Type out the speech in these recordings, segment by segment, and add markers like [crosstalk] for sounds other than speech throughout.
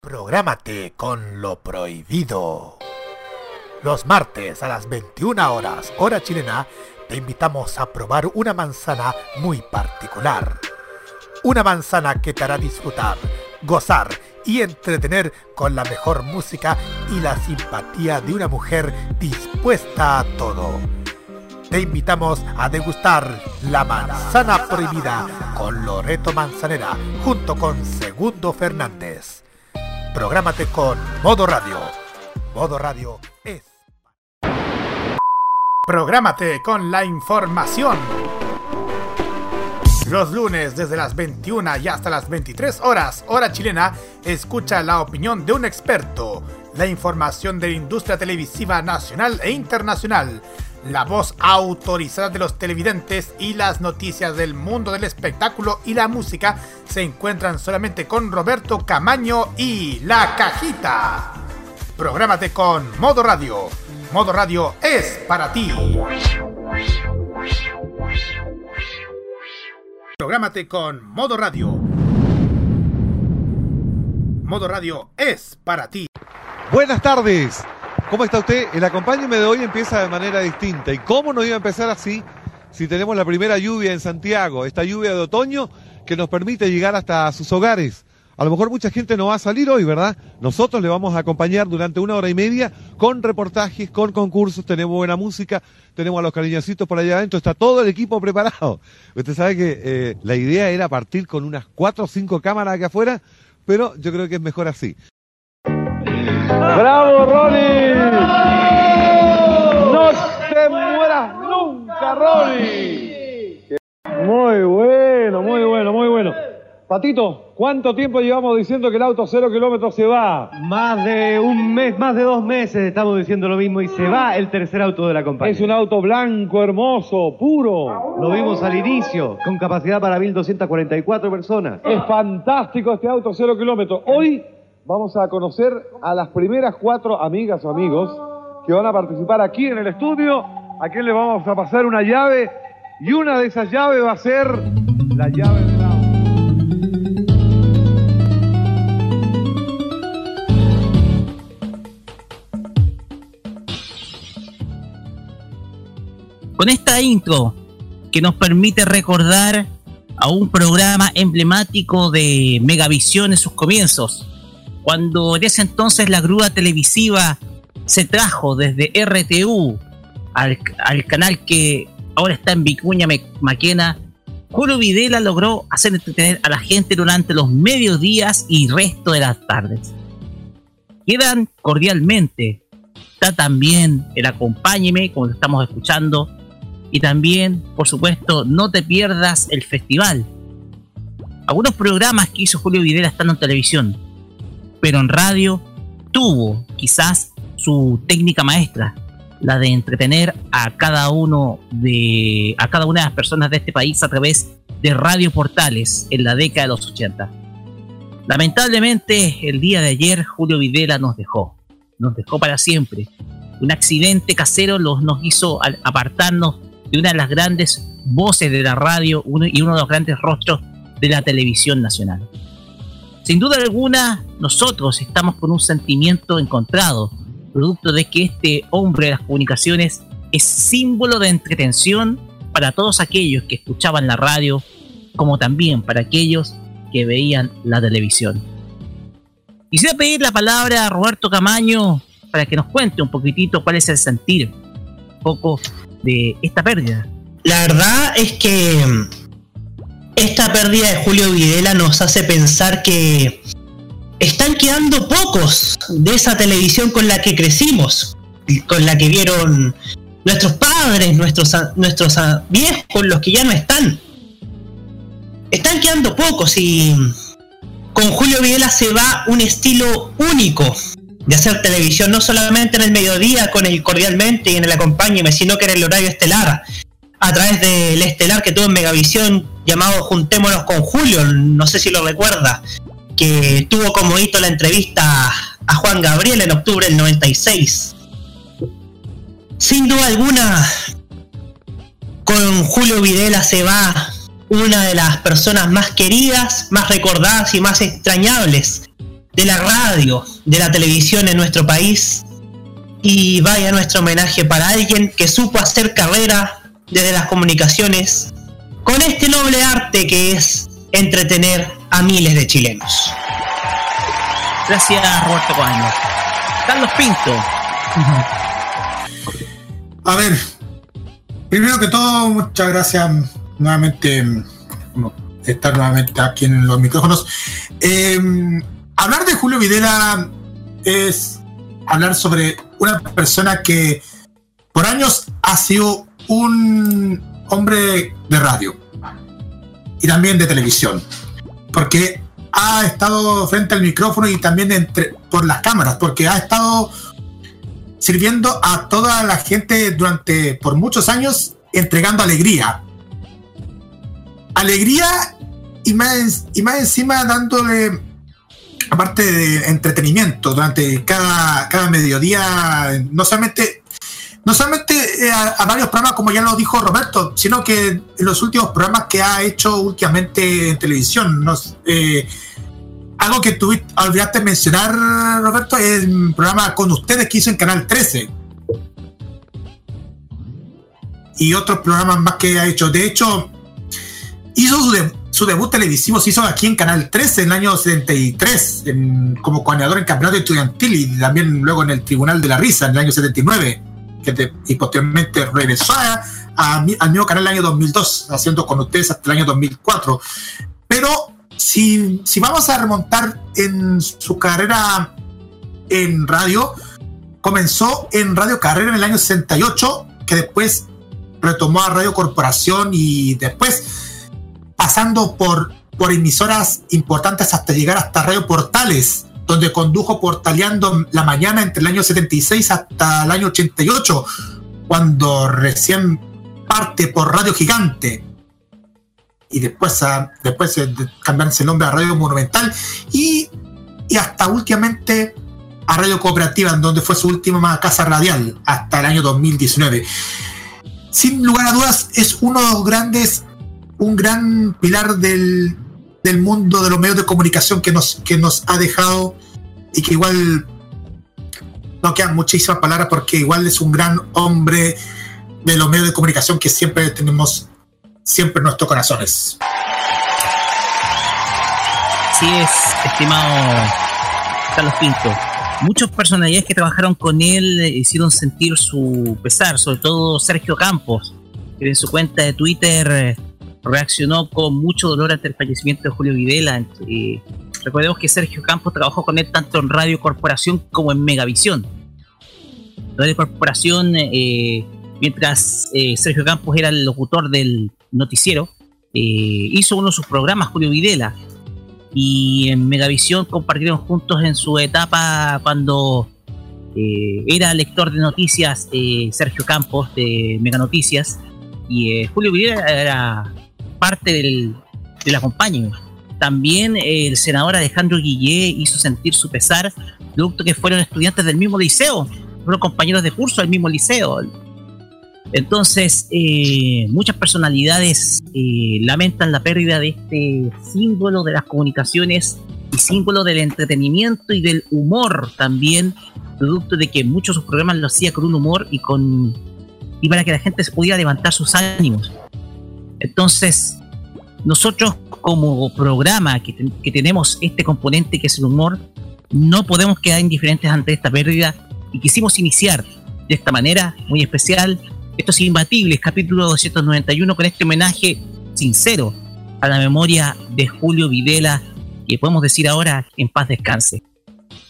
Prográmate con lo prohibido. Los martes a las 21 horas, hora chilena, te invitamos a probar una manzana muy particular. Una manzana que te hará disfrutar, gozar y entretener con la mejor música y la simpatía de una mujer dispuesta a todo. Te invitamos a degustar la manzana prohibida con Loreto Manzanera junto con Segundo Fernández. Prográmate con Modo Radio. Modo Radio es. Prográmate con la información. Los lunes desde las 21 y hasta las 23 horas, hora chilena, escucha la opinión de un experto, la información de la industria televisiva nacional e internacional, la voz autorizada de los televidentes y las noticias del mundo del espectáculo y la música se encuentran solamente con Roberto Camaño y La Cajita. Prográmate con Modo Radio. Modo Radio es para ti. Prográmate con Modo Radio. Modo Radio es para ti. Buenas tardes. ¿Cómo está usted? El acompáñeme de hoy empieza de manera distinta. ¿Y cómo no iba a empezar así si tenemos la primera lluvia en Santiago? Esta lluvia de otoño que nos permite llegar hasta sus hogares. A lo mejor mucha gente no va a salir hoy, ¿verdad? Nosotros le vamos a acompañar durante una hora y media con reportajes, con concursos, tenemos buena música, tenemos a los cariñositos por allá adentro, está todo el equipo preparado. Usted sabe que eh, la idea era partir con unas cuatro o cinco cámaras acá afuera, pero yo creo que es mejor así. ¡Bravo, Ronnie! ¡No te mueras nunca, Ronnie! Muy bueno, muy bueno, muy bueno. Patito, ¿cuánto tiempo llevamos diciendo que el auto cero kilómetros se va? Más de un mes, más de dos meses estamos diciendo lo mismo y se va el tercer auto de la compañía. Es un auto blanco, hermoso, puro. Lo vimos al inicio, con capacidad para 1.244 personas. Es fantástico este auto cero kilómetros. Hoy vamos a conocer a las primeras cuatro amigas o amigos que van a participar aquí en el estudio. A quien le vamos a pasar una llave y una de esas llaves va a ser la llave del auto. con esta intro que nos permite recordar a un programa emblemático de Megavisión en sus comienzos, cuando en ese entonces la grúa televisiva se trajo desde RTU al, al canal que ahora está en Vicuña Maquena, Julio Videla logró hacer entretener a la gente durante los mediodías y resto de las tardes. Quedan cordialmente. Está también el Acompáñeme, como lo estamos escuchando, y también, por supuesto, no te pierdas el festival. Algunos programas que hizo Julio Videla están en televisión, pero en radio tuvo quizás su técnica maestra, la de entretener a cada uno de a cada una de las personas de este país a través de radioportales en la década de los 80. Lamentablemente, el día de ayer Julio Videla nos dejó, nos dejó para siempre. Un accidente casero los, nos hizo apartarnos de una de las grandes voces de la radio uno, y uno de los grandes rostros de la televisión nacional. Sin duda alguna, nosotros estamos con un sentimiento encontrado, producto de que este hombre de las comunicaciones es símbolo de entretención para todos aquellos que escuchaban la radio, como también para aquellos que veían la televisión. Quisiera pedir la palabra a Roberto Camaño para que nos cuente un poquitito cuál es el sentir, poco de esta pérdida. La verdad es que esta pérdida de Julio Videla nos hace pensar que están quedando pocos de esa televisión con la que crecimos, con la que vieron nuestros padres, nuestros, nuestros viejos, los que ya no están. Están quedando pocos y con Julio Videla se va un estilo único de hacer televisión, no solamente en el mediodía con el cordialmente y en el acompáñeme, sino que en el horario estelar, a través del estelar que tuvo en Megavisión llamado Juntémonos con Julio, no sé si lo recuerda, que tuvo como hito la entrevista a Juan Gabriel en octubre del 96. Sin duda alguna, con Julio Videla se va una de las personas más queridas, más recordadas y más extrañables de la radio, de la televisión en nuestro país. Y vaya nuestro homenaje para alguien que supo hacer carrera desde las comunicaciones con este noble arte que es entretener a miles de chilenos. Gracias, Roberto Coaño. Carlos Pinto. A ver, primero que todo, muchas gracias nuevamente estar nuevamente aquí en los micrófonos. Eh, hablar de Julio Videla es hablar sobre una persona que por años ha sido un hombre de radio y también de televisión, porque ha estado frente al micrófono y también entre, por las cámaras, porque ha estado sirviendo a toda la gente durante por muchos años entregando alegría. Alegría y más, y más encima dándole, aparte de entretenimiento, durante cada, cada mediodía, no solamente, no solamente eh, a, varios programas, como ya lo dijo Roberto, sino que en los últimos programas que ha hecho últimamente en televisión. Eh, algo que tú olvidaste mencionar, Roberto, es el programa con ustedes que hizo en Canal 13. Y otros programas más que ha hecho. De hecho, hizo su, debut televisivo, se hizo aquí en Canal 13 en el año 73, como coordinador en campeonato estudiantil y también luego en el Tribunal de la Risa en el año 79. Que y posteriormente regresó a, al mismo canal el año 2002, haciendo con ustedes hasta el año 2004. Pero si, si vamos a remontar en su carrera en radio, comenzó en Radio Carrera en el año 68, que después retomó a Radio Corporación y después pasando por, por emisoras importantes hasta llegar hasta Radio Portales, donde condujo portaleando la mañana entre el año 76 hasta el año 88, cuando recién parte por Radio Gigante y después, a, después cambiarse el nombre a Radio Monumental y, y hasta últimamente a Radio Cooperativa, en donde fue su última casa radial hasta el año 2019. Sin lugar a dudas, es uno de los grandes, un gran pilar del, del mundo de los medios de comunicación que nos, que nos ha dejado y que igual no quedan muchísimas palabras porque igual es un gran hombre de los medios de comunicación que siempre tenemos siempre en nuestros corazones. Así es, estimado Carlos Pinto. Muchas personalidades que trabajaron con él hicieron sentir su pesar, sobre todo Sergio Campos, que en su cuenta de Twitter eh, reaccionó con mucho dolor ante el fallecimiento de Julio Videla. recordemos que Sergio Campos trabajó con él tanto en Radio Corporación como en Megavisión. Radio Corporación, eh, mientras eh, Sergio Campos era el locutor del noticiero, eh, hizo uno de sus programas, Julio Videla, y en Megavisión compartieron juntos en su etapa cuando eh, era lector de noticias eh, Sergio Campos de Mega Noticias, y Julio Videla era parte del, de la compañía. También el senador Alejandro Guillé hizo sentir su pesar, producto que fueron estudiantes del mismo liceo, fueron compañeros de curso del mismo liceo. Entonces, eh, muchas personalidades eh, lamentan la pérdida de este símbolo de las comunicaciones y símbolo del entretenimiento y del humor también, producto de que muchos de sus programas lo hacía con un humor y con y para que la gente se pudiera levantar sus ánimos. Entonces, nosotros como programa que, que tenemos este componente que es el humor, no podemos quedar indiferentes ante esta pérdida y quisimos iniciar de esta manera muy especial estos Imbatibles, capítulo 291, con este homenaje sincero a la memoria de Julio Videla, que podemos decir ahora en paz descanse.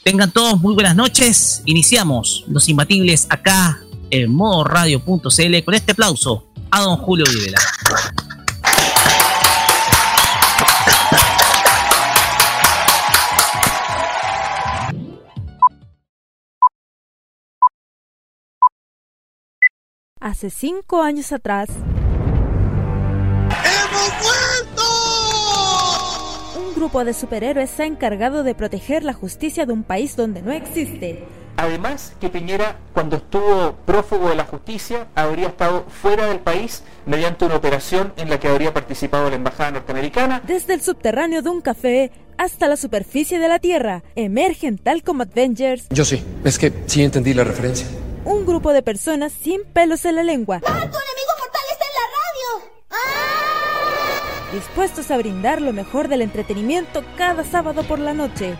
Tengan todos muy buenas noches. Iniciamos Los Imbatibles acá en modoradio.cl con este aplauso a don Julio Videla. Hace cinco años atrás. ¡Hemos vuelto! Un grupo de superhéroes se ha encargado de proteger la justicia de un país donde no existe. Además, que Piñera, cuando estuvo prófugo de la justicia, habría estado fuera del país mediante una operación en la que habría participado la embajada norteamericana. Desde el subterráneo de un café hasta la superficie de la Tierra, emergen tal como Avengers. Yo sí, es que sí entendí la referencia. Un grupo de personas sin pelos en la lengua. ¡Ah, tu enemigo mortal está en la radio! ¡Ah! Dispuestos a brindar lo mejor del entretenimiento cada sábado por la noche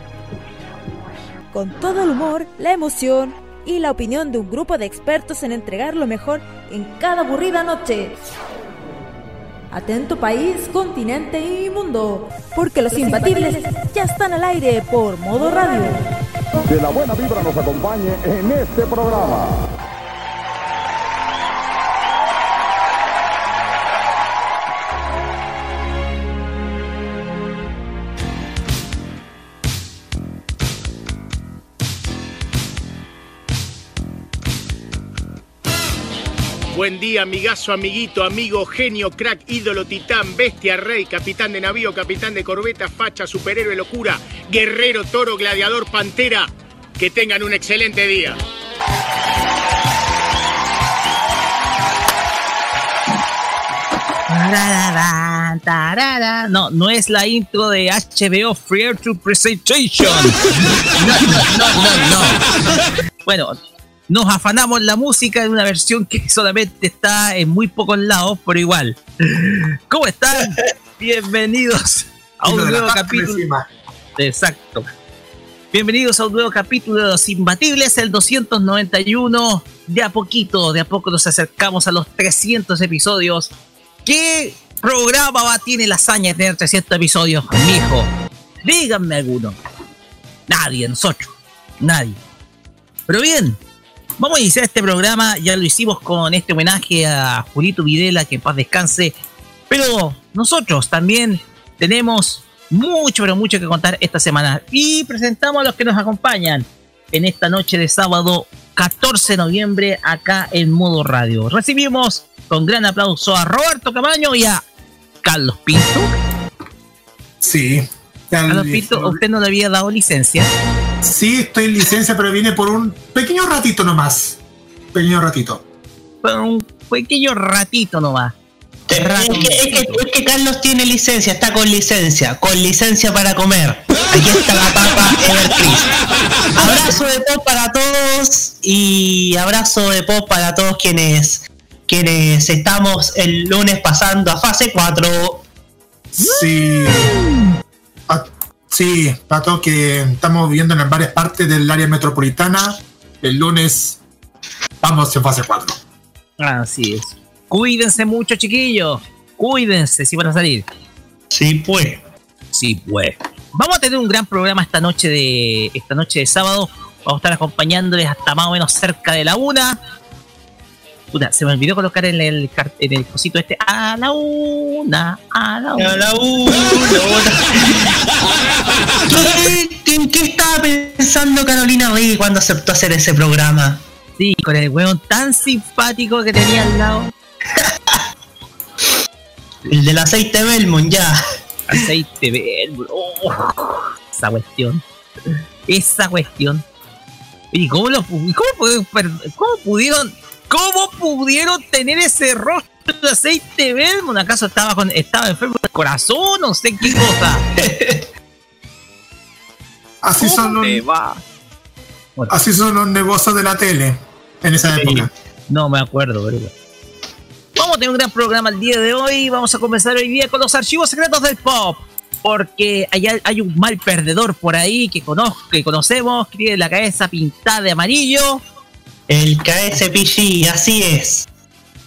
con todo el humor, la emoción y la opinión de un grupo de expertos en entregar lo mejor en cada aburrida noche. Atento país, continente y mundo, porque los imbatibles ya están al aire por modo radio. Que la buena vibra nos acompañe en este programa. Buen día, amigazo, amiguito, amigo, genio, crack, ídolo, titán, bestia, rey, capitán de navío, capitán de corbeta, facha, superhéroe, locura, guerrero, toro, gladiador, pantera. Que tengan un excelente día. No, no es la intro de HBO Free to Presentation. [laughs] No, no, no, no. Bueno, nos afanamos la música en una versión que solamente está en muy pocos lados, pero igual. ¿Cómo están? [laughs] Bienvenidos a un nuevo capítulo. Exacto. Bienvenidos a un nuevo capítulo de Los Imbatibles, el 291. De a poquito, de a poco nos acercamos a los 300 episodios. ¿Qué programa va, tiene la hazaña de tener 300 episodios, mijo? Díganme alguno. Nadie, nosotros. Nadie. Pero bien, Vamos a iniciar este programa, ya lo hicimos con este homenaje a Julito Videla, que en paz descanse. Pero nosotros también tenemos mucho, pero mucho que contar esta semana. Y presentamos a los que nos acompañan en esta noche de sábado 14 de noviembre acá en Modo Radio. Recibimos con gran aplauso a Roberto Camaño y a Carlos Pinto. Sí. Carlos Pinto, ¿usted no le había dado licencia? Sí, estoy en licencia, pero viene por un pequeño ratito nomás. Pequeño ratito. Por un pequeño ratito nomás. Es que, es, que, Carlos tiene licencia, está con licencia, con licencia para comer. Aquí está la papa Evercrisp. Abrazo de pop para todos y abrazo de pop para todos quienes quienes estamos el lunes pasando a fase 4. Sí. Sí, Pato, que estamos viviendo en varias partes del área metropolitana. El lunes vamos en fase 4. Así es. Cuídense mucho, chiquillos. Cuídense si van a salir. Sí, pues. Sí, pues. Vamos a tener un gran programa esta noche de esta noche de sábado. Vamos a estar acompañándoles hasta más o menos cerca de la una se me olvidó colocar en el, en el cosito este a la una, a la una. A la una. ¿En qué estaba pensando Carolina Rey cuando aceptó hacer ese programa? Sí, con el hueón tan simpático que tenía al lado. el del aceite Belmont, ya. Aceite Belmont. Oh, esa cuestión. Esa cuestión. ¿Y cómo, lo, cómo, cómo pudieron ¿Cómo pudieron tener ese rostro de aceite Belmont? ¿Acaso estaba, con, estaba enfermo del corazón? No sé qué cosa. [laughs] así, son los, así son los negocios de la tele en esa época. No me acuerdo, pero Vamos a tener un gran programa el día de hoy. Vamos a comenzar hoy día con los archivos secretos del pop. Porque hay, hay un mal perdedor por ahí que, conozco, que conocemos, que tiene la cabeza pintada de amarillo el KSPG, así es.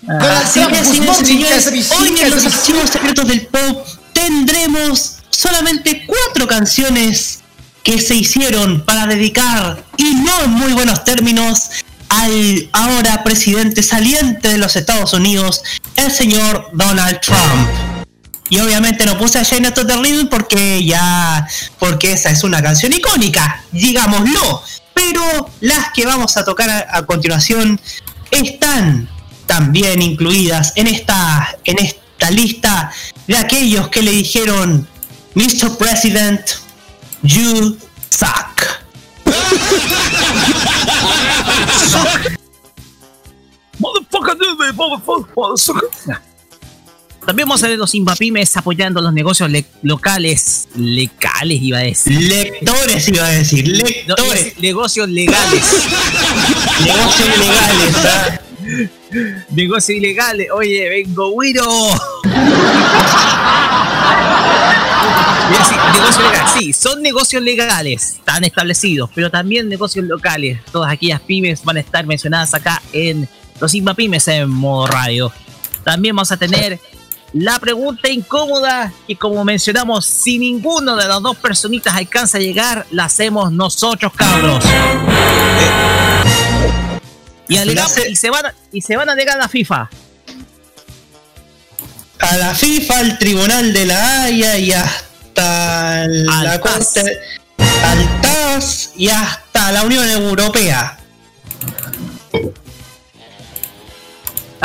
Ah. Así es, señores y señores, hoy en los archivos secretos del pop tendremos solamente cuatro canciones que se hicieron para dedicar, y no en muy buenos términos, al ahora presidente saliente de los Estados Unidos, el señor Donald Trump. Y obviamente no puse a Shane the Rhythm porque ya, porque esa es una canción icónica, digámoslo pero las que vamos a tocar a, continuación están también incluidas en esta, en esta lista de aquellos que le dijeron, Mr. President, you suck. [laughs] motherfucker, dude, motherfucker, motherfucker. También vamos a ver los Imbapymes apoyando los negocios le- locales, legales iba a decir. Lectores iba a decir, lectores. negocios legales. [laughs] Negocios ilegales, ¿ah? negocios ilegales. Oye, vengo Wiro. Negocios legales. Sí, son negocios legales, están establecidos, pero también negocios locales. Todas aquellas pymes van a estar mencionadas acá en los Pymes en modo radio. También vamos a tener la pregunta incómoda que como mencionamos, si ninguno de las dos personitas alcanza a llegar, la hacemos nosotros, cabros. Y, alegamos- y se van a, y se van a negar a la FIFA. A la FIFA, al Tribunal de la Haya y hasta la Al TAS. Corte, al TAS y hasta la Unión Europea.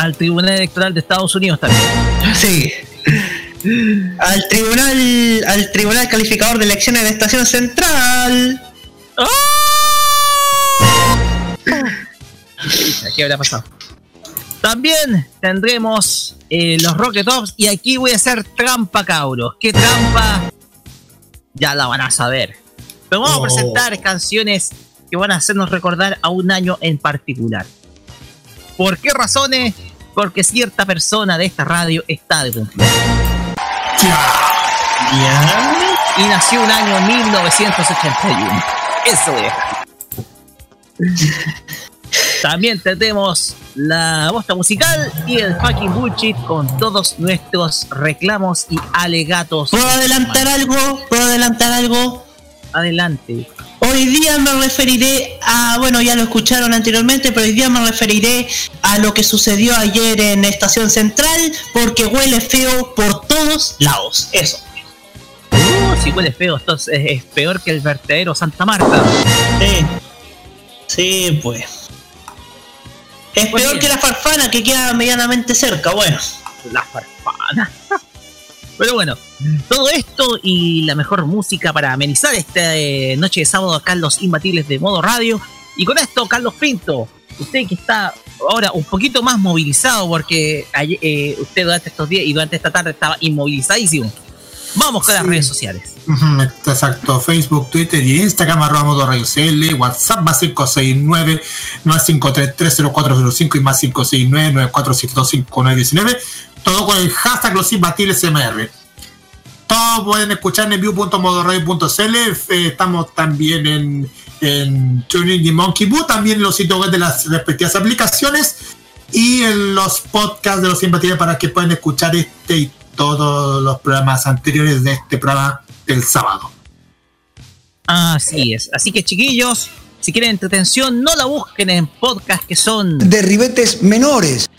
Al Tribunal Electoral de Estados Unidos también. Sí. Al Tribunal, al Tribunal Calificador de Elecciones de Estación Central. ¿Qué habrá pasado? También tendremos eh, los Rocket Tops y aquí voy a hacer trampa, cabros. ¿Qué trampa? Ya la van a saber. Pero vamos Oh. a presentar canciones que van a hacernos recordar a un año en particular. ¿Por qué razones? Porque cierta persona de esta radio está de cumpleaños. Y nació un año 1981. Eso es. También tendremos la bosta musical y el fucking bullshit con todos nuestros reclamos y alegatos. ¿Puedo adelantar algo? ¿Puedo adelantar algo? Adelante. Hoy día me referiré a, bueno, ya lo escucharon anteriormente, pero hoy día me referiré a lo que sucedió ayer en Estación Central, porque huele feo por todos lados. Eso. Uh, si huele feo, entonces es, es peor que el vertedero Santa Marta. Sí. Sí, pues. Es Pues peor bien. que la farfana que queda medianamente cerca, bueno. La farfana. [laughs] Pero bueno, todo esto y la mejor música para amenizar esta eh, noche de sábado acá en los Imbatibles de Modo Radio. Y con esto, Carlos Pinto, usted que está ahora un poquito más movilizado porque eh, usted durante estos días y durante esta tarde estaba inmovilizadísimo. Vamos con las redes sociales. Exacto, Facebook, Twitter y Instagram, arroba modo radio CL, WhatsApp más 569 953 y más 569 94725 todo con el hashtag los imbatibles MR. Todos pueden escuchar en view.modoradio.cl, eh, estamos también en, en TuneIn y Monkey Boo, también en los sitios web de las respectivas aplicaciones y en los podcasts de los imbatibles para que puedan escuchar este y todos los programas anteriores de este programa del sábado. Así es. Así que chiquillos, si quieren entretención, no la busquen en podcasts que son de ribetes menores.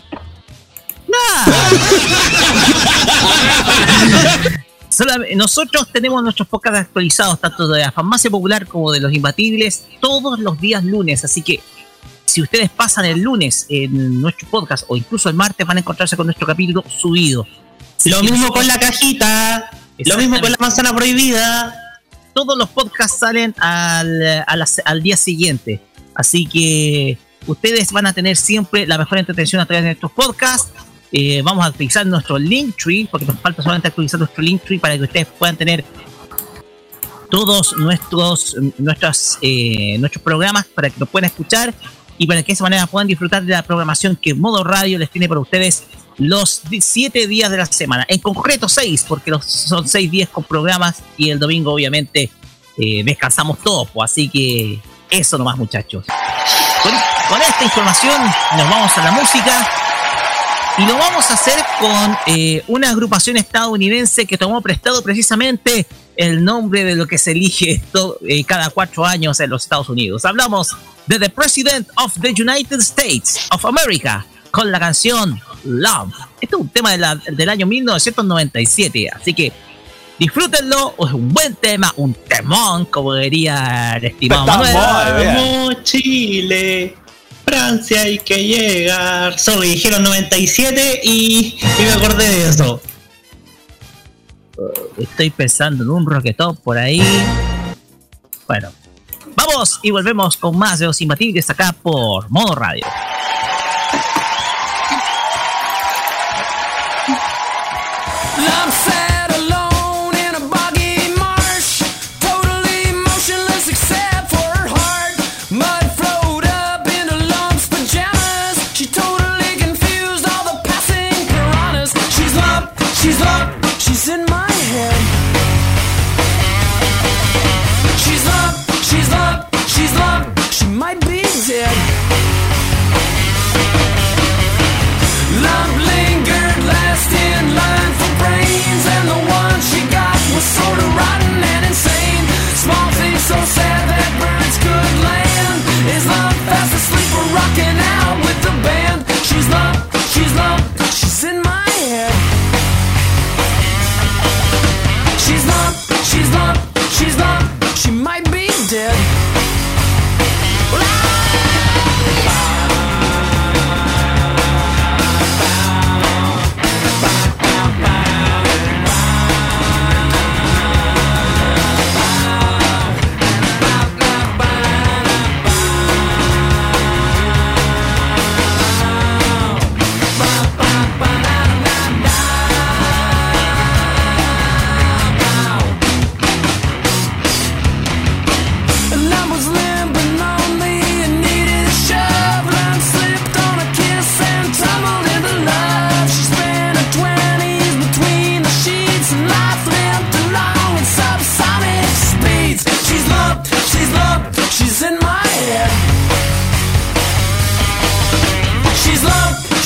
Nosotros tenemos nuestros podcasts actualizados, tanto de la farmacia popular como de los imbatibles, todos los días lunes. Así que si ustedes pasan el lunes en nuestro podcast o incluso el martes, van a encontrarse con nuestro capítulo subido. Lo mismo con la cajita, lo mismo con la manzana prohibida. Todos los podcasts salen al, al día siguiente. Así que ustedes van a tener siempre la mejor entretención a través de nuestros podcasts. Eh, vamos a actualizar nuestro Linktree, porque nos falta solamente actualizar nuestro Linktree para que ustedes puedan tener todos nuestros nuestros, eh, nuestros programas para que lo puedan escuchar y para que de esa manera puedan disfrutar de la programación que Modo Radio les tiene para ustedes los di- siete días de la semana. En concreto seis, porque los, son seis días con programas y el domingo obviamente eh, descansamos todos. pues, así que eso nomás muchachos. Con esta información nos vamos a la música. Y lo vamos a hacer con eh, una agrupación estadounidense que tomó prestado precisamente el nombre de lo que se elige to- eh, cada cuatro años en los Estados Unidos. Hablamos de The President of the United States of America con la canción Love. Este es un tema de la- del año 1997, así que disfrútenlo. Es un buen tema, un temón, como diría el estimado Manuel. Vamos, Chile. Francia hay que llegar. Solo dijeron 97 y, y me acordé de eso. Eh, estoy pensando en un roquetón por ahí. Bueno, vamos y volvemos con más de los imbatibles acá por Modo Radio. Lump, she might be dead. Lump lingered last in line for brains, and the one she got was sort of rotten and insane. Small things so sad that birds could land. Is Lump fast asleep or rocking out with the band? She's Lump, she's Lump, she's in my head. She's Lump, she's Lump, she's Lump, she might be dead.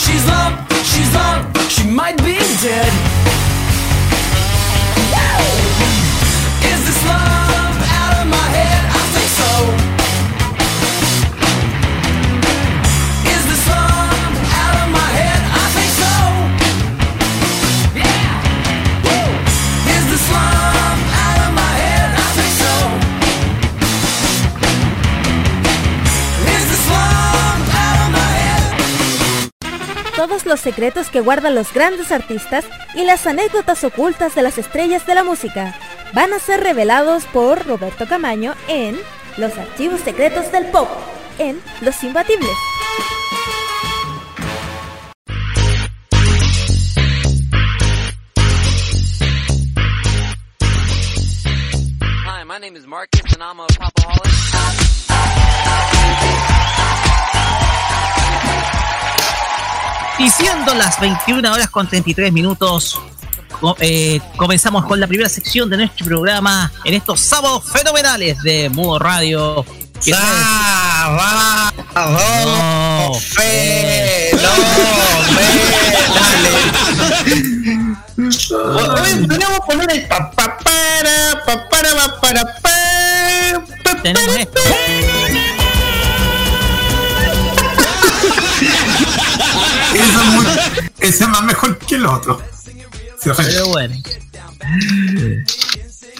She's lumped, she's lumped, she might be dead. Is this love los secretos que guardan los grandes artistas y las anécdotas ocultas de las estrellas de la música van a ser revelados por Roberto Camaño en Los archivos secretos del pop, en Los Imbatibles. Y siendo las 21 horas con 33 minutos, co- eh, comenzamos con la primera sección de nuestro programa en estos sábados fenomenales de Mudo Radio. Que ¡Sábado No, podemos poner el para para para Tenemos [laughs] ese es más mejor que el otro. Pero bueno.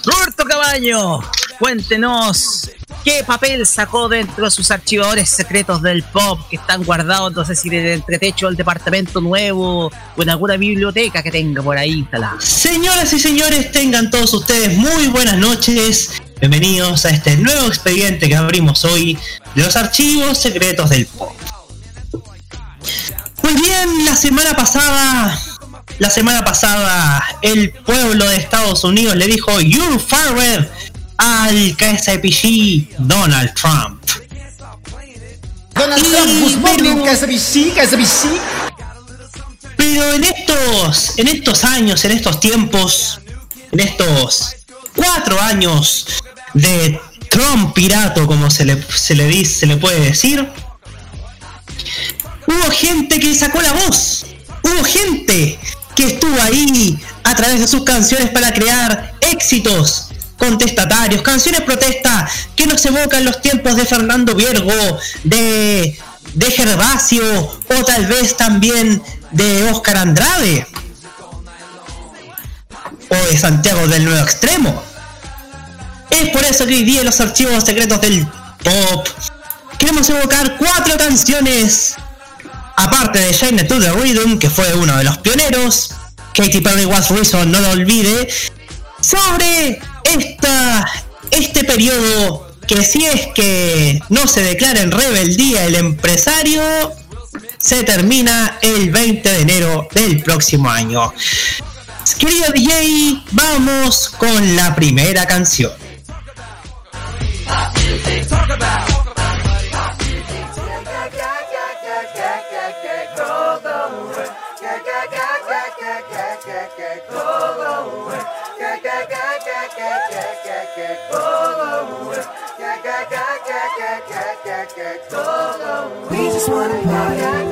Roberto Cabaño, cuéntenos qué papel sacó dentro de sus archivadores secretos del pop que están guardados, no sé si en el entretecho del departamento nuevo o en alguna biblioteca que tenga por ahí instalada. Señoras y señores, tengan todos ustedes muy buenas noches. Bienvenidos a este nuevo expediente que abrimos hoy de los archivos secretos del pop. Pues bien, la semana pasada, la semana pasada, el pueblo de Estados Unidos le dijo You're fired al KSPG Donald Trump. Donald Y- Trump. Pero en estos, en estos años, en estos tiempos, en estos cuatro años de Trump pirato, como se le, se le dice, se le puede decir, hubo gente que sacó la voz, hubo gente que estuvo ahí a través de sus canciones para crear éxitos contestatarios, canciones protesta que nos evocan los tiempos de Fernando Viergo, de, de Gervasio o tal vez también de Oscar Andrade o de Santiago del Nuevo Extremo. Es por eso que hoy día en los archivos secretos del pop queremos evocar cuatro canciones aparte de Shine to the Rhythm, que fue uno de los pioneros, Katy Perry Was Reason, no lo olvide, sobre esta, este periodo que si es que no se declara en rebeldía el empresario, se termina el 20 de enero del próximo año. querido DJ, vamos con la primera canción. We just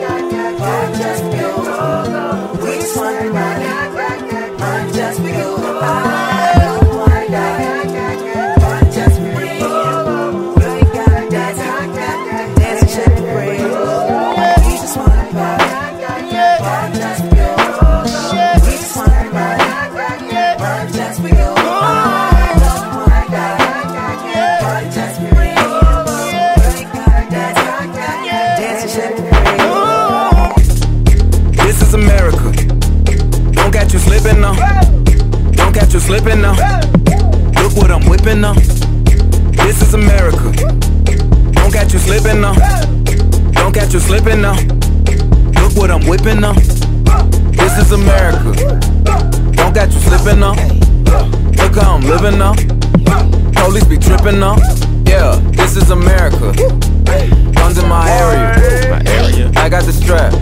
Don't catch you slipping now. Look what I'm whipping now. This is America. Don't catch you slipping now. Don't catch you slipping now. Look what I'm whipping now. This is America. Don't catch you slipping now. Look how I'm living now. Police be tripping now. Yeah, this is America. Guns in my area. My area. I got the strap.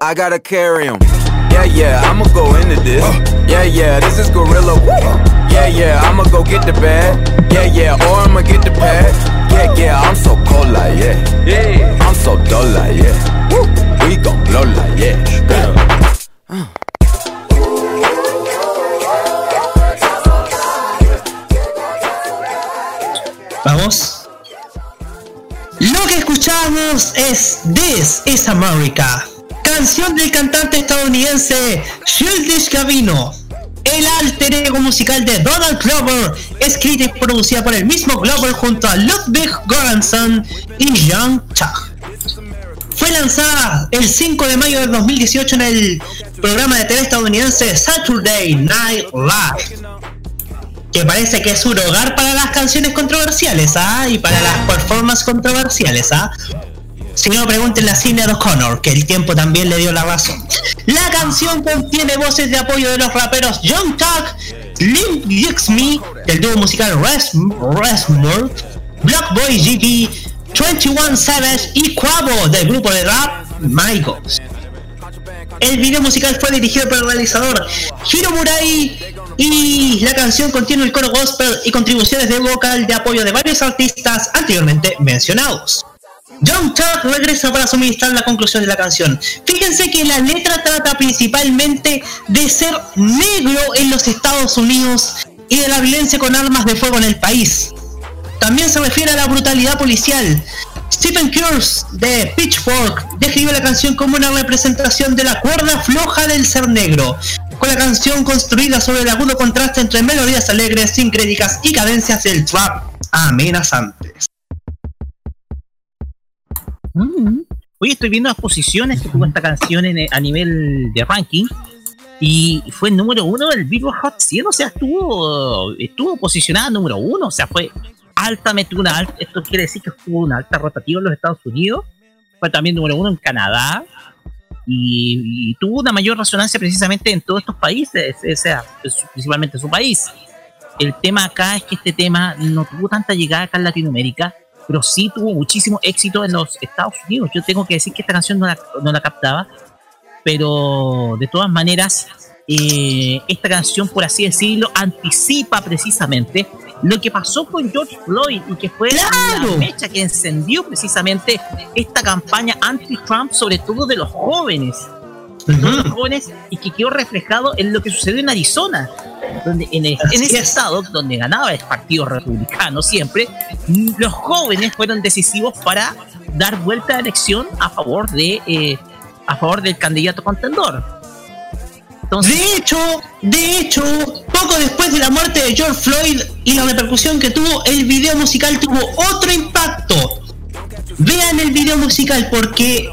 I gotta carry 'em. Yeah, yeah, I'ma go into this. Uh. Yeah, yeah, this is Gorilla. Yeah, yeah, I'ma go get the bag. Yeah, yeah, or I'ma get the pad. Yeah, yeah, I'm so cold like yeah. Yeah, I'm so dull like yeah. We gon' blow like yeah. Vamos. Lo que escuchamos es This is America, canción del cantante estadounidense Childish Gambino, el alter ego musical de Donald Glover, escrita y producida por el mismo Glover junto a Ludwig Göransson y Young Chuck. Fue lanzada el 5 de mayo del 2018 en el programa de TV estadounidense Saturday Night Live que parece que es un hogar para las canciones controversiales, ¿ah? Y para las performances controversiales, ¿ah? Si no, pregúntenle a Cine O'Connor, que el tiempo también le dio la razón. La canción contiene voces de apoyo de los raperos John Tuck, Limp Me, del dúo musical Resmore, Black Boy GT, 21 Savage y Quavo del grupo de rap Ghost. El video musical fue dirigido por el realizador Hiro Murai y la canción contiene el coro gospel y contribuciones de vocal de apoyo de varios artistas anteriormente mencionados. John Tuck regresa para suministrar la conclusión de la canción. Fíjense que la letra trata principalmente de ser negro en los Estados Unidos y de la violencia con armas de fuego en el país. También se refiere a la brutalidad policial. Stephen Kurz de Pitchfork describió la canción como una representación de la cuerda floja del ser negro, con la canción construida sobre el agudo contraste entre melodías alegres, sincréticas y cadencias del trap amenazantes. Mm. Oye, estoy viendo las posiciones que tuvo esta canción en- a nivel de ranking y fue número uno del Billboard Hot 100, o sea, estuvo, estuvo posicionada número uno, o sea, fue altamente una alta, esto quiere decir que tuvo una alta rotativa en los Estados Unidos, fue también número uno en Canadá y, tuvo una mayor resonancia precisamente en todos estos países, o sea, principalmente en su país. El tema acá es que este tema no tuvo tanta llegada acá en Latinoamérica, pero sí tuvo muchísimo éxito en los Estados Unidos. Yo tengo que decir que esta canción no la, no la captaba, pero de todas maneras, eh, esta canción, por así decirlo, anticipa precisamente lo que pasó con George Floyd y que fue la mecha que encendió precisamente esta campaña anti-Trump, sobre todo de los jóvenes. De todos los jóvenes y que quedó reflejado en lo que sucedió en Arizona, donde en, el- en Así ese es. estado donde ganaba el partido republicano siempre, los jóvenes fueron decisivos para dar vuelta a la elección a favor de eh, a favor del candidato contendor. de hecho, de hecho, poco después de la muerte de George Floyd y la repercusión que tuvo, el video musical tuvo otro impacto. Vean el video musical porque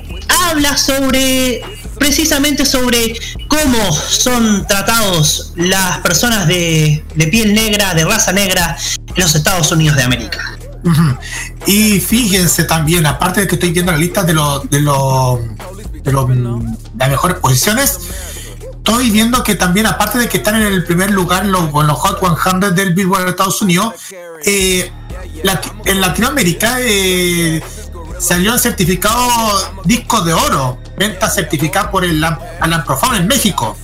habla sobre precisamente sobre cómo son tratados las personas de, piel negra, de raza negra en los Estados Unidos de América. Y fíjense también, aparte de que estoy viendo la lista de los de los de las mejores posiciones, estoy viendo que también, aparte de que están en el primer lugar los, los Hot 100 del Billboard de Estados Unidos, eh, en Latinoamérica eh, salió el certificado disco de oro, venta certificada por el Alan Profound en México.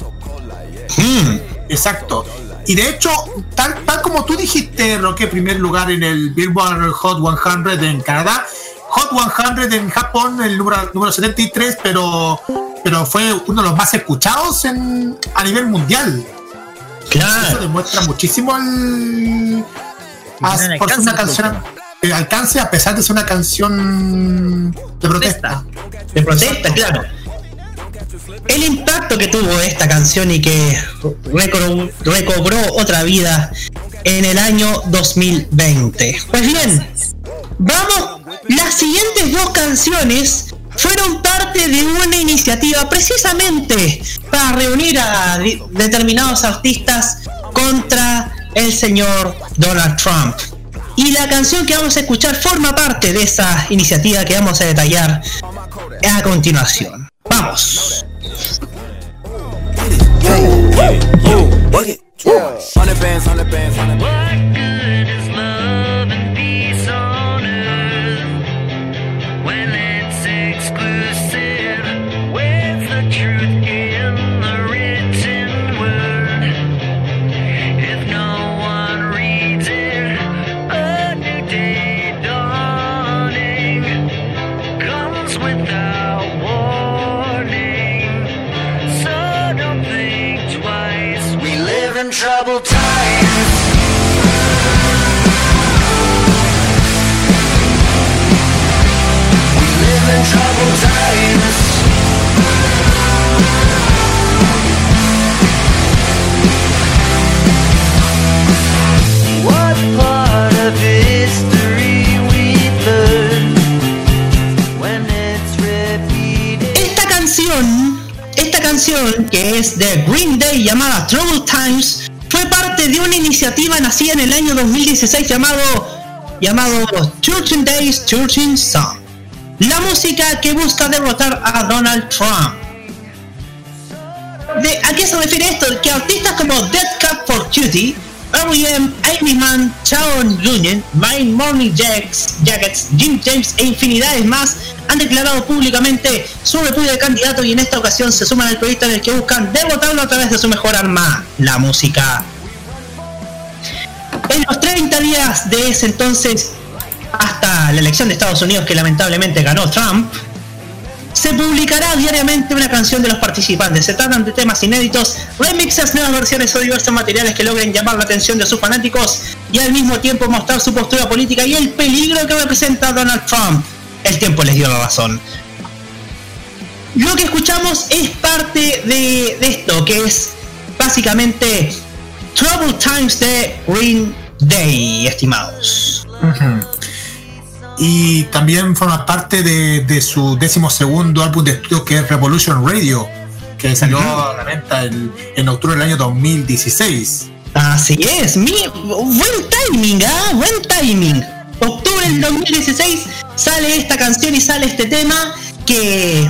Exacto. Y de hecho, tal, tal como tú dijiste, Roque, primer lugar en el Billboard Hot 100 en Canadá, Hot 100 en Japón, el número, número 73, pero, pero fue uno de los más escuchados en, a nivel mundial. Claro. Eso demuestra muchísimo el, por una canción el alcance a pesar de ser una canción de protesta. De protesta, claro. El impacto que tuvo esta canción y que recobró, otra vida en el año 2020. Pues bien, vamos, las siguientes dos canciones fueron parte de una iniciativa precisamente para reunir a determinados artistas contra el señor Donald Trump. Y la canción que vamos a escuchar forma parte de esa iniciativa que vamos a detallar a continuación. Vamos. Troubled times. We live in troubled times. What part of history we learn when it's repeated? Esta canción, esta canción que es de Green Day llamada Troubled Times, parte de una iniciativa nacida en el año 2016 llamado llamado 13 Days 13 Song. La música que busca derrotar a Donald Trump. ¿De, ¿A qué se refiere esto? Que artistas como Dead Cat for Cutie, R.E.M., Amy Mann, Sharon Union, Mine Morning Jacks, Jackets, Jim James e infinidades más han declarado públicamente su repudio de candidato y en esta ocasión se suman al proyecto en el que buscan derrotarlo a través de su mejor arma, la música. En los 30 días de ese entonces, hasta la elección de Estados Unidos que lamentablemente ganó Trump, se publicará diariamente una canción de los participantes. Se tratan de temas inéditos, remixes, nuevas versiones o diversos materiales que logren llamar la atención de sus fanáticos y al mismo tiempo mostrar su postura política y el peligro que representa Donald Trump. El tiempo les dio la razón. Lo que escuchamos es parte de, de esto, que es básicamente Trouble Times de Green Day, estimados. Y también forma parte de, de su décimo segundo álbum de estudio que es Revolution Radio, que salió a la venta el- en octubre del año 2016. Así es, mi, buen timing, ¿ah? Buen timing. Octubre del 2016 sale esta canción y sale este tema que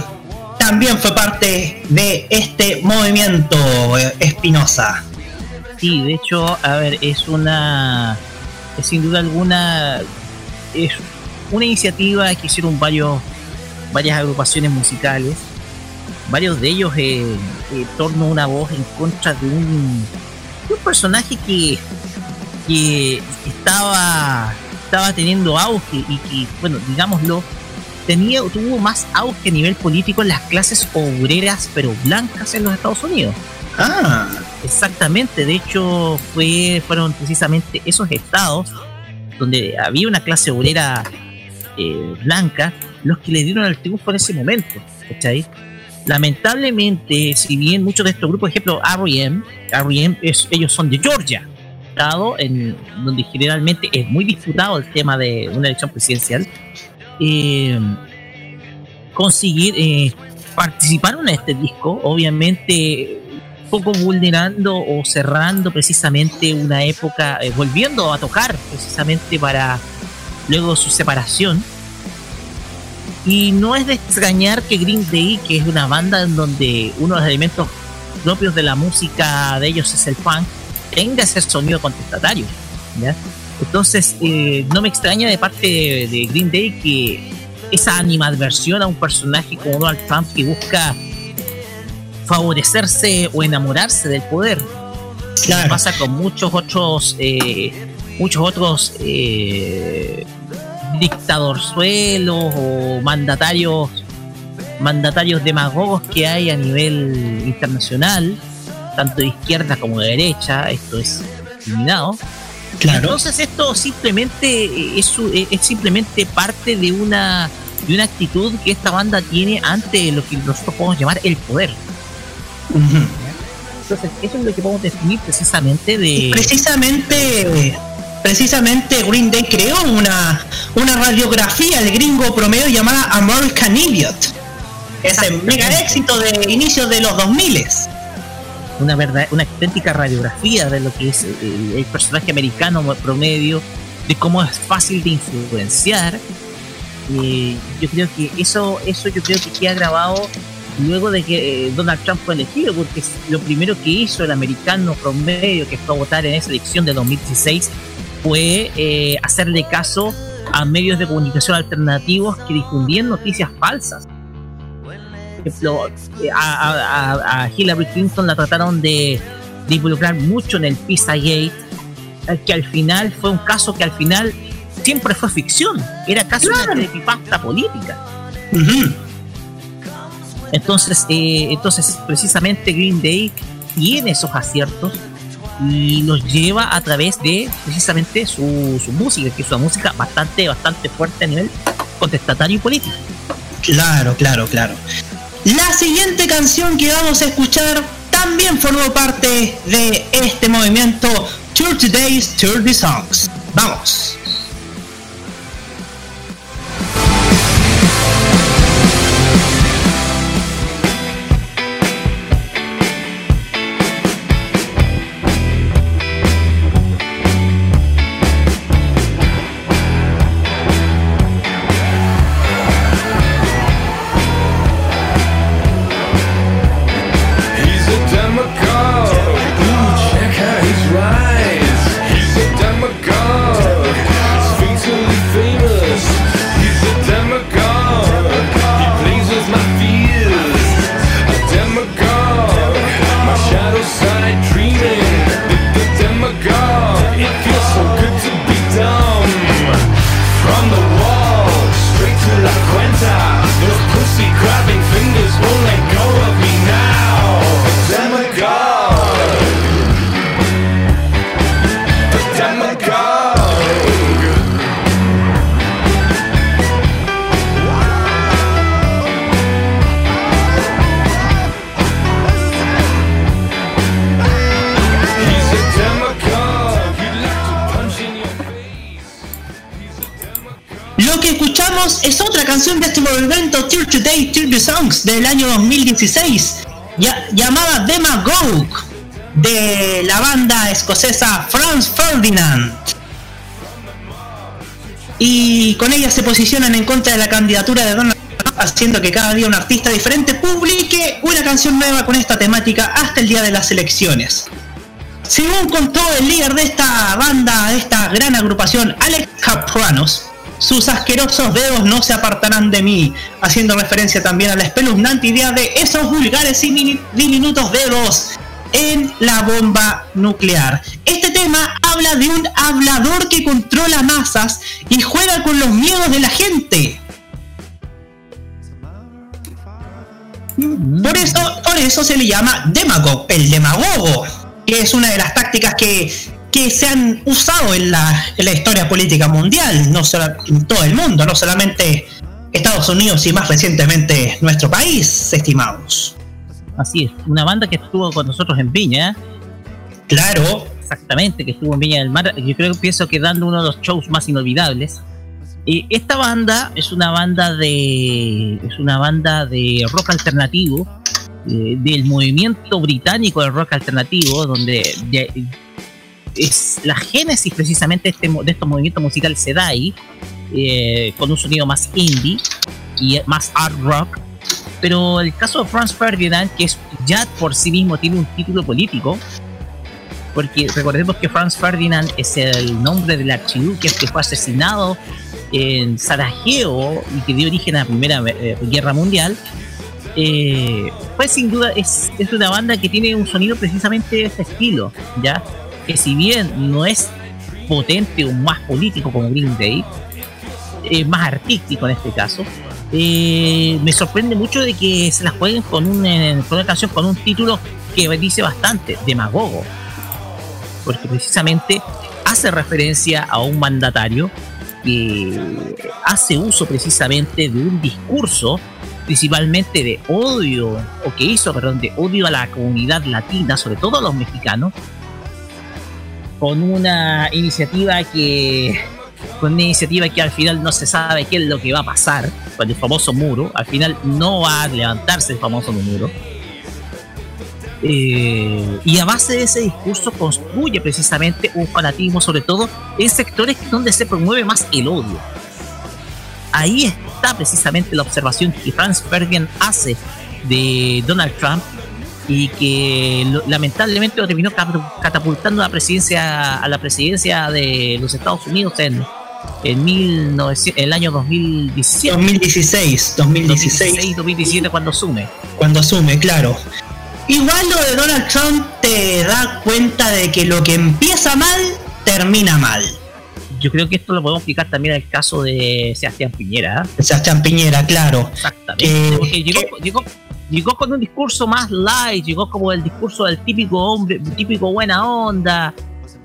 también fue parte de este movimiento eh, Espinosa. Sí, de hecho, a ver, es una. Es sin duda alguna. Es una iniciativa que hicieron varios, varias agrupaciones musicales. Varios de ellos eh, en torno una voz en contra de un, de un personaje que, que estaba, estaba teniendo auge y que, bueno, digámoslo, tenía, tuvo más auge a nivel político en las clases obreras, pero blancas en los Estados Unidos. Ah, Exactamente, de hecho fue, fueron precisamente esos estados donde había una clase obrera eh, blanca los que le dieron el triunfo en ese momento. ¿cachai? Lamentablemente, si bien muchos de estos grupos, por ejemplo, R.E.M., R.E.M. ellos son de Georgia, estado en donde generalmente es muy disputado el tema de una elección presidencial, eh, conseguir eh, participaron en este disco, obviamente poco vulnerando o cerrando precisamente una época, eh, volviendo a tocar precisamente para luego su separación. Y no es de extrañar que Green Day, que es una banda en donde uno de los elementos propios de la música de ellos es el funk, tenga ese sonido contestatario. ¿ya? Entonces, eh, no me extraña de parte de, de Green Day que esa animadversión a un personaje como Donald Trump que busca favorecerse o enamorarse del poder. Claro. Pasa con muchos otros, eh, muchos otros eh, dictadorzuelos o mandatarios, mandatarios demagogos que hay a nivel internacional, tanto de izquierda como de derecha. Esto es eliminado. Claro. Entonces esto simplemente es, es simplemente parte de una de una actitud que esta banda tiene ante lo que nosotros podemos llamar el poder. Entonces eso es lo que podemos definir precisamente de Precisamente, precisamente Green Day creó una, una radiografía del gringo promedio llamada American Idiot. Ese mega éxito de inicios de los 2000 una verdad, una auténtica radiografía de lo que es el, el personaje americano promedio, de cómo es fácil de influenciar. Eh, yo creo que eso, eso yo creo que queda grabado luego de que eh, Donald Trump fue elegido, porque lo primero que hizo el americano promedio que fue a votar en esa elección de 2016 fue eh, hacerle caso a medios de comunicación alternativos que difundían noticias falsas. Por ejemplo, eh, a, a- a- Hillary Clinton la trataron de, de involucrar mucho en el Pizzagate, eh, que al final fue un caso que al final siempre fue ficción, era casi una creepypasta política. Entonces, eh, entonces, precisamente Green Day tiene esos aciertos y los lleva a través de precisamente su, su música, que es una música bastante, bastante fuerte a nivel contestatario y político. Claro, claro, claro. La siguiente canción que vamos a escuchar también formó parte de este movimiento 30 Days, 30 Songs. Vamos. Days, 30 Songs del año 2016, ya- llamada Demagogue, de la banda escocesa Franz Ferdinand. Y con ella se posicionan en contra de la candidatura de Donald Trump, haciendo que cada día un artista diferente publique una canción nueva con esta temática hasta el día de las elecciones. Según contó el líder de esta banda, de esta gran agrupación, Alex Capranos, sus asquerosos dedos no se apartarán de mí, haciendo referencia también a la espeluznante idea de esos vulgares y diminutos dedos en la bomba nuclear. Este tema habla de un hablador que controla masas y juega con los miedos de la gente. Por eso, por eso se le llama demagogue, el demagogo, que es una de las tácticas que, que se han usado en la, en la historia política mundial, no solo en todo el mundo, no solamente Estados Unidos y más recientemente nuestro país, estimados. Así es, una banda que estuvo con nosotros en Viña. Claro. Exactamente, que estuvo en Viña del Mar. Yo creo que pienso que dando uno de los shows más inolvidables. Y esta banda es una banda de. es una banda de rock alternativo. eh, del movimiento británico del rock alternativo, donde de- es la génesis precisamente de, este, de estos movimientos musicales se da ahí, eh, con un sonido más indie y más art rock. Pero el caso de Franz Ferdinand, que es, ya por sí mismo tiene un título político, porque recordemos que Franz Ferdinand es el nombre del archiduque que fue asesinado en Sarajevo y que dio origen a la Primera eh, Guerra Mundial, eh, pues sin duda es, es una banda que tiene un sonido precisamente de este estilo, ¿ya? Que si bien no es potente o más político como Green Day, más artístico en este caso, eh, me sorprende mucho de que se la jueguen con, un, eh, con una canción con un título que dice bastante, demagogo, porque precisamente hace referencia a un mandatario que hace uso precisamente de un discurso principalmente de odio, o que hizo, perdón, de odio a la comunidad latina, sobre todo a los mexicanos, con una iniciativa que con una iniciativa que al final no se sabe qué es lo que va a pasar con el famoso muro, al final no va a levantarse el famoso muro. Eh, y a base de ese discurso construye precisamente un fanatismo, sobre todo en sectores donde se promueve más el odio. Ahí está precisamente la observación que Franz Ferdinand hace de Donald Trump y que lo- lamentablemente lo terminó catapultando a la presidencia a la presidencia de los Estados Unidos en en 1900 el año 2017 2016 2016 2017 cuando asume cuando asume, claro. Igual lo de Donald Trump te da cuenta de que lo que empieza mal, termina mal. yo creo que esto lo podemos explicar también el caso de Sebastián Piñera ¿eh? Sebastián Piñera, claro. Exactamente. Que- porque llegó, llegó, llegó con un discurso más light, llegó como el discurso del típico hombre, típico buena onda.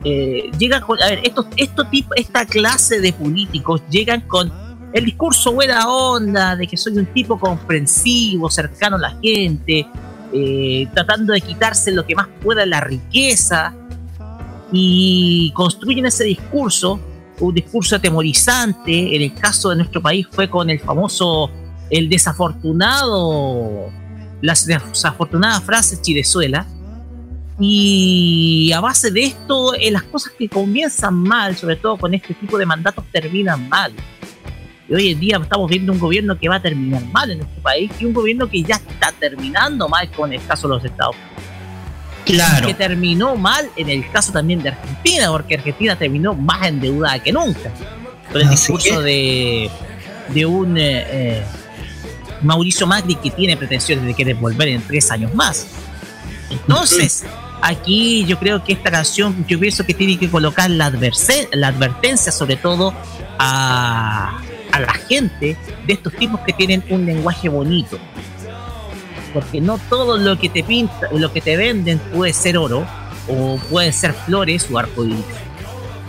eh, llega con, a ver, estos, estos tipos, esta clase de políticos llegan con el discurso buena onda, de que soy un tipo comprensivo, cercano a la gente, eh, tratando de quitarse lo que más pueda la riqueza, y construyen ese discurso, un discurso atemorizante, en el caso de nuestro país fue con el famoso, el desafortunado, la desafortunada frase Chilezuela, y a base de esto, eh, las cosas que comienzan mal, sobre todo con este tipo de mandatos, terminan mal. Y hoy en día estamos viendo un gobierno que va a terminar mal en nuestro país y un gobierno que ya está terminando mal con el caso de los Estados Claro. que terminó mal en el caso también de Argentina, porque Argentina terminó más endeudada que nunca. Con el Así discurso de, de un eh, eh, Mauricio Macri que tiene pretensiones de querer volver en tres años más. Entonces, aquí yo creo que esta canción, yo pienso que tiene que colocar la, la advertencia sobre todo a, a la gente de estos tipos que tienen un lenguaje bonito porque no todo lo que te pinta, lo que te venden puede ser oro o puede ser flores o arcoíris.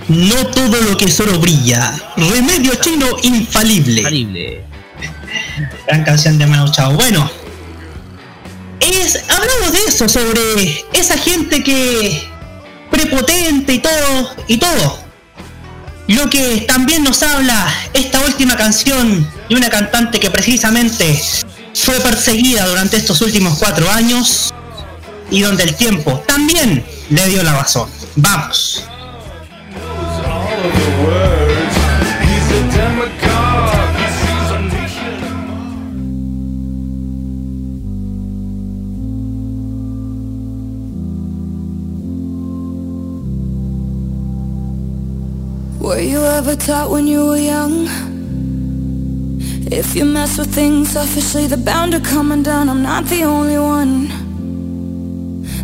No todo lo que es oro brilla. Remedio chino infalible. Infalible. Gran canción de Manu Chao. Bueno, es, hablamos de eso, sobre esa gente que prepotente y todo, y todo. Lo que también nos habla esta última canción de una cantante que precisamente fue perseguida durante estos últimos cuatro años y donde el tiempo también le dio la razón. Vamos. Ever taught when you were young? If you mess with things selfishly, they're bound to come undone. I'm not the only one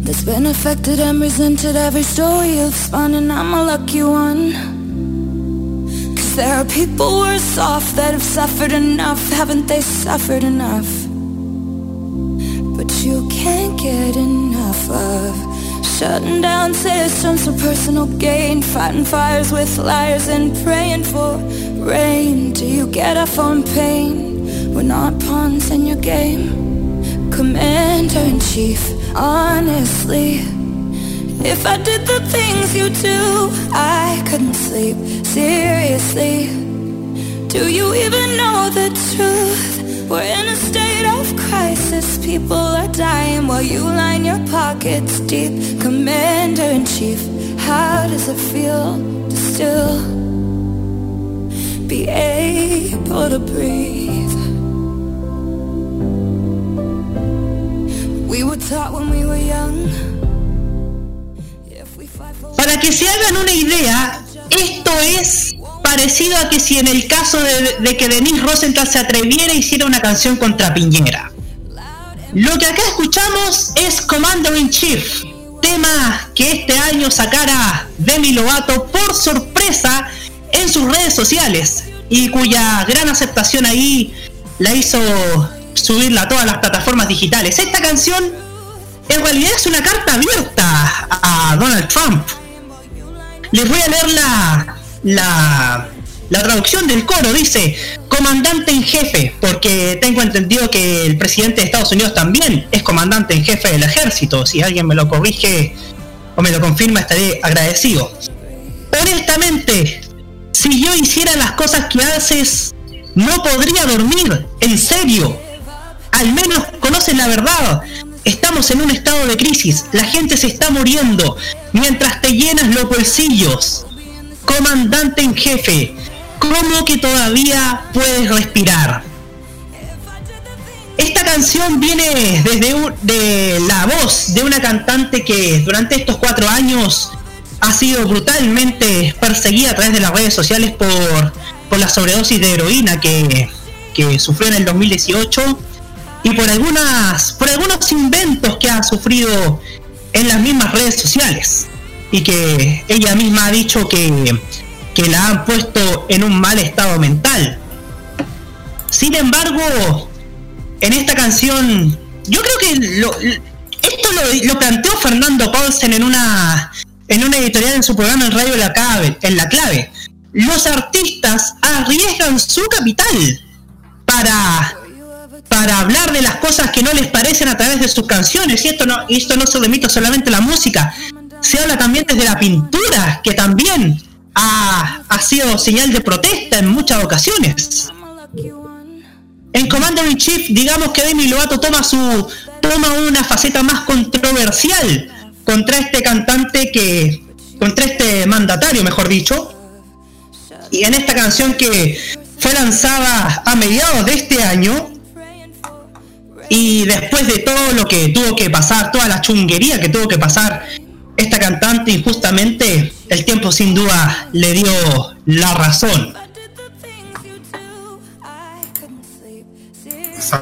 that's been affected and resented every story you've spun, and I'm a lucky one. Cause there are people worse off that have suffered enough, haven't they suffered enough? But you can't get enough of Shutting down systems for personal gain. Fighting fires with liars and praying for rain. Do you get off on pain? We're not pawns in your game. Commander-in-Chief, honestly. If I did the things you do I couldn't sleep, seriously. Do you even know the truth? We're in a state of crisis People are dying while you line your pockets deep Commander-in-Chief, how does it feel to still Be able to breathe? taught when we were young. Para que se hagan una idea, esto es parecido a que si en el caso de, que Denise Rosenthal se atreviera e hiciera una canción contra Piñera. Lo que acá escuchamos es Commander in Chief, tema que este año sacara Demi Lovato por sorpresa en sus redes sociales y cuya gran aceptación ahí la hizo subirla a todas las plataformas digitales. Esta canción en realidad es una carta abierta a Donald Trump. Les voy a leer la, la, la traducción del coro. Dice, comandante en jefe, porque tengo entendido que el presidente de Estados Unidos también es comandante en jefe del ejército. Si alguien me lo corrige o me lo confirma, estaré agradecido. Honestamente, si yo hiciera las cosas que haces, no podría dormir. En serio. Al menos conoces la verdad. Estamos en un estado de crisis. La gente se está muriendo. Mientras te llenas los bolsillos. Comandante en jefe. ¿Cómo que todavía puedes respirar? Esta canción viene desde un- de la voz de una cantante que durante estos cuatro años ha sido brutalmente perseguida a través de las redes sociales por, por la sobredosis de heroína que, sufrió en el 2018 y por algunas por algunos inventos que ha sufrido en las mismas redes sociales y que ella misma ha dicho que, que la han puesto en un mal estado mental. Sin embargo, en esta canción, yo creo que lo- esto lo, planteó Fernando Paulsen en una en una editorial en su programa en Radio La Clave, en La Clave. Los artistas arriesgan su capital para para hablar de las cosas que no les parecen a través de sus canciones y esto no esto no se limita solamente a la música se habla también desde la pintura que también ha, ha sido señal de protesta en muchas ocasiones. En Commander in Chief digamos que Demi Lovato toma su toma una faceta más controversial contra este cantante que contra este mandatario mejor dicho. Y en esta canción que fue lanzada a mediados de este año y después de todo lo que tuvo que pasar, toda la chunguería que tuvo que pasar esta cantante, injustamente, el tiempo sin duda le dio la razón.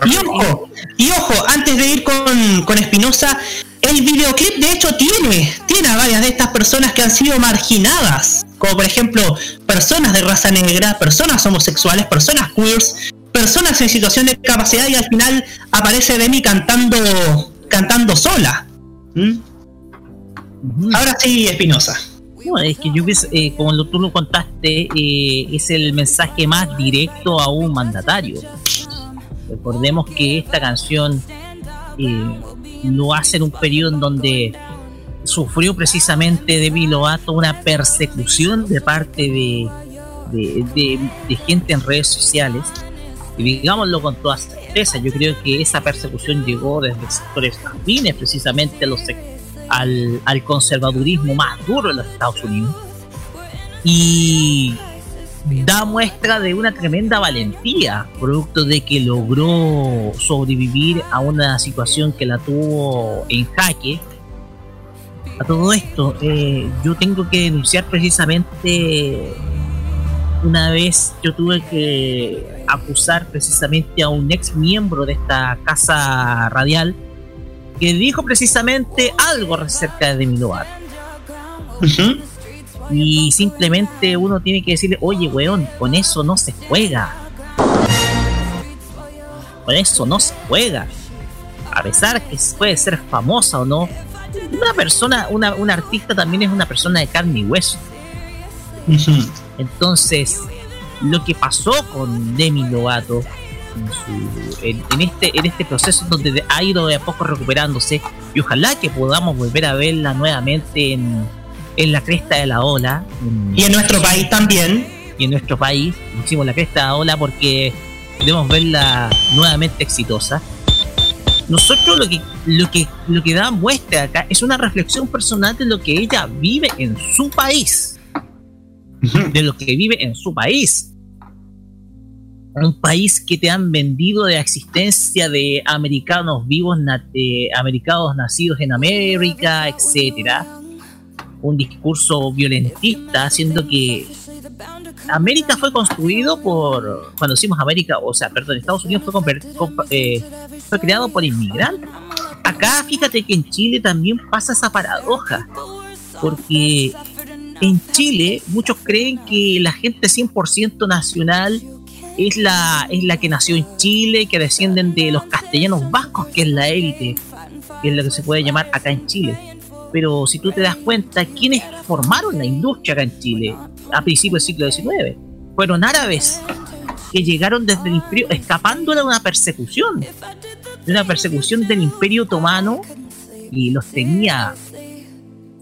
Y ojo, y ojo, antes de ir con, con Espinosa, el videoclip de hecho tiene, tiene a varias de estas personas que han sido marginadas, como por ejemplo personas de raza negra, personas homosexuales, personas queers, personas en situación de capacidad y al final aparece Demi cantando cantando sola. ¿Mm? Ahora sí, Espinosa. No, es que yo pienso, eh, como lo- tú lo contaste, eh, es el mensaje más directo a un mandatario. Recordemos que esta canción eh, lo hace en un periodo en donde sufrió precisamente Demi Lovato una persecución de parte de, de, de- de gente en redes sociales. Y digámoslo con toda certeza, yo creo que esa persecución llegó desde sectores afines precisamente a los sec- al, al conservadurismo más duro en los Estados Unidos. Y da muestra de una tremenda valentía, producto de que logró sobrevivir a una situación que la tuvo en jaque. A todo esto, eh, yo tengo que denunciar precisamente una vez yo tuve que acusar precisamente a un ex miembro de esta casa radial que dijo precisamente algo acerca de Demi Lovato. Y simplemente uno tiene que decirle, oye, weón, con eso no se juega. Con eso no se juega. A pesar que puede ser famosa o no, una persona, una, un artista también es una persona de carne y hueso. Entonces, lo que pasó con Demi Lovato en, su- en- en este, en este proceso donde ha ido de a poco recuperándose y ojalá que podamos volver a verla nuevamente en, en la cresta de la ola. Y en nuestro país también. Y en nuestro país, hicimos la cresta de la ola porque queremos verla nuevamente exitosa. Nosotros lo que, lo que, lo que da muestra acá es una reflexión personal de lo que ella vive en su país. [laughs] De lo que vive en su país. Un país que te han vendido de la existencia de americanos vivos, eh, americanos nacidos en América, etcétera, un discurso violentista, haciendo que América fue construido por, cuando decimos América, o sea, perdón, Estados Unidos fue, eh, creado por inmigrantes. Acá fíjate que en Chile también pasa esa paradoja, porque en Chile muchos creen que la gente 100% nacional es la, es la que nació en Chile, que descienden de los castellanos vascos, que es la élite, que es lo que se puede llamar acá en Chile. Pero si tú te das cuenta, ¿quiénes formaron la industria acá en Chile a principios del siglo XIX? Fueron árabes que llegaron desde el imperio, escapando de una persecución, de una persecución del imperio otomano y los tenía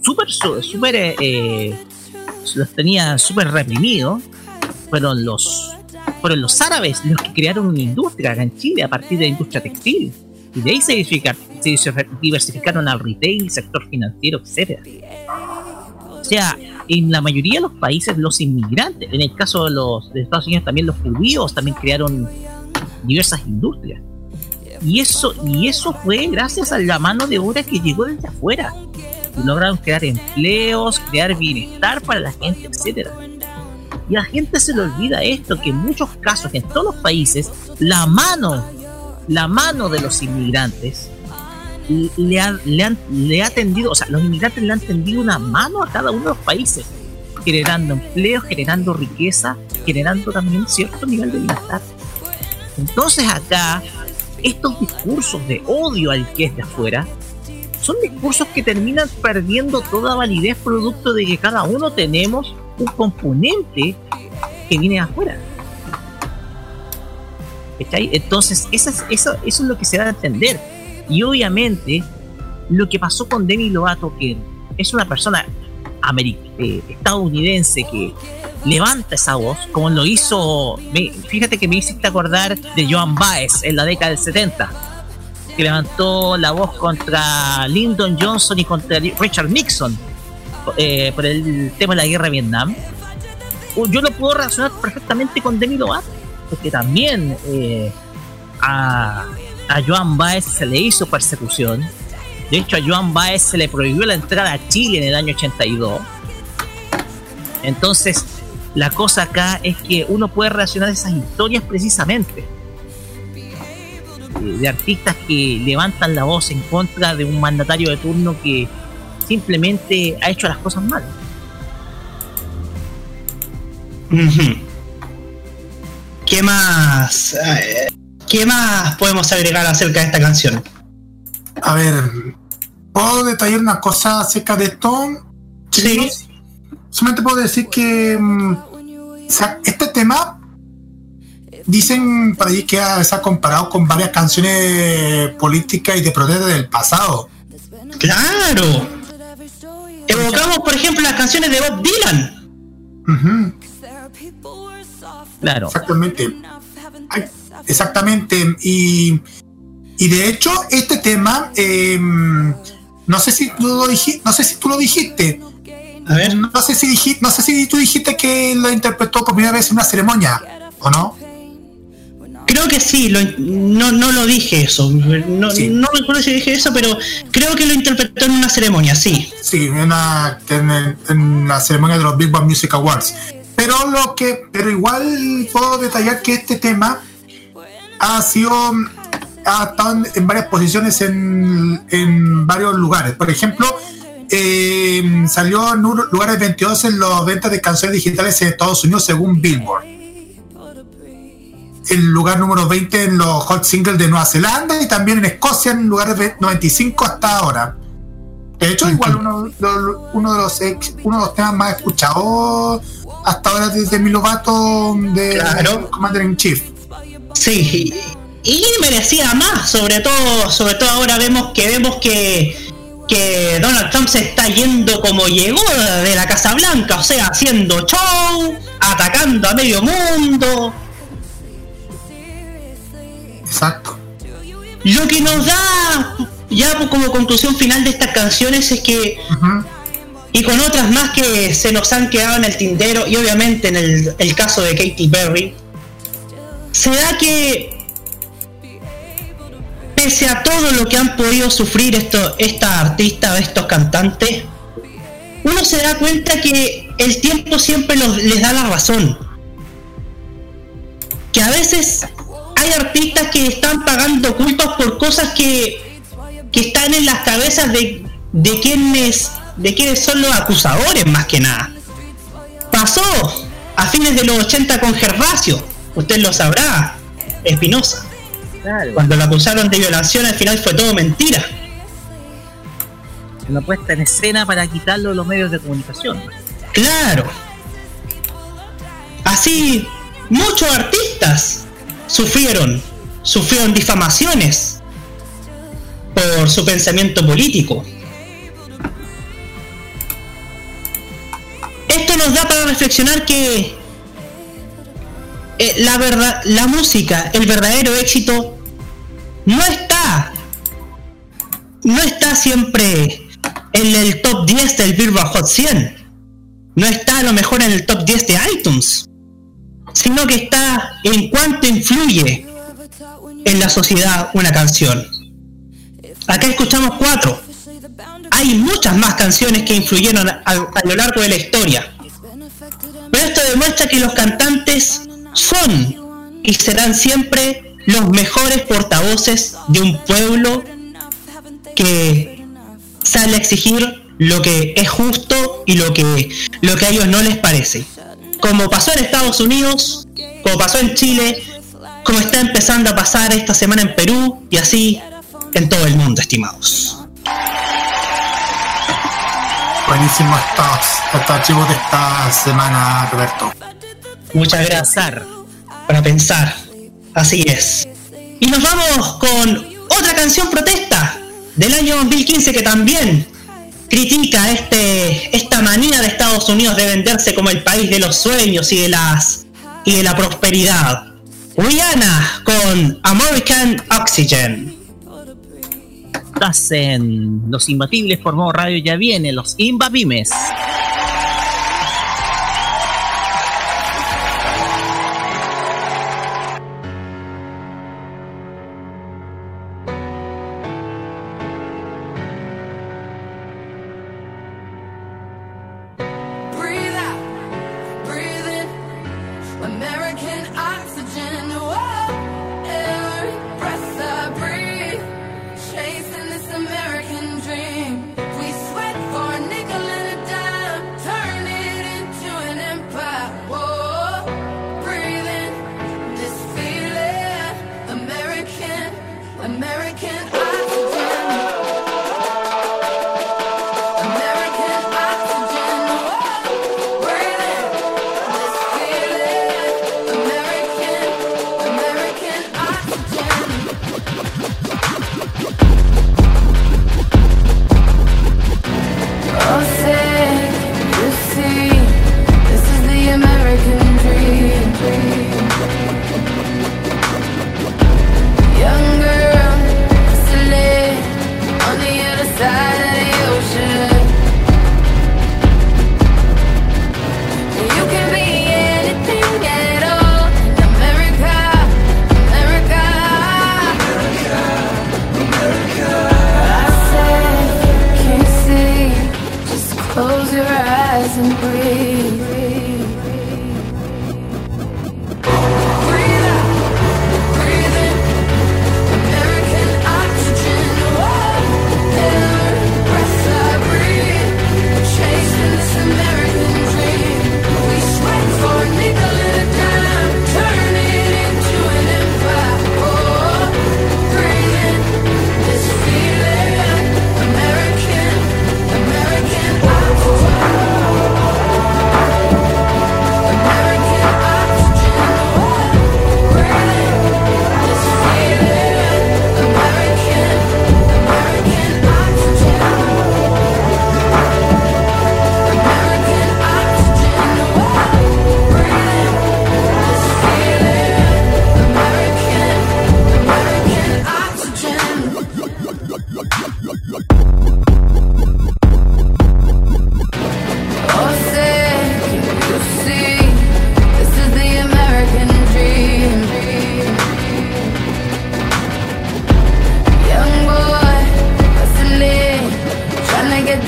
súper, súper, eh, los tenía súper reprimidos. Fueron los, fueron los árabes los que crearon una industria acá en Chile a partir de la industria textil. Y de ahí se, diversificar- se diversificaron al retail, sector financiero, etcétera. O sea, en la mayoría de los países los inmigrantes, en el caso de los de Estados Unidos también los judíos también crearon diversas industrias. Y eso, y eso fue gracias a la mano de obra que llegó desde afuera. Y lograron crear empleos, crear bienestar para la gente, etcétera. Y la gente se le olvida esto, que en muchos casos, en todos los países, la mano, la mano de los inmigrantes le ha, le, han, le ha tendido, o sea, los inmigrantes le han tendido una mano a cada uno de los países, generando empleos, generando riqueza, generando también cierto nivel de bienestar. Entonces acá, estos discursos de odio al que es de afuera, son discursos que terminan perdiendo toda validez producto de que cada uno tenemos un componente que viene de afuera. ¿Cachai? Entonces, eso es, eso, eso es lo que se da a entender. Y obviamente, lo que pasó con Demi Lovato, que es una persona eh, estadounidense que levanta esa voz, como lo hizo, me- fíjate que me hiciste acordar de Joan Baez en la década del 70, que levantó la voz contra Lyndon Johnson y contra Richard Nixon eh, por el tema de la guerra de Vietnam. Yo lo puedo relacionar perfectamente con Demi Lovato, porque también eh, a, a Joan Baez se le hizo persecución. De hecho, a Joan Baez se le prohibió la entrada a Chile en el año 82. Entonces, la cosa acá es que uno puede relacionar esas historias precisamente eh, de artistas que levantan la voz en contra de un mandatario de turno que simplemente ha hecho las cosas mal. ¿Qué más? eh, ¿Qué más podemos agregar acerca de esta canción? A ver, ¿puedo detallar una cosa acerca de esto? Sí. Solamente puedo decir que mm, o sea, este tema dicen por ahí que ha- se ha comparado con varias canciones políticas y de protesta del pasado. ¡Claro! Evocamos, por ejemplo, las canciones de Bob Dylan. Claro. Exactamente. Ay, Exactamente. Y, y de hecho, este tema, eh, no sé si tú lo dijiste, no sé si tú lo dijiste. A ver. No sé si dijiste, no sé si tú dijiste que lo interpretó por primera vez en una ceremonia, ¿o no? Creo que sí, lo no, no lo dije eso. No, no recuerdo si dije eso, pero creo que lo interpretó en una ceremonia, sí. Sí, en, una- en la ceremonia de los Big Bang Music Awards. Pero lo que, pero igual puedo detallar que este tema ha sido, ha estado en, varias posiciones en, en varios lugares. Por ejemplo, eh, salió en lugares 22 en las ventas de canciones digitales en Estados Unidos según Billboard. El lugar número 20 en los hot singles de Nueva Zelanda y también en Escocia en lugares ve- 95 hasta ahora. De hecho, igual uno, de los ex- uno de los temas más escuchados hasta ahora desde mi Lovato de Claro. Commander in Chief. Sí, y, y merecía más, sobre todo, sobre todo ahora vemos que vemos que, que Donald Trump se está yendo como llegó de la Casa Blanca, o sea, haciendo show, atacando a medio mundo. Exacto. Lo que nos da ya como conclusión final de estas canciones es que y con otras más que se nos han quedado en el tintero y obviamente en el, el caso de Katy Perry se da que pese a todo lo que han podido sufrir esto, esta artista o estos cantantes, uno se da cuenta que el tiempo siempre los- les da la razón. Que a veces hay artistas que están pagando culpas por cosas que, que están en las cabezas de, de quienes de quienes son los acusadores más que nada. Pasó a fines de los 80 con Gervasio, usted lo sabrá, Espinosa. Cuando lo acusaron de violación al final fue todo mentira. Una puesta en escena para quitarlo de los medios de comunicación. Claro. Así, muchos artistas sufrieron, sufrieron difamaciones por su pensamiento político. Esto nos da para reflexionar que eh, la verdad, la música, el verdadero éxito, no está, no está siempre en el top 10 del Billboard Hot 100 no está a lo mejor en el top 10 de iTunes, sino que está en cuánto influye en la sociedad una canción. Acá escuchamos cuatro. Hay muchas más canciones que influyeron a, lo largo de la historia. Pero esto demuestra que los cantantes son y serán siempre los mejores portavoces de un pueblo que sale a exigir lo que es justo y lo que, lo que a ellos no les parece. Como pasó en Estados Unidos, como pasó en Chile, como está empezando a pasar esta semana en Perú y así en todo el mundo, estimados. Buenísimo estos, estos archivos de esta semana, Roberto. Muchas gracias. Para pensar. Así es. Y nos vamos con otra canción protesta del año 2015 que también critica este, esta manía de Estados Unidos de venderse como el país de los sueños y de las y de la prosperidad. Rihanna con American Oxygen. Hacen los imbatibles por radio ya vienen los imbabimes.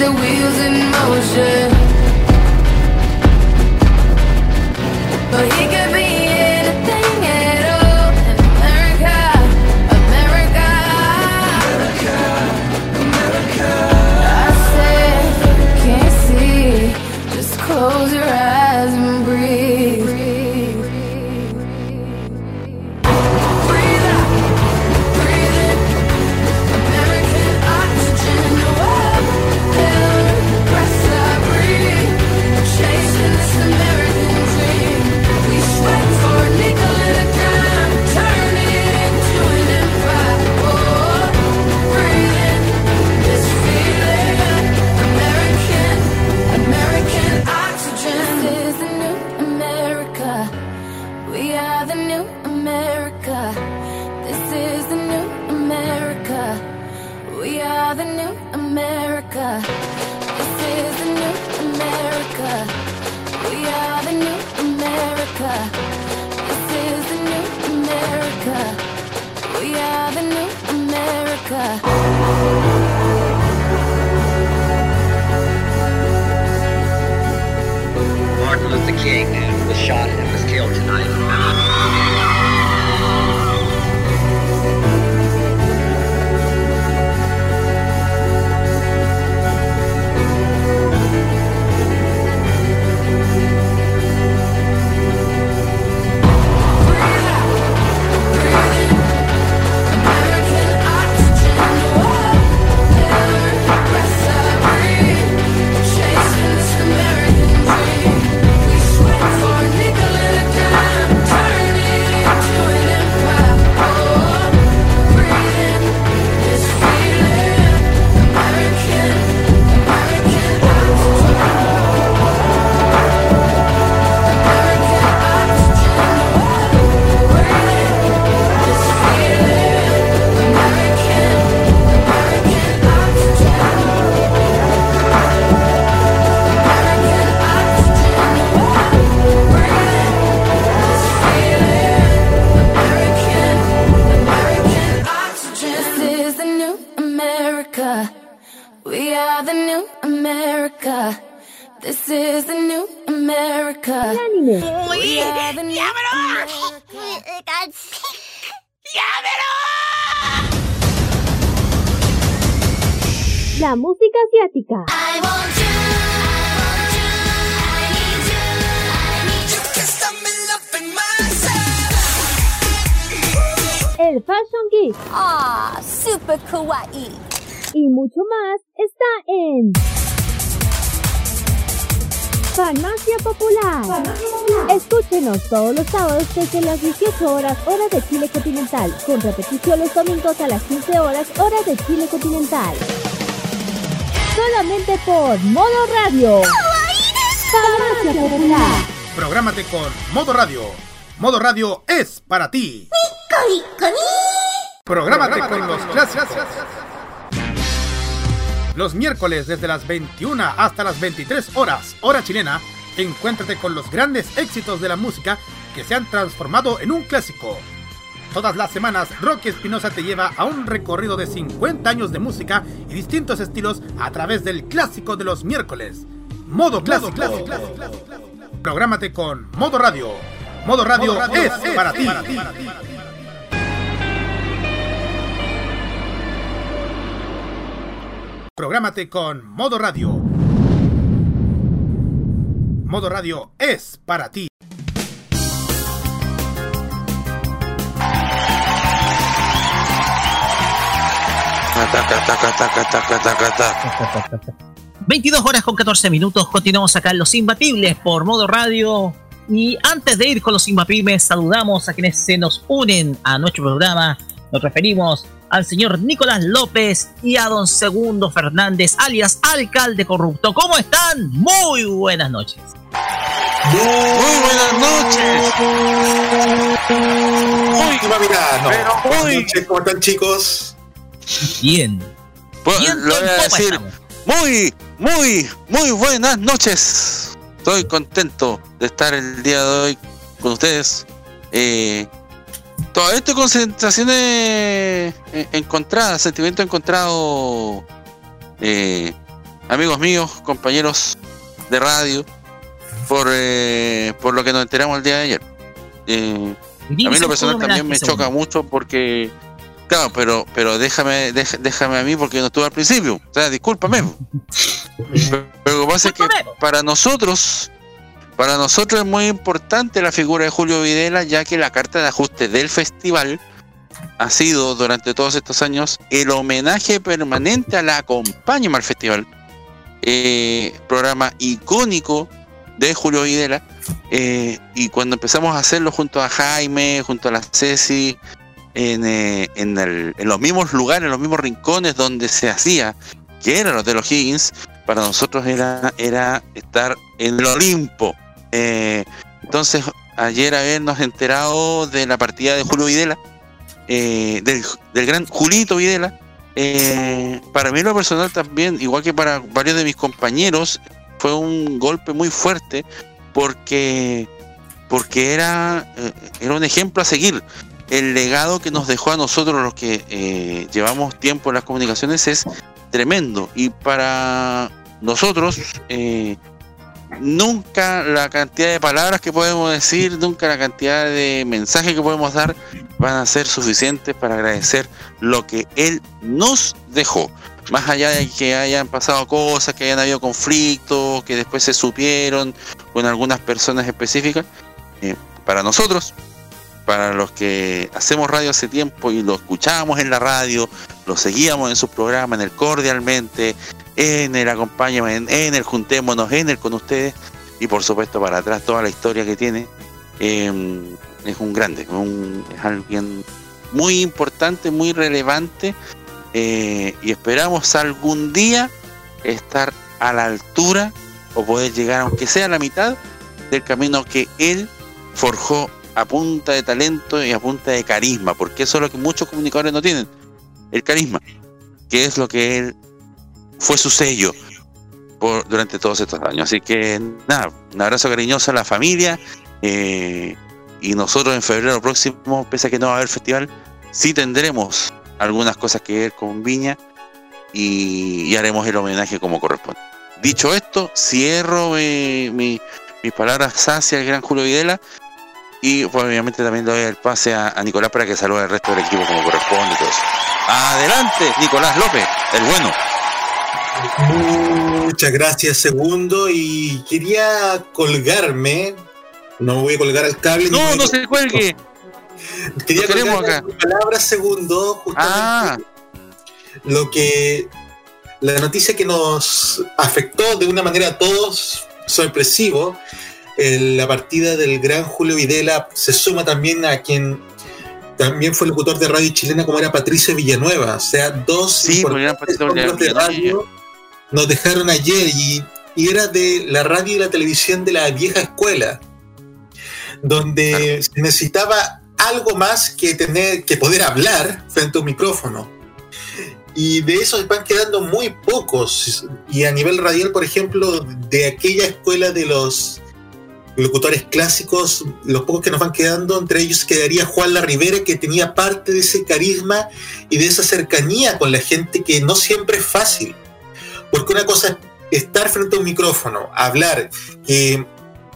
the we desde las 18 horas hora de Chile continental, con repetición los domingos a las 15 horas hora de Chile continental. Solamente por Modo Radio. Farmacia Popular. Prográmate con Modo Radio. Modo Radio es para ti. Prográmate con los clásicos. Los miércoles desde las 21 hasta las 23 horas, hora chilena, encuéntrate con los grandes éxitos de la música que se han transformado en un clásico. Todas las semanas, Rocky Espinosa te lleva a un recorrido de 50 años de música y distintos estilos a través del clásico de los miércoles. Modo clásico. Prográmate con Modo Radio. Modo Radio, es, para ti. Prográmate con Modo Radio. Modo Radio es para ti. Taca, taca, taca, taca, taca, taca. 22 horas con 14 minutos. Continuamos acá en Los Imbatibles por modo radio. Y antes de ir con los Imbatibles, saludamos a quienes se nos unen a nuestro programa. Nos referimos al señor Nicolás López y a don Segundo Fernández, alias Alcalde Corrupto. ¿Cómo están? Muy buenas noches. Muy buenas noches. Uy, va a mirar, no. Pero Buenas muy- noches, ¿cómo están chicos? Bien. Pues, Bien, lo voy a ¿cómo decir. estamos? Muy, muy, muy buenas noches. Estoy contento de estar el día de hoy con ustedes. Eh, todo esto con sensaciones eh, encontradas, sentimientos encontrados. eh, amigos míos, compañeros de radio, por, eh, por lo que nos enteramos el día de ayer. Eh, a mí lo personal también me choca mucho porque, claro, pero, pero déjame, déjame a mí porque yo no estuve al principio. O sea, discúlpame. pero, pero lo que pasa es que para nosotros, para nosotros es muy importante la figura de Julio Videla, ya que la carta de ajuste del festival ha sido durante todos estos años el homenaje permanente a la Acompáñame al Festival, eh, programa icónico de Julio Videla. eh, y cuando empezamos a hacerlo junto a Jaime, junto a la Ceci, en, eh, en, los mismos lugares, en los mismos rincones donde se hacía, que eran los de los Higgins, para nosotros era, era estar en el Olimpo. Eh, entonces, ayer habernos enterado de la partida de Julio Videla, eh, del, del gran Julito Videla, para mí lo personal también, igual que para varios de mis compañeros, fue un golpe muy fuerte porque, porque era, era un ejemplo a seguir. El legado que nos dejó a nosotros los que eh, llevamos tiempo en las comunicaciones es tremendo. Y para nosotros, eh, nunca la cantidad de palabras que podemos decir, nunca la cantidad de mensajes que podemos dar van a ser suficientes para agradecer lo que Él nos dejó. Más allá de que hayan pasado cosas, que hayan habido conflictos, que después se supieron con algunas personas específicas, eh, para nosotros, para los que hacemos radio hace tiempo y lo escuchábamos en la radio, lo seguíamos en sus programas, en el Cordialmente, en el Acompáñame, en el Juntémonos, en el Con Ustedes, y por supuesto para atrás toda la historia que tiene, eh, es un grande, es alguien muy importante, muy relevante, eh, y esperamos algún día estar a la altura o poder llegar, aunque sea a la mitad, del camino que él forjó a punta de talento y a punta de carisma, porque eso es lo que muchos comunicadores no tienen, el carisma, que es lo que él fue su sello por, durante todos estos años. Así que nada, un abrazo cariñoso a la familia eh, y nosotros en febrero próximo, pese a que no va a haber festival, sí tendremos algunas cosas que ver con Viña y, haremos el homenaje como corresponde. Dicho esto, cierro eh, mi- mis palabras hacia el gran Julio Videla y pues, obviamente también doy el pase a, a Nicolás para que salude al resto del equipo como corresponde y todo eso. Adelante, Nicolás López, el bueno. Muchas gracias, segundo. Y quería colgarme. No me voy a colgar al cable. No, no se cuelgue. [laughs] Quería colgarme acá. en palabras, segundo. Justamente Ah, lo que. La noticia que nos afectó de una manera a todos sorpresivo. La partida del gran Julio Videla se suma también a quien también fue locutor de radio chilena como era Patricio Villanueva. O sea, dos Sí, Patricio hombres de radio nos dejaron ayer y, y era de la radio y la televisión de la vieja escuela, donde se necesitaba algo más que tener que poder hablar frente a un micrófono. Y de esos van quedando muy pocos. Y a nivel radial, por ejemplo, de aquella escuela de los locutores clásicos, los pocos que nos van quedando, entre ellos quedaría Juan La Rivera, que tenía parte de ese carisma y de esa cercanía con la gente que no siempre es fácil. Porque una cosa es estar frente a un micrófono, hablar, que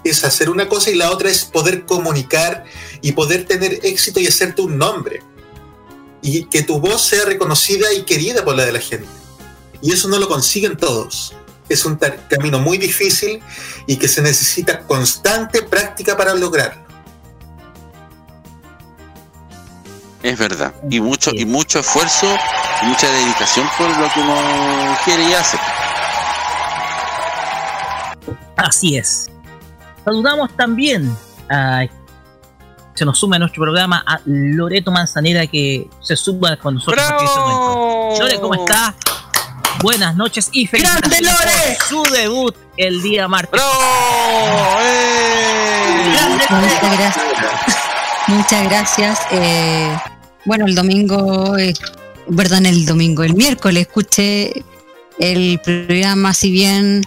es hacer una cosa y la otra es poder comunicar y poder tener éxito y hacerte un nombre. Y que tu voz sea reconocida y querida por la de la gente. Y eso no lo consiguen todos. Es un camino muy difícil y que se necesita constante práctica para lograrlo. es verdad. Y mucho, y mucho esfuerzo y mucha dedicación por lo que uno quiere y hace. Así es. Saludamos también a. Se nos suma a nuestro programa a Loreto Manzanera que se suma con nosotros en este momento. Lore, ¿cómo está? Buenas noches y felicitaciones por su debut el día martes. Muchas gracias. Muchas gracias. Eh, bueno, el domingo, eh, perdón, el domingo, el miércoles escuché el programa, si bien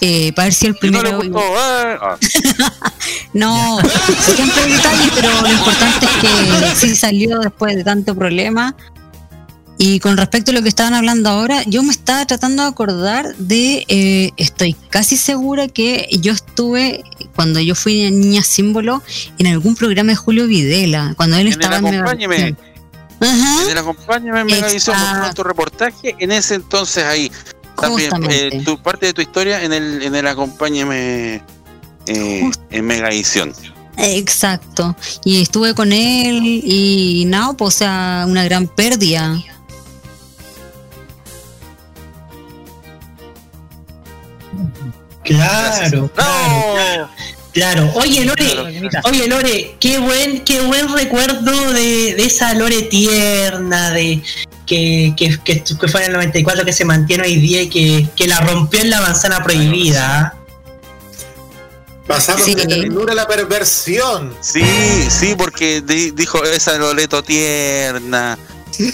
eh, para ver si el Y no primero. gustó, eh. Ah. [laughs] No, siempre hay detalles, pero lo importante es que sí salió después de tanto problema. Y con respecto a lo que estaban hablando ahora, yo me estaba tratando de acordar de, eh, estoy casi segura que yo estuve, cuando yo fui niña símbolo, en algún programa de Julio Videla, cuando él estaba en acompáñeme. Ajá. En el acompáñame en Megavisión tu reportaje. En ese entonces ahí. También eh, tu parte de tu historia en el, en el acompáñame eh, en Megavisión. Exacto. Y estuve con él y nada, pues o sea, una gran pérdida. Claro, [laughs] claro, claro. Oye, Lore, oye, Lore, qué buen, qué buen recuerdo de, de esa Lore tierna, de que, que, que, que fue en el 94 que se mantiene hoy día y que, que la rompió en la manzana prohibida. Pasamos Sí. de ternura a la perversión. Sí, sí, porque di- dijo esa Loreto tierna,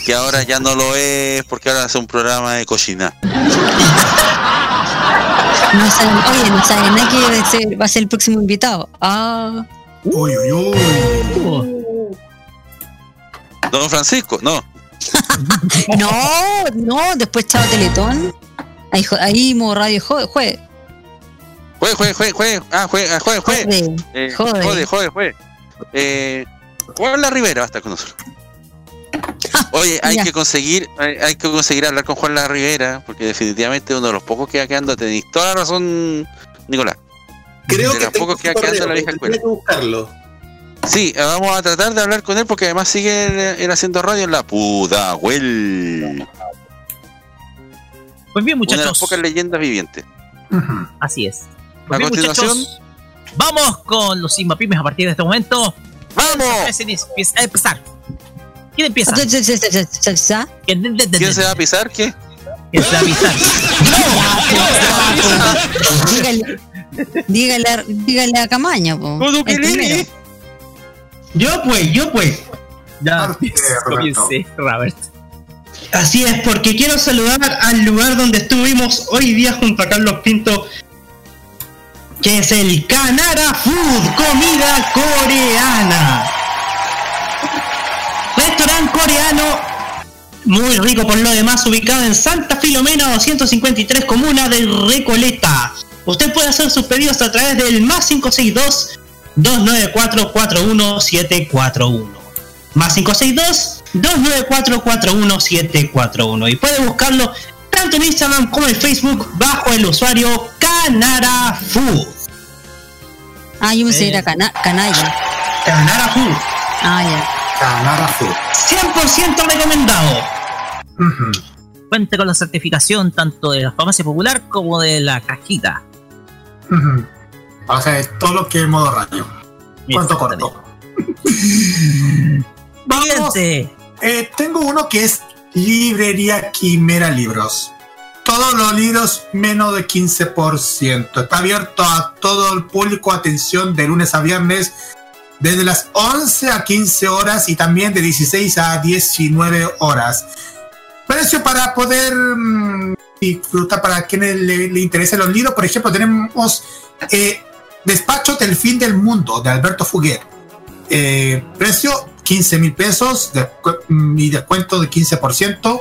que ahora ya no lo es, porque ahora hace un programa de cocina. [laughs] No saben, oye, no saben va a ser, va a ser el próximo invitado. Ah. Uy, uy, uy. Don Francisco, no. [laughs] No, no, después Chavo Teletón. Ahí, ahí modo radio jue. jue. Juegue, juegue, juegue, juegue. Ah, juegue, ah, juegue, juegue. Jode, Eh, jode. jode, jode, jode. Eh, Juan La Rivera va a estar con nosotros. [laughs] Oye, hay ya. que conseguir, hay, hay que conseguir hablar con Juan La Rivera, porque definitivamente uno de los pocos que va quedando, tenéis toda la razón, Nicolás. Creo de que los pocos que va quedando en la vieja escuela. que buscarlo. Sí, eh, vamos a tratar de hablar con él porque además sigue él, él haciendo radio en la puta, güey. Pues bien, Una de las muchachos. pocas leyendas vivientes. Así es. A Pues bien, continuación, muchachos, vamos con los Inmapymes a partir de este momento. ¡Vamos! Empieza a empezar. ¿Quién empieza? ¿Quién ¿quién se va a pisar? ¿Qué? ¿Quién se va a pisar? Dígale, dígale, a- dígale a Camaño, po. Yo pues, yo pues. Ya, comience, [laughs] Robert. Así es, porque quiero saludar al lugar donde estuvimos hoy día junto a Carlos Pinto, que es el Canara Food, comida coreana. Restaurante coreano, muy rico por lo demás, ubicado en Santa Filomena 253, comuna de Recoleta. Usted puede hacer sus pedidos a través del más 562 294 41741 más 562 294 41741 y puede buscarlo tanto en Instagram como en Facebook bajo el usuario Canara Food. Ah, yo me sé Eh. era cana canalla. Canara Food. Ah, ya. Canara Food. 100% recomendado. Cuenta con la certificación tanto de la farmacia popular como de la cajita. Ujú. O sea, es todo lo que es modo radio. Cuánto corto. [laughs] Vamos. Eh, tengo uno que es Librería Quimera Libros. Todos los libros menos de 15%. Está abierto a todo el público. Atención de lunes a viernes. Desde las 11 a 15 horas y también de 16 a 19 horas. Precio para poder mm, disfrutar para quienes le, le interesen los libros. Por ejemplo, tenemos eh, Despacho del Fin del Mundo de Alberto Fuguet. Eh, precio 15 mil pesos descu- mm, y descuento de 15%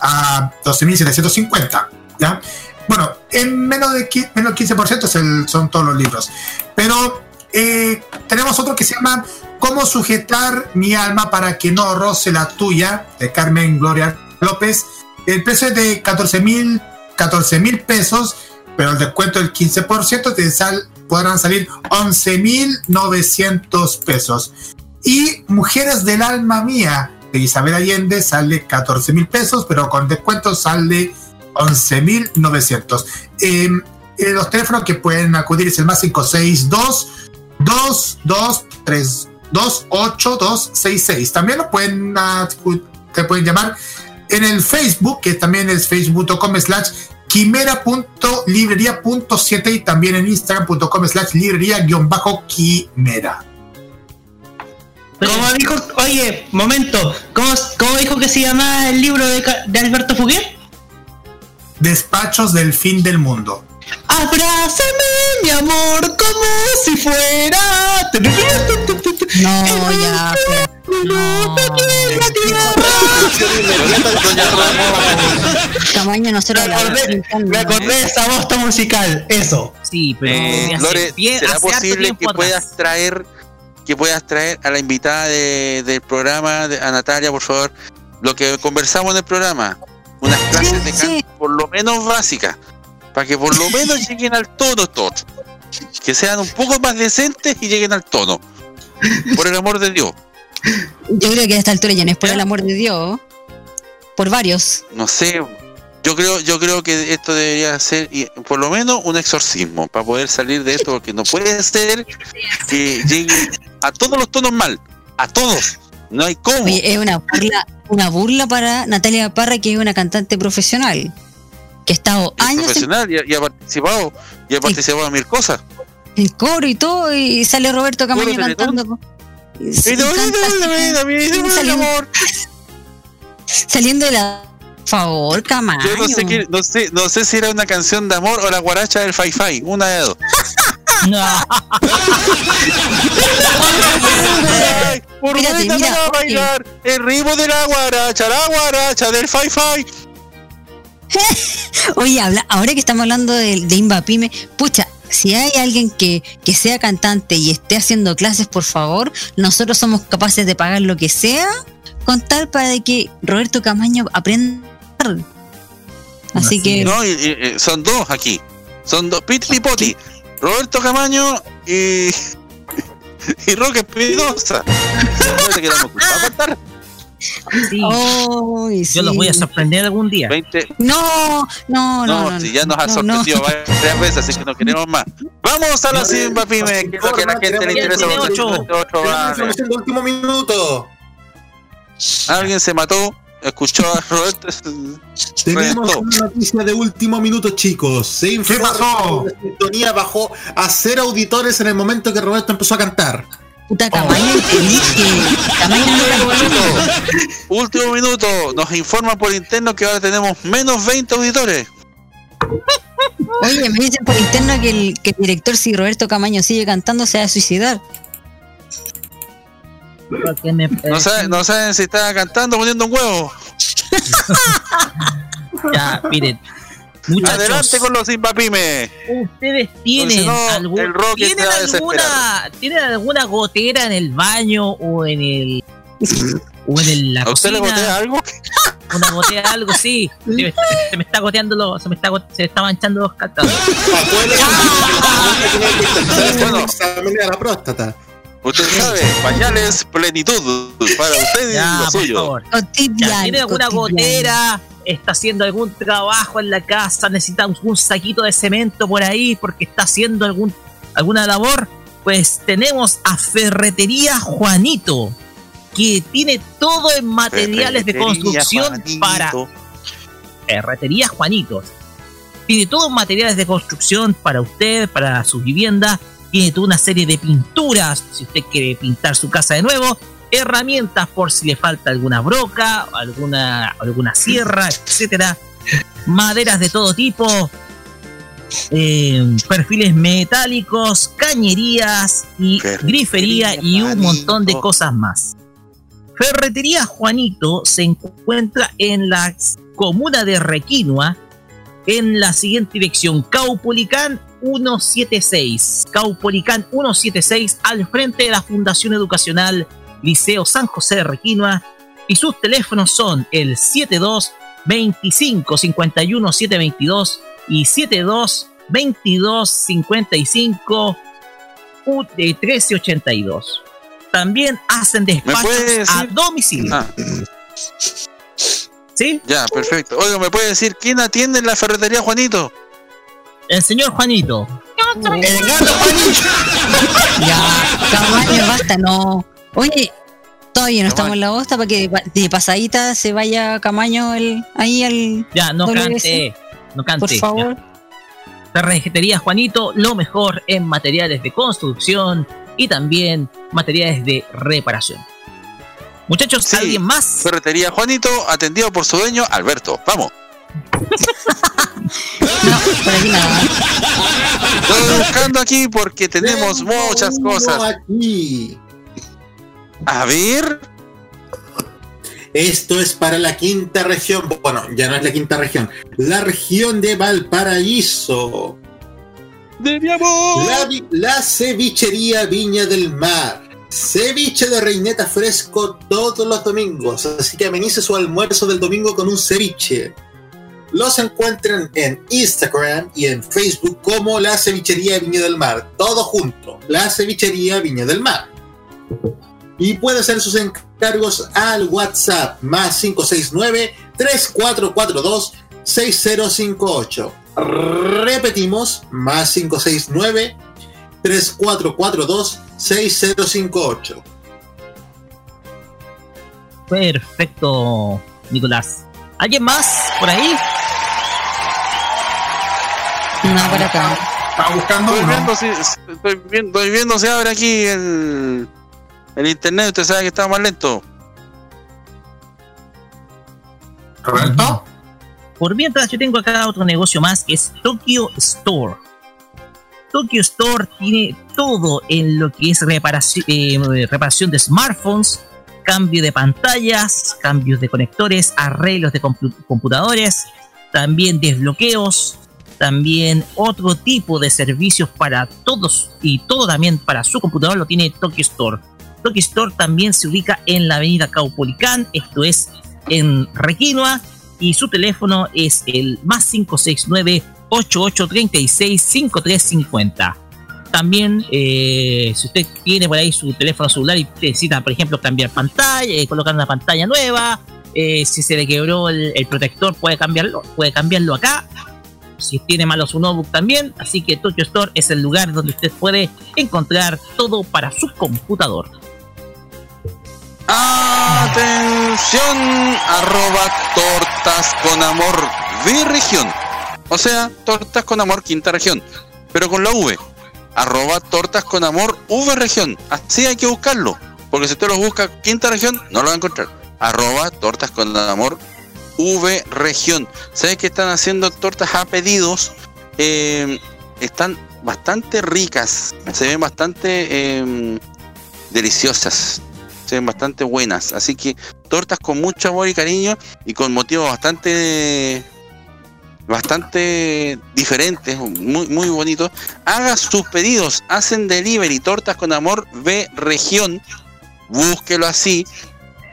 a 12.750. ¿ya? Bueno, en menos de, menos del 15% es el- son todos los libros. Pero eh, tenemos otro que se llama Cómo sujetar mi alma para que no roce la tuya, de Carmen Gloria López. El precio es de 14 mil 14 mil pesos, pero el descuento del 15% te sal, podrán salir 11.900 pesos. Y Mujeres del Alma Mía de Isabel Allende sale 14 mil pesos, pero con descuento sale 11.900. Eh, eh, los teléfonos que pueden acudir es el más 562 223 28266. También lo pueden, ah, te pueden llamar en el Facebook, que también es facebook.com slash quimera.librería.7 y también en instagram.com slash librería-quimera. Como dijo, oye, momento, ¿cómo, cómo dijo que se llamaba el libro de, de Alberto Fuguet? Despachos del fin del mundo. Abrázame, mi amor, como si fuera. No, ya. Tamaño nosotros Me acordé, me acordé de esa voz tan musical, eso. Sí, pero Eh, hace Lore, ¿será posible que atrás. puedas traer que puedas traer a la invitada de- del programa, de- a Natalia, por favor, lo que conversamos en el programa? Unas clases de canto por lo menos básicas, para que por lo menos lleguen al tono todos. Que sean un poco más decentes y lleguen al tono. Por el amor de Dios. Yo creo que a esta altura ya no es por el amor de Dios. Por varios. No sé. Yo creo, yo creo que esto debería ser y, por lo menos un exorcismo para poder salir de esto, porque no puede ser que llegue a todos los tonos mal, a todos. No hay cómo. Oye, es una burla, una burla para Natalia Parra, que es una cantante profesional. Que ha estado Es años en, profesional y, ha- y ha participado y ha participado en mil cosas. en coro y todo, y sale Roberto Camaño cantando. Y, Y no, no, no, no, no, no, no, saliendo, amor. [laughs] saliendo de la. Favor, Camaño. Yo no sé, qué- no sé, no sé si era una canción de amor o la guaracha del Fai Fai, una de dos. [laughs] Ay, [laughs] Por mira, oye. bailar el ritmo de la guaracha, la guaracha del Fai Fai. [laughs] Oye, habla, ahora que estamos hablando de, de Inva Pyme, pucha, si hay alguien que, que sea cantante y esté haciendo clases, por favor, nosotros somos capaces de pagar lo que sea con tal para que Roberto Camaño aprenda. Así que No, y- y- y son dos aquí. Son dos. Piti Poti. Roberto Camaño y. [laughs] Y Roque Espinosa. [laughs] Sí. Ay, Yo los voy a sorprender algún día. 20. No, no, no, No, no. si ya nos ha no, no. sorprendido varias veces, así que no queremos más. Vamos a la Simba Pyme, que es lo que a la gente le interesa. Información de último minuto. Alguien se mató, escuchó a Roberto. Tenemos una noticia de último minuto, chicos. Se informa pasó? la sintonía bajó a cero auditores en el momento que Roberto empezó a cantar. Puta Camaño, entendí que Camaño no cantaba. Último minuto, nos informan por interno que ahora tenemos menos 20 auditores. Oye, me dicen por interno que el, que el director, si Roberto Camaño sigue cantando, se va a suicidar. Me- No saben, no saben si está cantando o poniendo un huevo. [laughs] Ya, miren. Muchachos, Adelante con los Simba Pyme. ustedes tienen, si no, algún- ¿tienen alguna, ¿tienen alguna gotera en el baño o en el o en el, la ¿A usted le cocina? gotea algo? [laughs] Una gotea, algo, sí. Se me, se me está goteando, lo- se me está, se me está manchando los calzones. [laughs] Bueno, examen a la próstata. Usted sabe, [laughs] pañales plenitud para usted y Ya, lo por suyo. Ya, ¿Tiene alguna gotera? ¿Está haciendo algún trabajo en la casa? ¿Necesita un saquito de cemento por ahí porque está haciendo algún, alguna labor? Pues tenemos a Ferretería Juanito, que tiene todo en materiales de construcción Juanito. para Ferretería Juanitos. Tiene todo en materiales de construcción para usted, para su vivienda. Tiene toda una serie de pinturas, si usted quiere pintar su casa de nuevo. Herramientas por si le falta alguna broca, alguna, alguna sierra, etcétera. Maderas de todo tipo. eh, perfiles metálicos, cañerías y grifería y un montón de cosas más. Ferretería Juanito se encuentra en la comuna de Requinoa, en la siguiente dirección: Caupolicán 176. Caupolicán 176, al frente de la Fundación Educacional Liceo San José de Requinoa. Y sus teléfonos son el 72 25 51 722 y 72 22 55 U- de 1382. También hacen despachos a domicilio. Ah. ¿Sí? Ya, perfecto. Oiga, ¿me puede decir quién atiende en la ferretería Juanito? El señor Juanito. El gato [laughs] Ya, Camaño, basta, no. Oye, todavía no estamos en la bosta para que de pasadita se vaya Camaño el, ahí al. Ya, no WC. cante. No cante. Por favor. ya. Ferretería Juanito, lo mejor en materiales de construcción y también materiales de reparación. Muchachos, Sí. ¿alguien más? Ferretería Juanito, atendido por su dueño, Alberto. Vamos. [laughs] No, por aquí nada. Estoy buscando aquí porque tenemos muchas Uno cosas. Aquí. A ver. Esto es para la quinta región. Bueno, ya no es la quinta región. La región de Valparaíso. De mi amor. La, la cevichería Viña del Mar. Ceviche de reineta fresco todos los domingos. Así que amenice su almuerzo del domingo con un ceviche. Los encuentran en Instagram y en Facebook como La Cevichería Viña del Mar. Todo junto. La Cevichería Viña del Mar. Y puede hacer sus encargos al WhatsApp más 569-3442-6058. Repetimos, más 569-3442-6058. Perfecto, Nicolás. ¿Alguien más por ahí? No, por acá. Estaba buscando Estoy uno. viendo, si, estoy, viendo, estoy viendo si abre aquí el, el internet. Usted sabe que está más lento. Roberto. Por mientras, yo tengo acá otro negocio más que es Tokyo Store. Tokyo Store tiene todo en lo que es reparación, eh, reparación de smartphones, cambio de pantallas, cambios de conectores, arreglos de compu- computadores, también desbloqueos, También otro tipo de servicios para todos y todo también para su computador lo tiene Tokyo Store. Tokyo Store también se ubica en la avenida Caupolicán, esto es en Requinoa, y su teléfono es el más 569 8836 5350. También, eh, si usted tiene por ahí su teléfono celular y necesita, por ejemplo, cambiar pantalla, eh, colocar una pantalla nueva, eh, si se le quebró el, el protector, puede cambiarlo, puede cambiarlo acá. Si tiene malo su notebook también, así que Tokyo Store es el lugar donde usted puede encontrar todo para su computador. Atención, arroba tortas con amor V región. O sea, tortas con amor quinta región. Pero con la V. Arroba tortas con amor V región. Así hay que buscarlo. Porque si usted lo busca quinta región, no lo va a encontrar. Arroba tortas con amor V región. ¿Sabes que están haciendo tortas a pedidos? Eh, están bastante ricas. Se ven bastante eh, deliciosas se ven bastante buenas. Así que tortas con mucho amor y cariño y con motivos bastante bastante diferentes, muy muy bonitos. Haga sus pedidos, hacen delivery, tortas con amor B región. Búsquelo así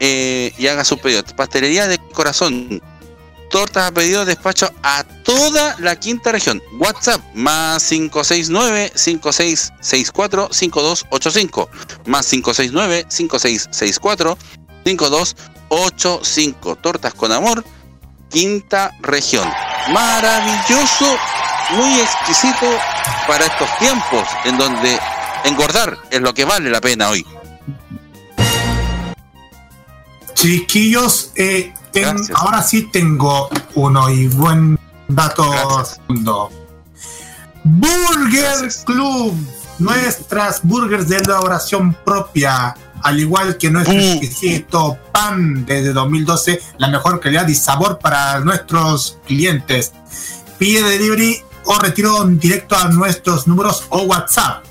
eh, y haga sus pedidos. Pastelería de corazón. Tortas a pedido, despacho a toda la quinta región. WhatsApp más 569-5664-5285. Más 569-5664-5285. Tortas con amor, quinta región. Maravilloso, muy exquisito para estos tiempos en donde engordar es lo que vale la pena hoy. Chiquillos, eh, ten- ahora sí tengo uno y buen dato segundo. Burger Club, nuestras burgers de elaboración propia, al igual que nuestro exquisito pan desde 2012, la mejor calidad y sabor para nuestros clientes. Pide delivery o retiro directo a nuestros números o WhatsApp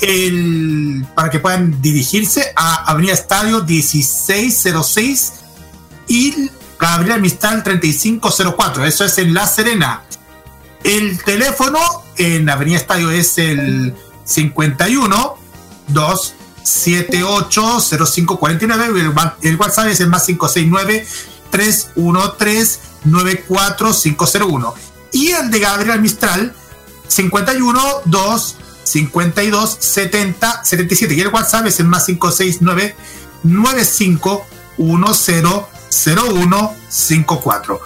el, para que puedan dirigirse a Avenida Estadio 1606 y Gabriel Mistral 3504. Eso es en La Serena. El teléfono en Avenida Estadio es el 51 278 0549. El, wa- el WhatsApp es el más 569 313 94501. Y el de Gabriel Mistral 51 2 52 70 77 y el WhatsApp es el más 569 95 10 01 54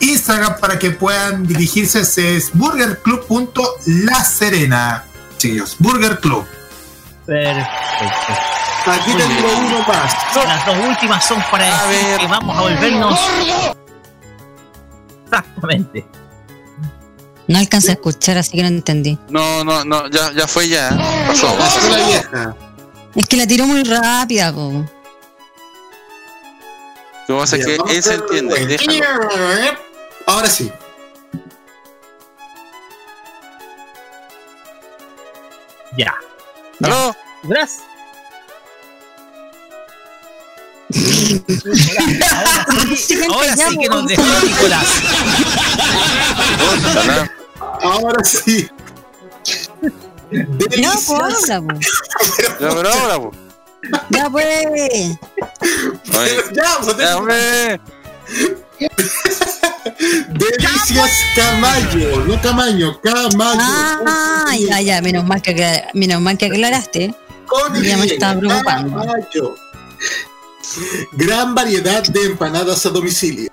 Instagram para que puedan dirigirse es burgerclub.la serena chicos Burger Club Perfecto. Aquí tengo uno más. Las dos últimas son para decir que vamos a volvernos. Exactamente. No alcancé a escuchar, así que no entendí. No, no, no, ya, ya fue ya. ¿eh? Pasó. Pasó la vieja. Es que la tiró muy rápida, po. Lo que pasa es que él se entiende. Déjalo. Ahora sí. Ya. ¿Aló? Gracias. [laughs] Ahora sí que nos dejó Nicolás. Ahora sí. No, pues habla, po. Ya, pero ahora, po. Ya, pues. Ya, pues, ya, hombre. Delicias Camayo, no Camaño, Camayo. Ah, ya, ya, menos mal que, menos mal que aclaraste. Con Ya me Y, estaba preocupando. Camayo. Gran variedad de empanadas a domicilio.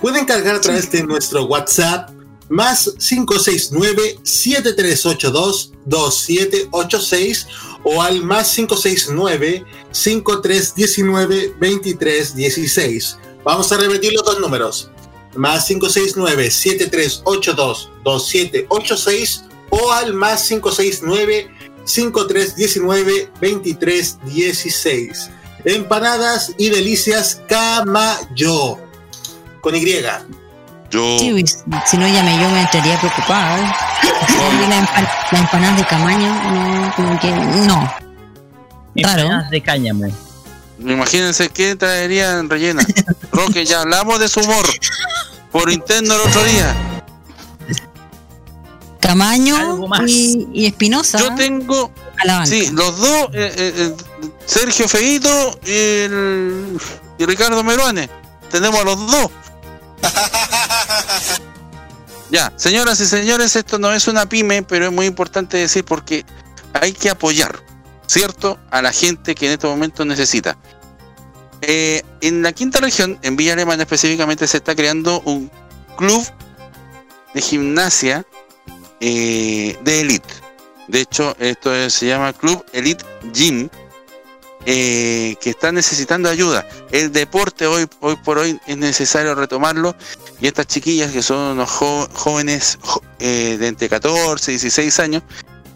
Pueden cargar a través de nuestro WhatsApp más 569-7382-2786 o al más 569-5319-2316. Vamos a repetir los dos números. Más 569-7382-2786 o al más 569-5319-2316. Empanadas y delicias Camayo. Con Y. Yo. Sí, si no, ya me, yo me estaría preocupada. ¿eh? Y la, empan- la empanada de camaño, no, como que no. Claro. De cáñamo. Imagínense qué traerían rellena. [laughs] Roque, ya hablamos de su humor por interno el otro día. Camaño y, y Espinosa. Yo tengo, a la banca. sí, los dos, eh, eh, eh, Sergio Feito y, el, y Ricardo Meruane. Tenemos a los dos. Ya, señoras y señores, esto no es una pyme, pero es muy importante decir porque hay que apoyar, ¿cierto? A la gente que en estos momentos necesita. Eh, en la quinta región, en Villa Alemana específicamente, se está creando un club de gimnasia eh, de elite. De hecho, esto es- se llama Club Elite Gym, eh, que está necesitando ayuda. El deporte hoy, hoy por hoy es necesario retomarlo y estas chiquillas que son unos jóvenes eh, de entre 14 y 16 años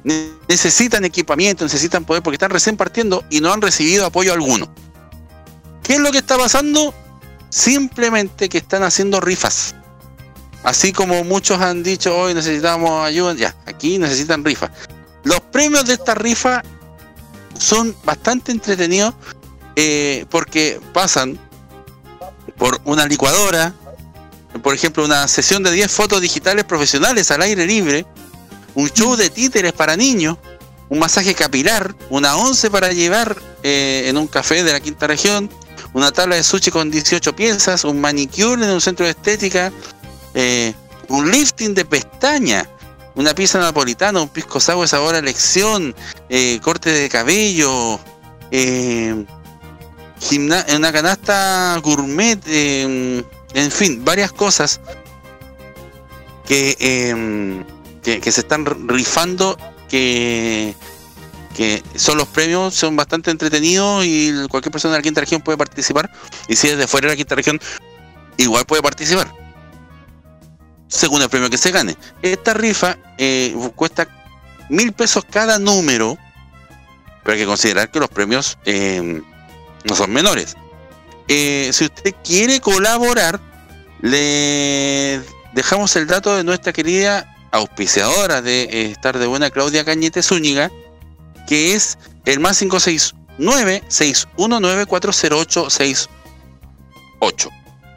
ne- necesitan equipamiento, necesitan poder porque están recién partiendo y no han recibido apoyo alguno. ¿Qué es lo que está pasando? Simplemente que están haciendo rifas. Así como muchos han dicho hoy necesitamos ayuda, ya, aquí necesitan rifas. Los premios de esta rifa son bastante entretenidos eh, porque pasan por una licuadora, por ejemplo, una sesión de 10 fotos digitales profesionales al aire libre, un show de títeres para niños, un masaje capilar, una once para llevar eh, en un café de la quinta región, una tabla de sushi con 18 piezas, un manicure en un centro de estética, eh, un lifting de pestaña, una pizza napolitana, un pisco sour sabor a elección, eh, corte de cabello, eh, una canasta gourmet, eh, en fin, varias cosas que, eh, que, que se están rifando que, que son los premios, son bastante entretenidos y cualquier persona de la quinta región puede participar. Y si es de fuera de la quinta región, igual puede participar. Según el premio que se gane. Esta rifa eh, cuesta mil pesos cada número. Pero hay que considerar que los premios eh, no son menores. Eh, si usted quiere colaborar, le dejamos el dato de nuestra querida auspiciadora de Estar de Buena, Claudia Cañete Zúñiga, que es el más 569-619-408-68.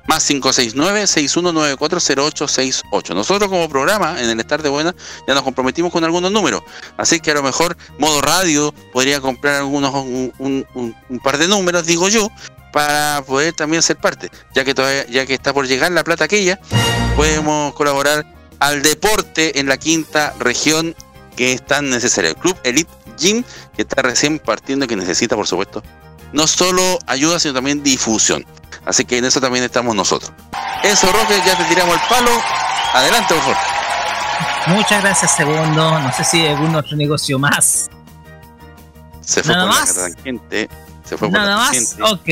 Más 569-619-408-68. Nosotros como programa en el Estar de Buena ya nos comprometimos con algunos números. Así que a lo mejor modo radio podría comprar algunos un, par de números, digo yo, para poder también ser parte. Ya que todavía, ya que está por llegar la plata aquella, podemos colaborar al deporte en la quinta región que es tan necesario. El Club Elite Gym, que está recién partiendo y que necesita, por supuesto, no solo ayuda, sino también difusión. Así que en eso también estamos nosotros. Eso, Roque, ya te tiramos el palo. Adelante, por favor. Muchas gracias, segundo. No sé si hay algún otro negocio más. Se fue ¿Nada por más? la tangente. Se fue Nada por la más. Ok.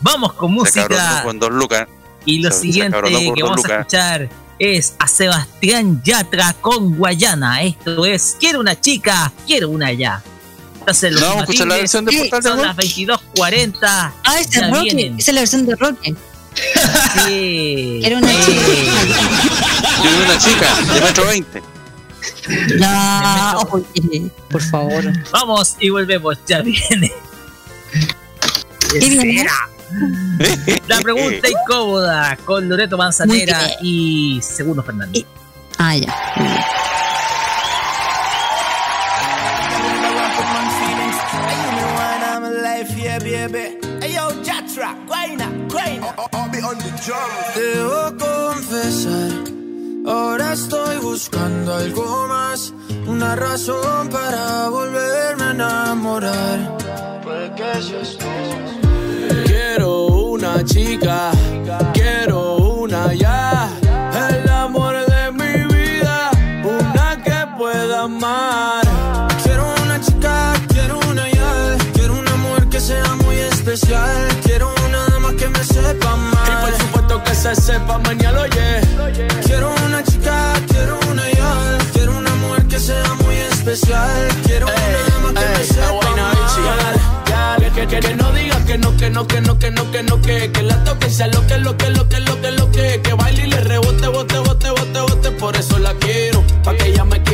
Vamos con Se música. con dos lucas. Y lo Se- siguiente que vamos a escuchar es a Sebastián Yatra con Guayana. Esto es Quiero una chica, quiero una ya. Entonces, los No, vamos a escuchar la versión de Portal de son las 22.40. Ah, ese Ya es Roque. vienen. Esa es la versión de Roque. Sí. [laughs] Era una chica. Tiene una chica de metro 20. No, oye, por favor. Vamos y volvemos. Ya viene. ¿Qué viene? [laughs] La pregunta incómoda con Loreto Manzanera y Segundo Fernández. Ah, ya. Debo confesar, ahora estoy buscando algo más, una razón para volverme a enamorar. Puede que seas tú. Quiero una chica, quiero una especial, quiero una dama que me sepa amar. Y por supuesto que se sepa mañana, oye. Quiero una chica, quiero una ya, quiero una mujer que sea muy especial, quiero una dama que me sepa amar. Que, que, que, que no digas que no, que no, que no, que no, que no, que, que la toque sea lo que, lo que, lo que, lo que, lo que, que baile y le rebote, bote, bote, bote, bote, por eso la quiero, pa' que ella me quiera.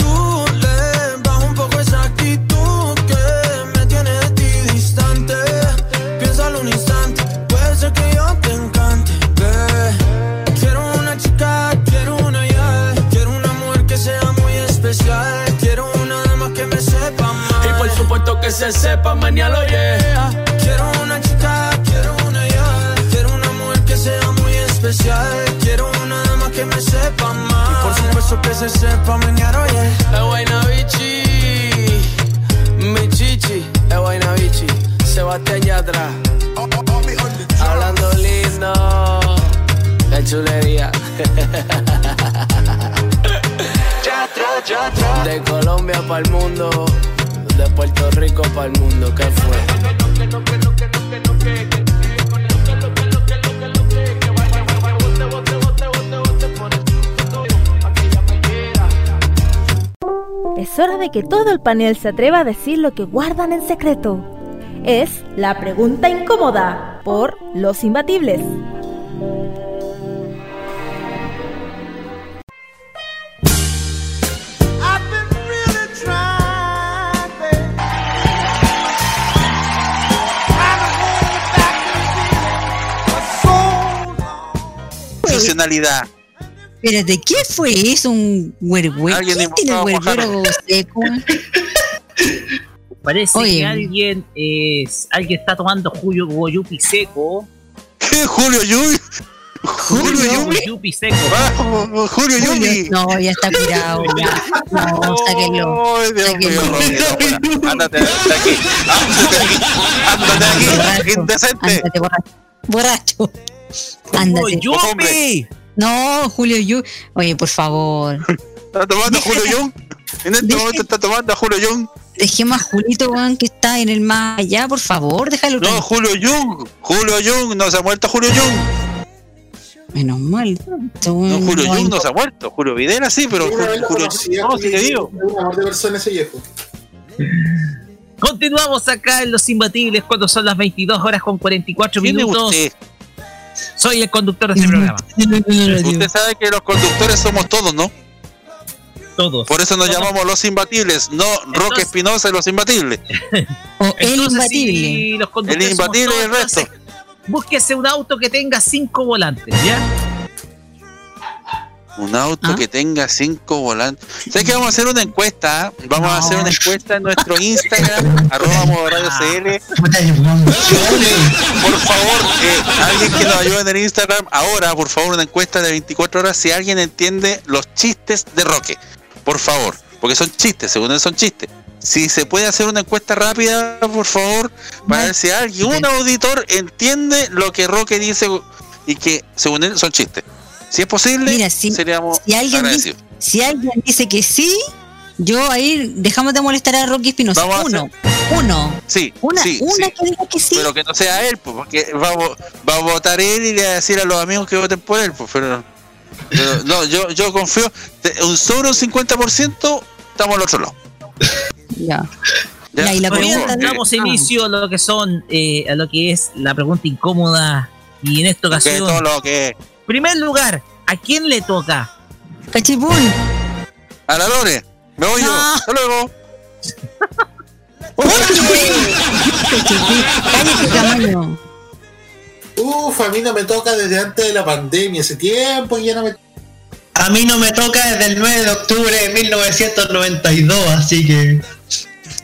que se sepa mañana, yeah. Quiero una chica, quiero una ya, quiero una mujer que sea muy especial, quiero una dama que me sepa mal. Y por supuesto que se sepa mañana, yeah. Es Guaynabichi, mi chichi, es Guaynabichi, Sebastián Yatra. Hablando lindo, qué chulería. [laughs] De Colombia para el mundo, de Puerto Rico para el mundo, ¿qué fue? Es hora de que todo el panel se atreva a decir lo que guardan en secreto. Es la pregunta incómoda por los imbatibles. Nacionalidad. Espérate, ¿qué fue eso? ¿Un huergüero seco? [laughs] Parece Oye. que alguien es alguien está tomando Julio Goyupi seco. ¿Qué? Julio Yubi. Julio Yubi. Goyupi seco. Vamos, Julio Yubi. No, ya está curado. Ya. [laughs] No, sáquenlo. Ay, Dios mío. Ándate de aquí. Ándate de aquí. Ándate de aquí. Indecente. Ándate, borracho. Borracho. Ándate. Hombre. No, Julio Yu. Oye, por favor. ¿Está tomando a Julio Young? En este momento está tomando a Julio Young. Dejemos a Julito, weón, que está en el más allá, por favor, déjalo. No, tranquilo. Julio Young. Julio Young. No se ha muerto Julio Young. Menos mal. No, Julio Young no se ha muerto. Julio Videla sí, pero Julio lo Julio conocía, no, de persona ese viejo. Continuamos acá en Los Imbatibles cuando son las 22 horas con 44 ¿Quién es minutos. usted? Soy el conductor de este programa. Usted sabe que los conductores somos todos, ¿no? Todos. Por eso nos llamamos los imbatibles, no Roque Espinosa y los imbatibles. O el imbatible. si los conductores El imbatible y el resto. entonces, Búsquese un auto que tenga cinco volantes, ¿ya? Un auto ¿Ah? que tenga cinco volantes. ¿Sabes que vamos a hacer una encuesta? ah? Vamos a hacer una encuesta en nuestro Instagram, [laughs] arroba modo radio CL. Por favor, eh, alguien que nos ayude en el Instagram, ahora, por favor, una encuesta de 24 horas si alguien entiende los chistes de Roque. Por favor, porque son chistes, según él son chistes. Si se puede hacer una encuesta rápida, por favor, para ver si alguien, un auditor, entiende lo que Roque dice y que, según él, son chistes. Si es posible, Mira, si, seríamos si alguien dice, si alguien dice que sí, yo ahí dejamos de molestar a Rocky Espinosa. Uno, uno, Sí, una, sí, una sí. que diga que sí. Pero que no sea él, pues, porque va va a votar él y le va a decir a los amigos que voten por él, pues, pero, pero no, yo, yo confío, un sobre un 50% estamos al otro lado. Ya. Ya, Ya, y la pregunta Damos inicio a lo que son, eh, a lo que es la pregunta incómoda. Y en esta que ocasión, todo lo que primer lugar, ¿a quién le toca? Cachipún. a la Lore, me voy yo, No. hasta luego. Cállate, tamaño. Uf, a mí no me toca desde antes de la pandemia, hace tiempo que ya no me A mí no me toca desde el 9 de octubre de 1992, así que.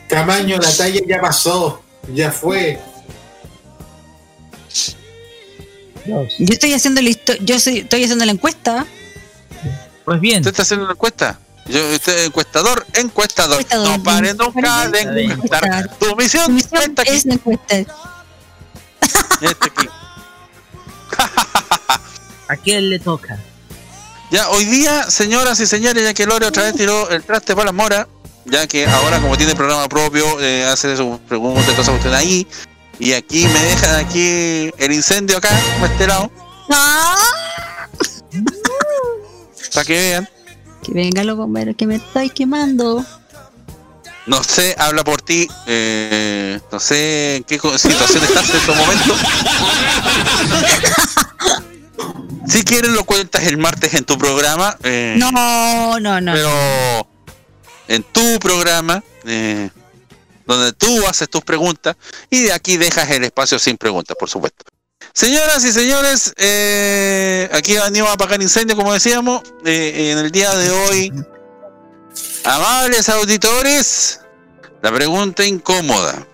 Camaño, la talla ya pasó, ya fue. Yo estoy haciendo la yo soy- estoy haciendo la encuesta. Pues bien. ¿Usted está haciendo una encuesta? Yo, usted encuestador, encuestador. Encuestador. No pare nunca de encuestar. Tu misión, está aquí. Es la encuesta. Está aquí. [laughs] ¿A quién le toca? Ya, hoy día, señoras y señores, ya que Lore otra vez tiró el traste para la mora, ya que ahora como tiene programa propio, eh, hace sus preguntas y todas ahí, y aquí me dejan aquí el incendio acá, a este lado, para que vean. Que venga los bomberos que me estoy quemando. No sé, habla por ti, eh, no sé en qué situación estás en estos momentos. [laughs] Si quieres lo cuentas el martes en tu programa. eh, No, no, no. pero en tu programa, eh, donde tú haces tus preguntas y de aquí dejas el espacio sin preguntas, por supuesto. Señoras y señores, eh, aquí venimos a apagar incendio, como decíamos, eh, en el día de hoy. Amables auditores, la pregunta incómoda.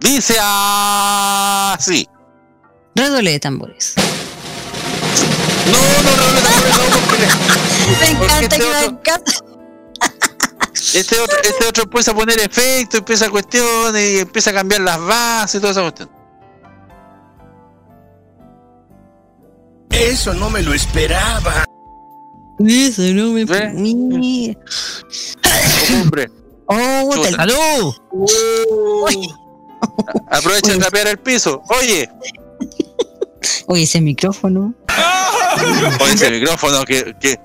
Dice así. Redoble de tambores. No, no, no, no, no, no, porque- Me encanta este que me encanta. Este otro, este otro empieza a poner efectos, empieza a cuestiones y empieza a cambiar las bases y toda esa cuestión. Eso no me lo esperaba. Eso no me. Mira. Hombre, Oh, Chuta. te- ¡Salud! aprovecha de trapear el piso. Oye, Oye, ese micrófono. oye ese micrófono que que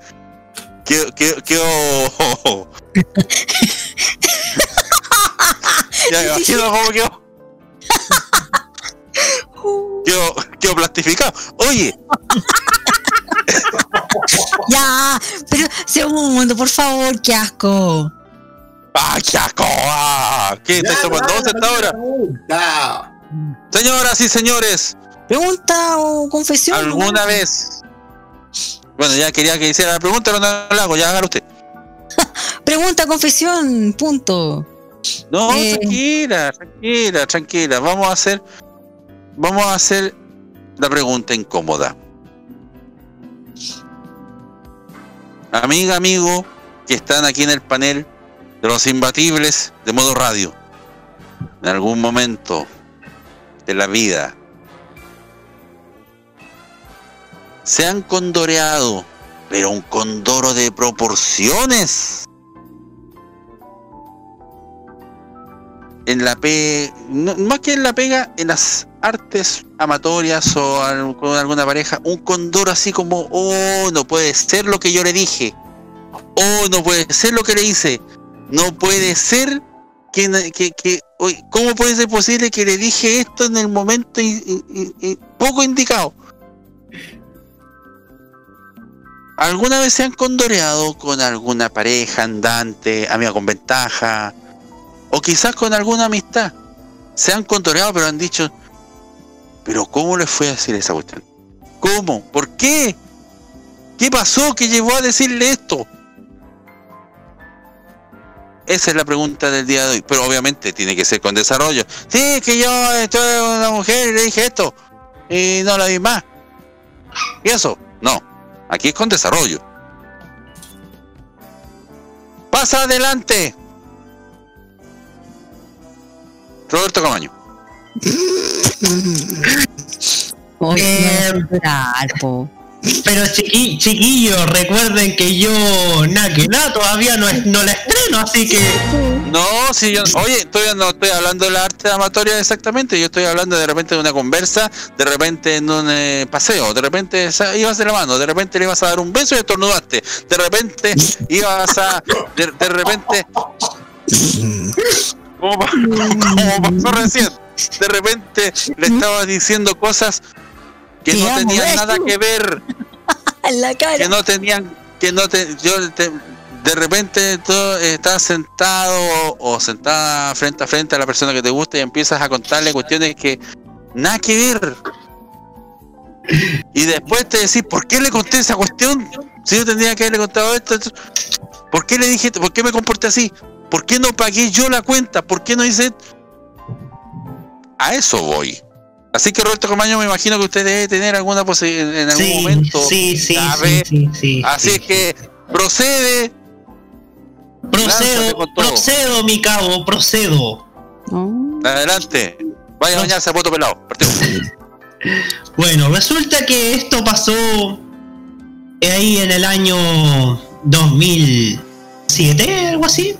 que que, que oh, [laughs] Ya me imagino cómo quedó. Quedó, quedó plastificado. Oye, [laughs] Ya, pero segundo, por favor, qué asco. ¡ah, qué asco! ah! ¿Qué estás tomando hasta ahora? Señoras y señores, Pregunta o confesión. ¿alguna vez? Bueno, ya quería que hiciera la pregunta, pero no la hago, ya hágalo usted. [laughs] Pregunta, confesión, punto. No, Eh. tranquila, tranquila, tranquila. Vamos a hacer, vamos a hacer la pregunta incómoda. Amiga, amigo, que están aquí en el panel de los imbatibles de modo radio. En algún momento de la vida se han condoreado, pero un condoro de proporciones. en la pe no- más que en la pega en las artes amatorias o con alguna pareja un condoro así como oh no puede ser lo que yo le dije. Oh no puede ser lo que le hice. No puede ser que, que, que cómo puede ser posible que le dije esto en el momento poco indicado ¿Alguna vez se han condoreado con alguna pareja andante, amiga con ventaja, o quizás con alguna amistad? Se han condoreado, pero han dicho, pero ¿cómo les fue a decir esa cuestión? ¿Cómo? ¿Por qué? ¿Qué pasó que llevó a decirle esto? Esa es la pregunta del día de hoy, pero obviamente tiene que ser con desarrollo. Sí, que yo estoy con una mujer y le dije esto, y no la vi más. ¿Y eso? No. Aquí es con desarrollo. Pasa adelante. Roberto Camaño. Oye, Eh. Pero chiqui- chiquillos, recuerden que yo, nada todavía no, es- no la estreno, así que. No, si yo, oye, todavía no estoy hablando de la arte amatoria exactamente, yo estoy hablando de repente de una conversa, de repente en un eh, paseo, de repente ibas de la mano, de repente le ibas a dar un beso y estornudaste, de repente ibas a, de, repente, como, [laughs] como pasó recién, de repente le estabas diciendo cosas que no tenían ¿ves nada tú? que ver [laughs] En la cara. que no tenían que no te yo te- de repente tú estás sentado o, sentada frente a frente a la persona que te gusta y empiezas a contarle cuestiones que nada que ver y después te decís ¿por qué le conté esa cuestión? si yo tendría que haberle contado esto esto, ¿por qué le dije? ¿por qué me comporté así? ¿Por qué no pagué yo la cuenta? ¿Por qué no hice...? A eso voy. Así que Roberto Camaño, me imagino que usted debe tener alguna posibilidad en algún Sí, momento. sí, sí, sabe. sí, sí, sí, Así sí. es que procede. Procedo, procedo, mi cabo, procedo. Adelante. Vaya a bañarse a poto pelado. [laughs] Bueno, resulta que esto pasó ahí en el año 2007, algo así.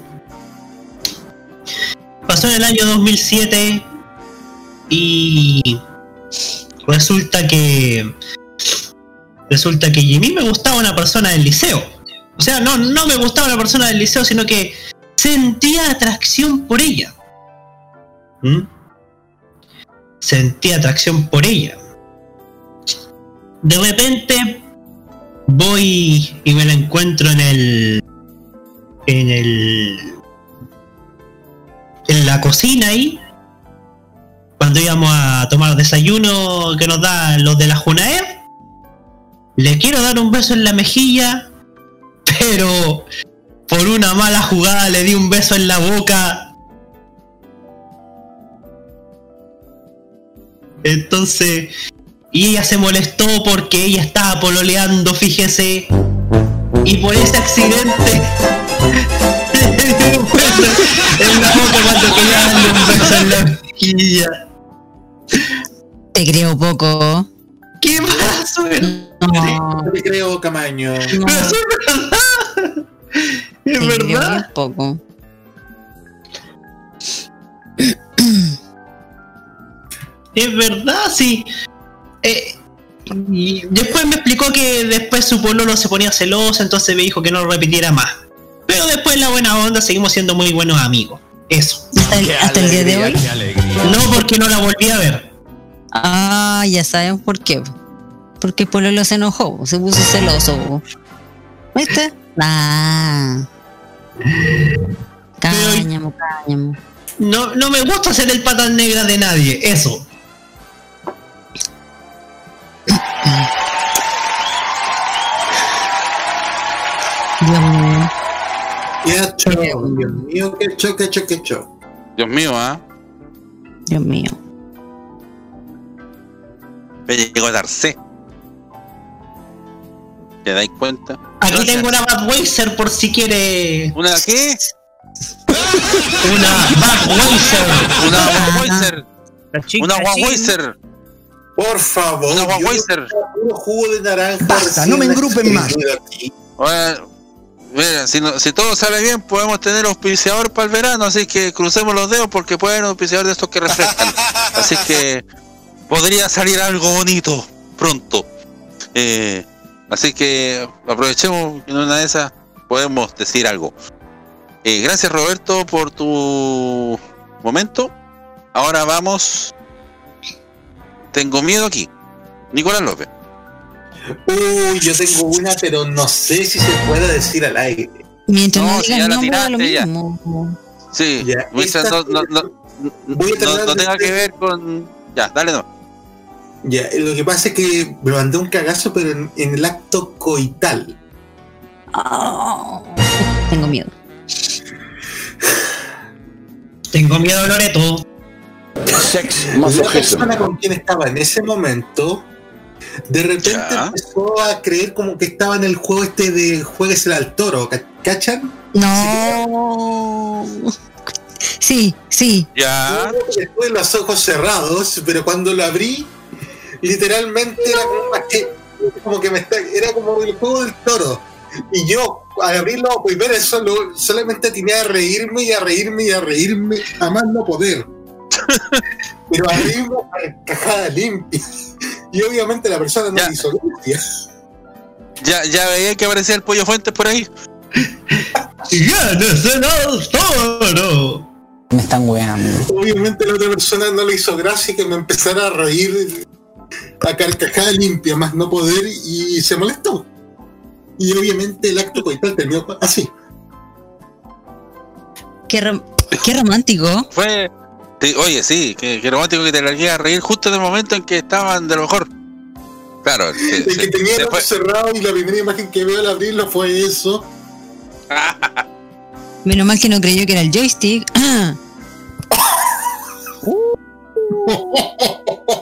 Pasó en el año 2007 y resulta que resulta que mí me gustaba una persona del liceo. O sea, no, no me gustaba una persona del liceo, sino que sentía atracción por ella. ¿Mm? Sentía atracción por ella. De repente voy y me la encuentro en el en el en la cocina ahí cuando íbamos a tomar desayuno que nos dan los de la Junaer le quiero dar un beso en la mejilla [laughs] pero por una mala jugada le di un beso en la boca entonces y ella se molestó porque ella estaba pololeando, fíjese. Y por ese accidente [laughs] le di un beso en la boca cuando quería un beso en la mejilla. Te creo poco. ¿Qué pasó? No, No te creo, Camaño. no, Pero [laughs] es verdad. Es te creo verdad. bien poco. Es verdad, sí. Eh, y después me explicó que después su pololo se ponía celoso, entonces me dijo que no lo repitiera más. Pero después la buena onda seguimos siendo muy buenos amigos. Eso. Hasta el, hasta el día de hoy. No porque no la volví a ver. Ah, ya saben por qué. Porque Pololo se enojó, se puso celoso. ¿Viste? [laughs] Ah. Cáñamo, cáñamo. No, no me gusta ser el patas negra de nadie, eso. Dios mío. Dios mío, qué hecho, qué hecho, qué hecho. Dios mío, ¿ah? Dios mío. Me llegó a darse. ¿Te dais cuenta? Aquí tengo una Budweiser por si quiere. ¿Una qué? Una Budweiser. Una Budweiser. Chica Una. Budweiser. Por favor. Una Budweiser. Puro jugo de naranja. Basta, no me engrupen más. Bueno, mira, si, no- si todo sale bien, podemos tener auspiciador para el verano, así que crucemos los dedos porque puede haber un auspiciador de estos que [laughs] refrescan. así que podría salir algo bonito pronto. Eh, así que aprovechemos que en una de esas podemos decir algo. Eh, gracias Roberto por tu momento. Ahora vamos. Tengo miedo aquí. Nicolás López. Uy, yo tengo una, pero no sé si se puede decir al aire. Mientras no, No, si digas ya la nombre, da lo tiraste, ya. Sí, Ya, no, no, no, Voy a no- tratar no de tenga que ver con. Ya, dale no. Ya, lo que pasa es que me mandé un cagazo, pero en, en el acto coital. Ah, tengo miedo. Tengo miedo, Loreto. Sex La persona con quien estaba en ese momento, de repente Ya. empezó a creer como que estaba en el juego este de Jueguesela al toro, ¿ca- ¿cachan? No. Sí, sí. Ya. Yo Después los ojos cerrados, pero cuando lo abrí, literalmente era como que, como que me está, era como el juego del toro. Y yo, al abrirlo primero, solo, solamente tenía a reírme y a reírme y a reírme, a más no poder. Pero a reírme a cajada limpia. Y obviamente la persona no Ya. le hizo gracia. Ya, ya veía que aparecía el pollo fuentes por ahí. ¡Ganas en el toro! Me están weando. Obviamente la otra persona no le hizo gracia que me empezara a reír a carcajada limpia, más no poder, y se molestó. Y obviamente el acto coital terminó así. Qué, rom- qué romántico. Fue. sí, oye, sí, qué, qué romántico que te largué a reír justo en el momento en que estaban de lo mejor. Claro, sí, [laughs] El que sí, tenía el ojo cerrado y la primera imagen que veo al abrirlo fue eso. [laughs] Menos mal que no creyó que era el joystick. [clears throat] [laughs]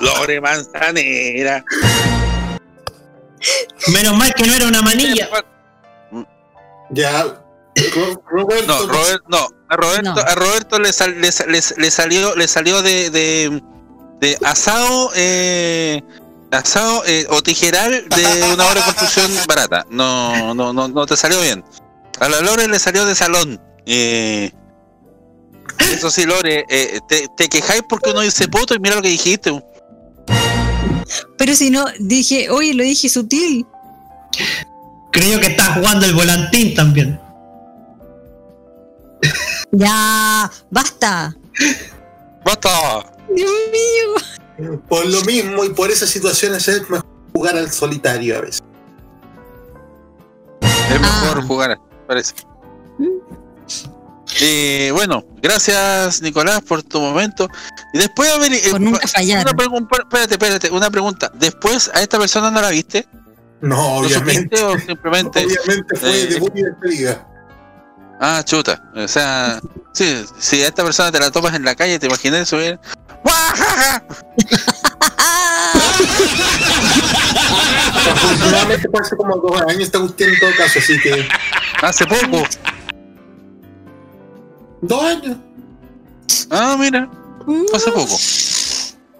Lore Manzanera. Menos mal que no era una manilla. Ya. Roberto. No, Robert, no, a Roberto, No. a Roberto le, sal- le, sa- le- le salió, le salió de, de, de asado, eh, asado eh, o tijeral de una obra de construcción barata. No, no, no, no te salió bien. A la Lore le salió de salón. Eh, eso sí, Lore, eh, te, te quejáis porque uno dice poto y mira lo que dijiste. Pero si no, dije, oye, lo dije sutil. Creo que está jugando el volantín también. Ya, basta. ¡Basta! Dios mío. Por lo mismo y por esas situaciones es mejor jugar al solitario a veces. Es mejor Ah. jugar, parece. Eh, bueno, gracias Nicolás por tu momento. Y después, a ver, eh, Por nunca fallar. Una pregunta, espérate, espérate, una pregunta. Después, ¿a esta persona no la viste? No, ¿Lo obviamente. supiste o simplemente? [laughs] Obviamente fue eh, debut y despedida. Ah, chuta. O sea, sí, si a esta persona te la topas en la calle, te imaginas subir. ¡Guajaja! Afortunadamente fue hace como dos años esta cuestión en todo caso, así que. Hace poco. Dos años. Ah, mira. Fue hace poco.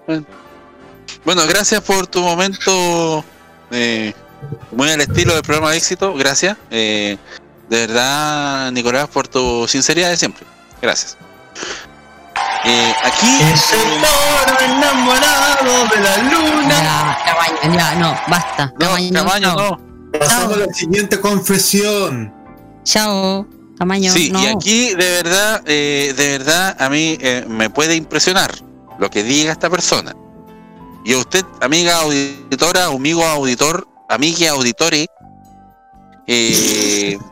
Bueno. Bueno, gracias por tu momento. eh, muy al estilo del programa de éxito. Gracias. Eh, de verdad, Nicolás, por tu sinceridad de siempre. Gracias. Eh, aquí. Ese toro enamorado de la luna. Ya, no, basta. No, Camaño, chao. no. Pasamos a la siguiente confesión. Chao, Sí, no. y aquí de verdad, eh, de verdad, a mí eh, me puede impresionar lo que diga esta persona. Y a usted, amiga auditora, amigo auditor, amiga auditore, eh, [laughs]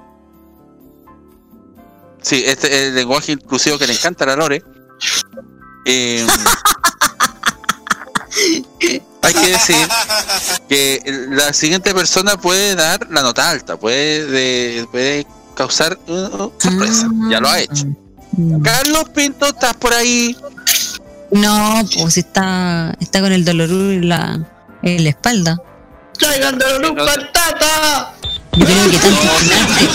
sí, este es el lenguaje inclusivo que le encanta a la Lore. Eh, [laughs] hay que decir que la siguiente persona puede dar la nota alta, puede, de- puede causar uh, uh, sorpresa. Ya lo ha hecho. Carlos Pinto, ¿estás por ahí? No, pues está, está con el dolor en la, en la espalda. ¡Traigan dolor un patata! Yo creo que tanto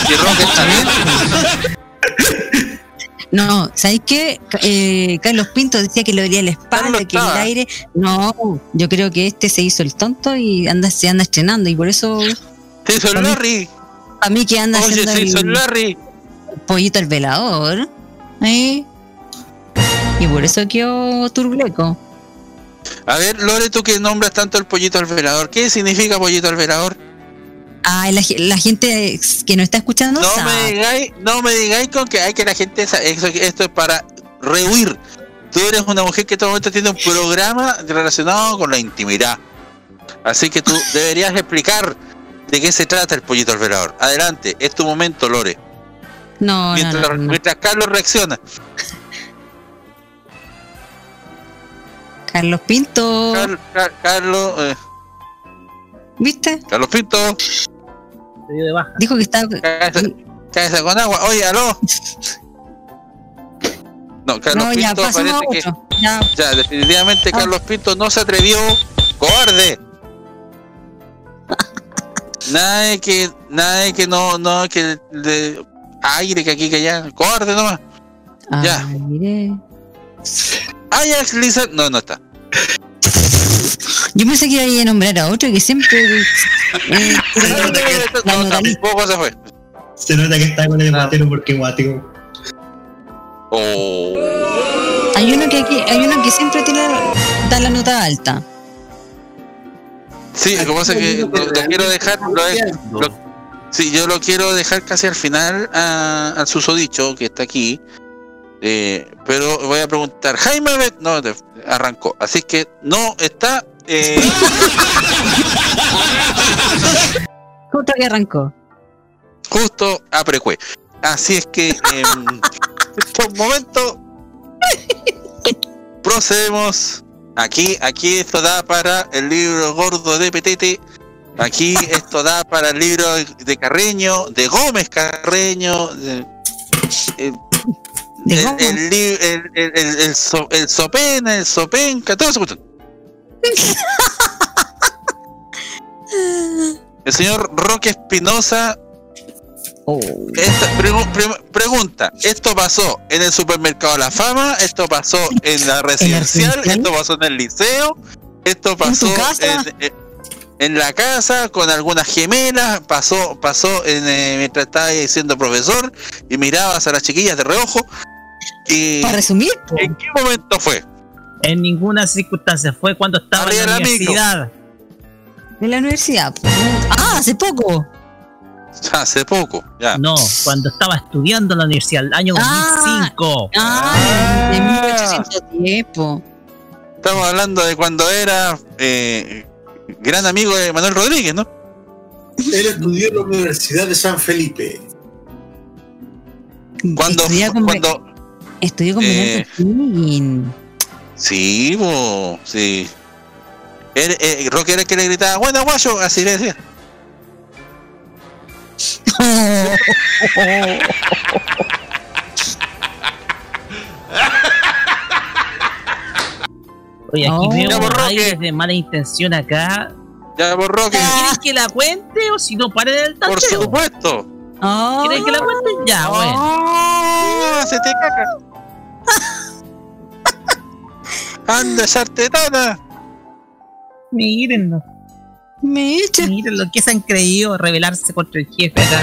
¿Y Roque está bien? No, ¿sabes qué? Eh, Carlos Pinto decía que le dolía la espalda, que el aire. No, yo creo que este se hizo el tonto y anda, se anda estrenando y por eso Se hizo el Larry. A mí que anda Oye, haciendo el Larry. pollito al velador. ¿eh? Y por eso quedó turbuleco. A ver, Lore, tú que nombras tanto el pollito al velador, ¿qué significa pollito al velador? Ay, la, la gente que nos está escuchando No me digáis, no me digáis con que hay que la gente esto es para rehuir. Tú eres una mujer que todo momento tiene un programa relacionado con la intimidad. Así que tú deberías explicar de qué se trata el pollito al velador. Adelante, es tu momento, Lore. No, no, mientras, no, no. mientras Carlos reacciona. Carlos Pinto, Car- Car- Carlos, eh, ¿viste? Carlos Pinto, Se dio de baja. Dijo que está. cabeza, cabeza con agua. Oye, aló. No, Carlos No, ya, Pinto parece que. Ya, Ya, definitivamente Ah. Carlos Pinto no se atrevió. ¡Cobarde! [laughs] Nada de que, nada de que no, no, que de aire que aquí que allá. Cobarde nomás. Ya. aire. Ajax Lizard. No, no está. Yo pensé que iba a nombrar a otro que siempre. [laughs] eh, No, tampoco se fue. Se nota que está con el guatero porque guateo. Oh. Hay uno que aquí, hay uno que siempre tira, da la nota alta. Sí, lo que pasa es que lo, lo quiero dejar. Lo, lo- sí, yo lo quiero dejar casi al final a- al susodicho que está aquí. Eh, pero voy a preguntar, Jaime Bet, no, arrancó. Así que no está. eh, [laughs] Otro que arrancó. justo a precue. Así es que en estos momentos procedemos. Aquí, aquí esto da para el libro gordo de Petete. Aquí esto da para el libro de Carreño, de Gómez Carreño, de- el, De el, el el, el, el, el so- el Sopena, el Sopenca, todo eso. [laughs] El señor Roque Espinosa esta- pregu- pre- pregunta, ¿esto pasó en el supermercado La Fama? ¿Esto pasó en la residencial? ¿Esto pasó en el liceo? ¿Esto pasó casa? en, en- en la casa con algunas gemelas? ¿Pasó pasó en, eh, mientras estaba ahí siendo profesor y mirabas a las chiquillas de reojo? Y, Para resumir. ¿En qué momento fue? En ninguna circunstancia. Fue cuando estaba Arriba en la universidad. de la universidad. Ah, hace poco. [laughs] Hace poco, ya. No, cuando estaba estudiando en la universidad, el año Ah. 2005. Ah, de 1810, po. Estamos hablando de cuando era eh, gran amigo de Manuel Rodríguez, ¿no? Él estudió en la Universidad de San Felipe. Cuando, Estudié con, cuando, estudié con eh. Sí, bo, sí. Él, eh, Roque era el que le gritaba, bueno, guayo, así le decía. Oye, aquí Oh. veo por aires de mala intención acá. Ya, por Roque, ¿Quieren que la cuente o si no paren el por tanteo? supuesto. Oh. ¿Quieren que la cuente? Ya, bueno. Ah, se te caca. [laughs] Anda, sartetana. Mírenlo. Micha. Miren lo que se han creído rebelarse contra el jefe acá.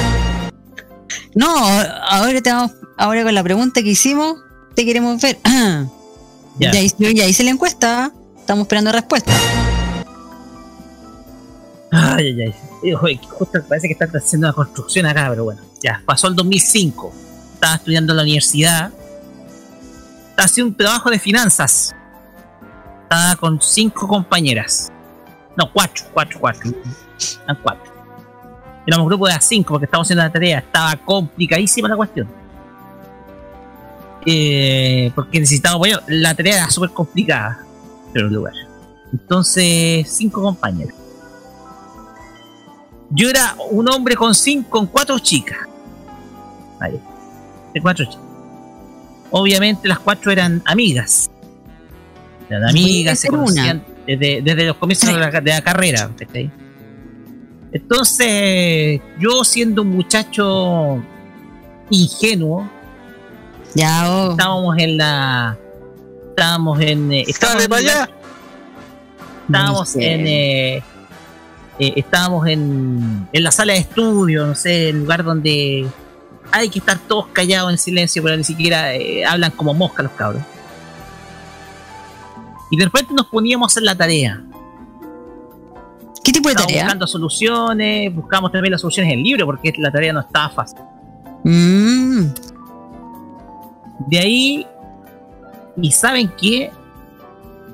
No, ahora, te vamos- ahora con la pregunta que hicimos, te queremos ver. [clears throat] Ya. Ya, hice, ya hice la encuesta. Estamos esperando respuesta. Ay, ay, ay. Oye, Justo parece que están haciendo una construcción acá, pero bueno. Ya, pasó el 2005. Estaba estudiando en la universidad. Estaba haciendo un trabajo de finanzas. Estaba con cinco compañeras. No, cuatro, cuatro, cuatro. Eran cuatro. Éramos grupo de a cinco porque estábamos haciendo la tarea. Estaba complicadísima la cuestión. Eh, porque necesitábamos apoyo. La tarea era súper complicada. Pero el lugar. Entonces, cinco compañeros. Yo era un hombre con cinco, con cuatro chicas. Vale. De cuatro chicas. Obviamente las cuatro eran amigas. Eran amigas, se una. Desde, desde los comienzos de la, de la carrera. ¿cachai? Entonces, yo siendo un muchacho ingenuo, Ya, oh. estábamos en la. Estábamos en. eh, estábamos en allá. estábamos No sé. en eh, eh, estábamos en, en la sala de estudio, no sé, el lugar donde hay que estar todos callados en silencio, pero ni siquiera eh, hablan como mosca los cabros. Y de repente nos poníamos a hacer la tarea. ¿Qué tipo de Estábamos tarea? buscando soluciones, buscamos también las soluciones en el libro, porque la tarea no estaba fácil. Mm, De ahí, y saben que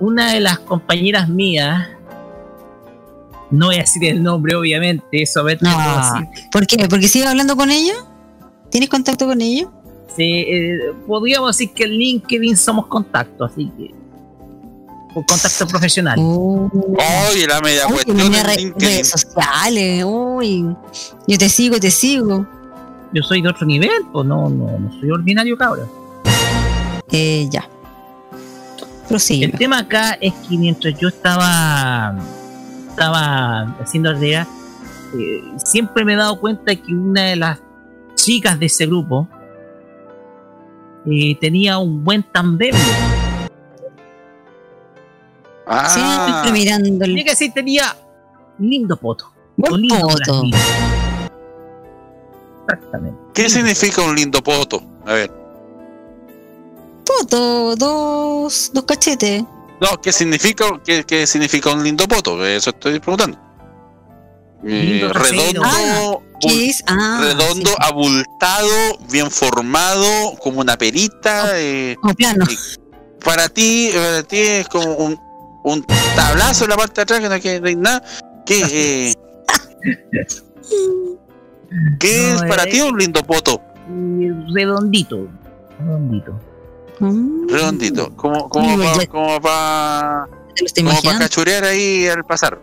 una de las compañeras mías, no voy a decir el nombre, obviamente, eso me no. ¿Por qué? ¿Porque sigue hablando con ella? ¿Tienes contacto con ella? Sí, eh, podríamos decir que en LinkedIn somos contactos, así que. Por contacto profesional. Oh. Oye, la media Uy, cuestión re- redes sociales. Uy. Yo te sigo, te sigo. Yo soy de otro nivel, pues no, no, no soy ordinario, cabrón. Eh, ya. Prosigue. El tema acá es que mientras yo estaba estaba haciendo tarea, eh, siempre me he dado cuenta que una de las chicas de ese grupo eh, tenía un buen tandem. Ah, Siempre mirando Tenía el que decir, tenía lindo poto. o lindo poto. Exactamente. ¿qué significa un lindo poto? A ver. Poto, dos, dos cachetes. No, ¿qué significa, qué, qué significa un lindo poto? Eso estoy preguntando. Eh, redondo, Ah. Ah, redondo, sí. abultado, bien formado, como una perita. eh, Como plano. para ti, para ti es como un, un tablazo en la parte de atrás que no hay, no hay nada. ¿Qué, [laughs] eh, ¿qué No, es para eh, ti un lindo poto? Redondito. Redondito. Mm, Redondito, como, como para como pa, como pa cachurear ahí al pasar.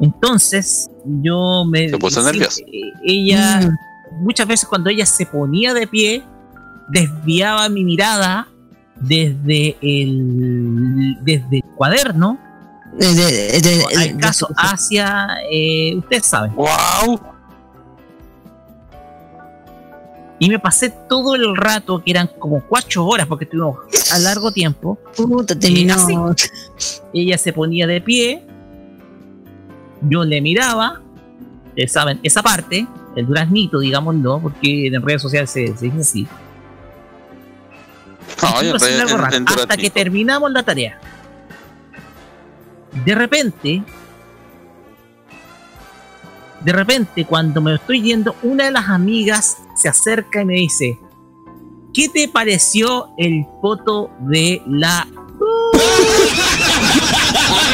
Entonces, yo me. Se puso sí, nerviosa. eh, Ella, muchas veces cuando ella se ponía de pie, desviaba mi mirada desde el, desde el cuaderno De- de- de- al de- caso hacia. Eh, ustedes saben. ¡Wow! Y me pasé todo el rato, que eran como cuatro horas, porque estuvimos a largo tiempo. Puta, eh, así. Ella se ponía de pie, yo le miraba, ustedes saben, esa parte, el duraznito, digámoslo, porque en redes sociales se, se dice así. [laughs] No, algo en- raro, en hasta que terminamos la tarea. De repente, de repente, cuando me estoy yendo, una de las amigas se acerca y me dice: ¿Qué te pareció el foto de la [laughs]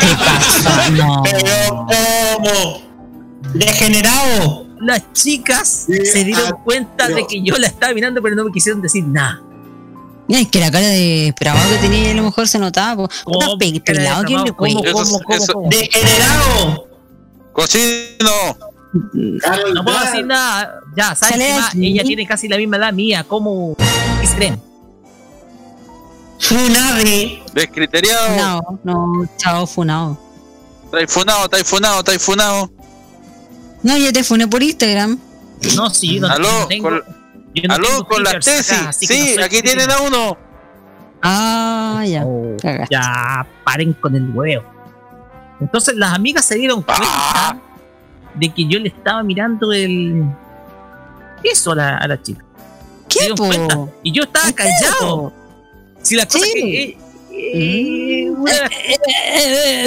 ¿Qué pasa? No. Pero, ¿cómo? Degenerado. las chicas Sí, se dieron ah, cuenta de que yo la estaba mirando, pero no me quisieron decir nada. Mira, es que la cara de esperaba que tenía a lo mejor se notaba. ¿Cómo Puta, pe- cara de pelado, ¿quién le? ¿Cómo, cómo, cómo, eso- cómo? Degenerado. ¡Cochino! Carol No puedo decir nada. Ya, ¿sabes qué más? Ella tiene casi la misma edad mía. ¿Cómo? ¿Qué se creen? Funade. Descriteriado. No, no, chao, funado. Taifunado, taifunado, taifunado. No, ya te funé por Instagram. No, sí, no, Aló, tengo. No Aló, con las tesis. acá, sí, no aquí tienen a uno. Ah, ya. Oh, ya, paren con el huevo. Entonces las amigas se dieron cuenta Ah. de que yo le estaba mirando el. Eso a la, a la chica. ¿Qué. Y yo estaba ¿Qué, callado. Si la cosa Sí. que. eh, eh, Mm. Eh, eh,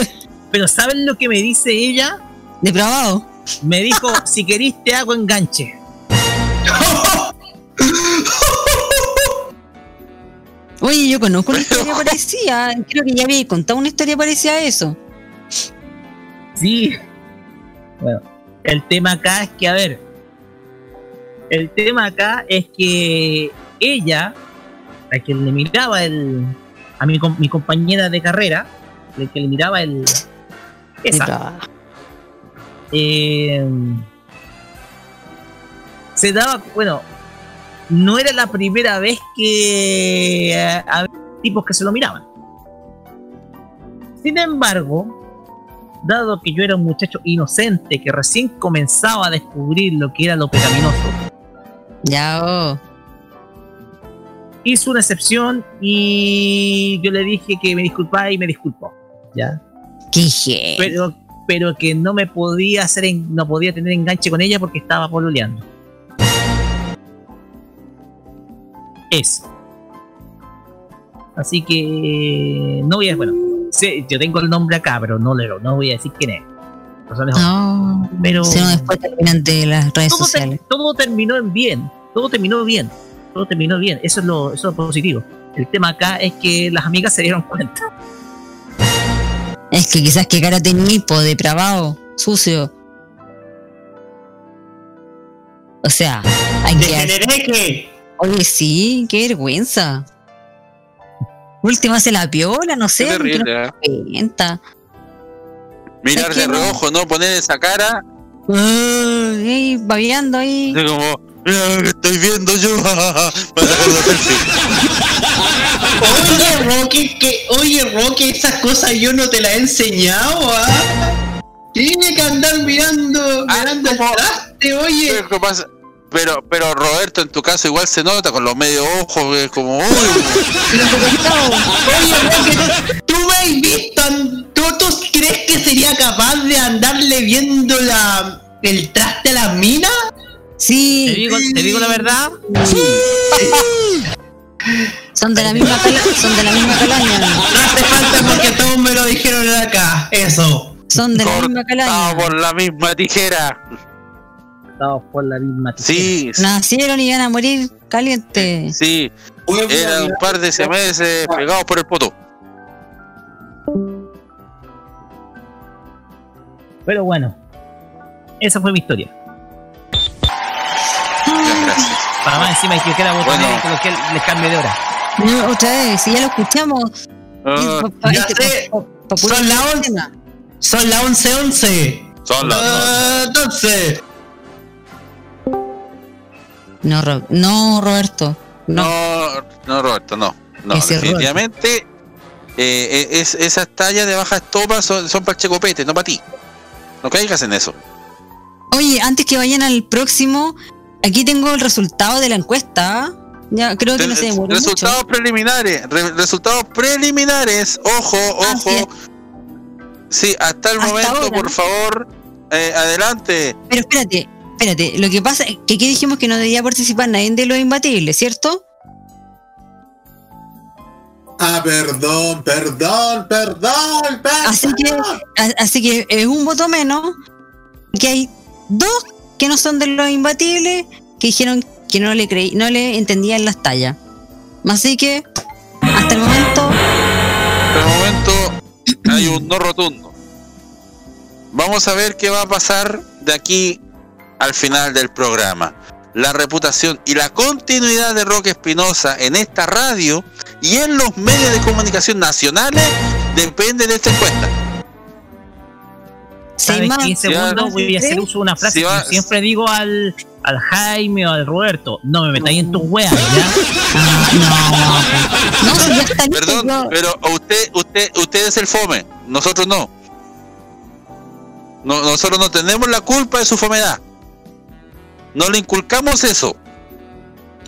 eh, Pero ¿saben lo que me dice ella? Depravado. Me dijo, si querís te hago enganche. Oye, yo conozco una historia [laughs] parecida. Creo que ya había contado una historia parecida a eso. Sí. Bueno, el tema acá es que, a ver, el tema acá es que ella, a quien le miraba el, a mi, com- mi compañera de carrera, el que le miraba el, esa, eh, se daba, bueno, no era la primera vez que eh, había tipos que se lo miraban. Sin embargo, dado que yo era un muchacho inocente que recién comenzaba a descubrir lo que era lo pecaminoso, Ya, oh. hizo una excepción y yo le dije que me disculpaba y me disculpó. ¿Ya? Qué pero pero que no me podía hacer en- no podía tener enganche con ella porque estaba pololeando eso así que no voy a bueno sí, yo tengo el nombre acá pero no le no voy a decir quién es. No, pero si no, después terminan de las redes todo, ter- sociales. todo terminó en bien todo terminó bien todo terminó bien eso es lo eso es lo positivo el tema acá es que las amigas se dieron cuenta Es que quizás qué cara tenía, po, depravado, sucio. O sea, hay que. Oye, sí, qué vergüenza. Última se la piola, no sé. Qué terrible, no ¿eh? cuenta. Mirar Es de no. reojo, no poner esa cara. Ahí, babeando ahí. De como, mira lo que estoy viendo yo. [laughs] Oye, Roque, que, oye, Roque, esas cosas yo no te las he enseñado, ¿ah? Tiene que andar mirando, Ah, mirando el ¿cómo? traste, oye. ¿qué pasa? Pero, pero Roberto, en tu caso igual se nota con los medio ojos, que es como, uy, [laughs] ¿tú me has visto? an- ¿Tú, tú crees que sería capaz de andarle viendo la, el traste a las minas? te Sí, digo, te digo la verdad [laughs] son de la misma cala, son de la misma calaña. No hace falta porque todos me lo dijeron acá. Eso. Son de la misma calaña. por la misma tijera. Por la misma tijera. Sí, Nacieron y van a morir calientes. sí. Eran un par de meses pegados por el poto. Pero bueno, esa fue mi historia. Muchas gracias. Para más encima hay que quedar botones Bueno. y que los que les cambie de hora. No, otra vez, si ya lo escuchamos. Ah, pa- ya este, sé. Son las tema. 11. Son las 11.11. Son las Ah, Entonces. No, Ro- no Roberto. No. No, no, Roberto, no. No, Ese definitivamente eh, es, esas tallas de baja estopa son, son para el checopete, no para ti. No caigas en eso. Oye, antes que vayan al próximo, aquí tengo el resultado de la encuesta. Ya, creo que no se demoró resultados preliminares, re- resultados preliminares, ojo, ojo. Sí, hasta el Hasta momento, ahora. por favor, eh, adelante. Pero espérate, espérate. Lo que pasa es que aquí dijimos que no debía participar nadie de los imbatibles, ¿cierto? Ah, perdón, perdón, perdón, perdón. Así que, así que es un voto menos. Que hay dos que no son de los imbatibles que dijeron que no le creí, no le entendían las tallas. Así que, hasta el momento, Hasta el momento hay un no rotundo. Vamos a ver qué va a pasar de aquí al final del programa. La reputación y la continuidad de Roque Espinosa en esta radio y en los medios de comunicación nacionales depende de esta encuesta. ¿Sabes más, qué? Segundo, más, voy a hacer uso de una frase que siempre digo al, al Jaime o al Roberto. No me metáis en tus weas, ¿ya? [laughs] no, ya está Perdón, pero usted, usted, usted es el fome, nosotros no. no. Nosotros no tenemos la culpa de su fomedad. No le inculcamos eso.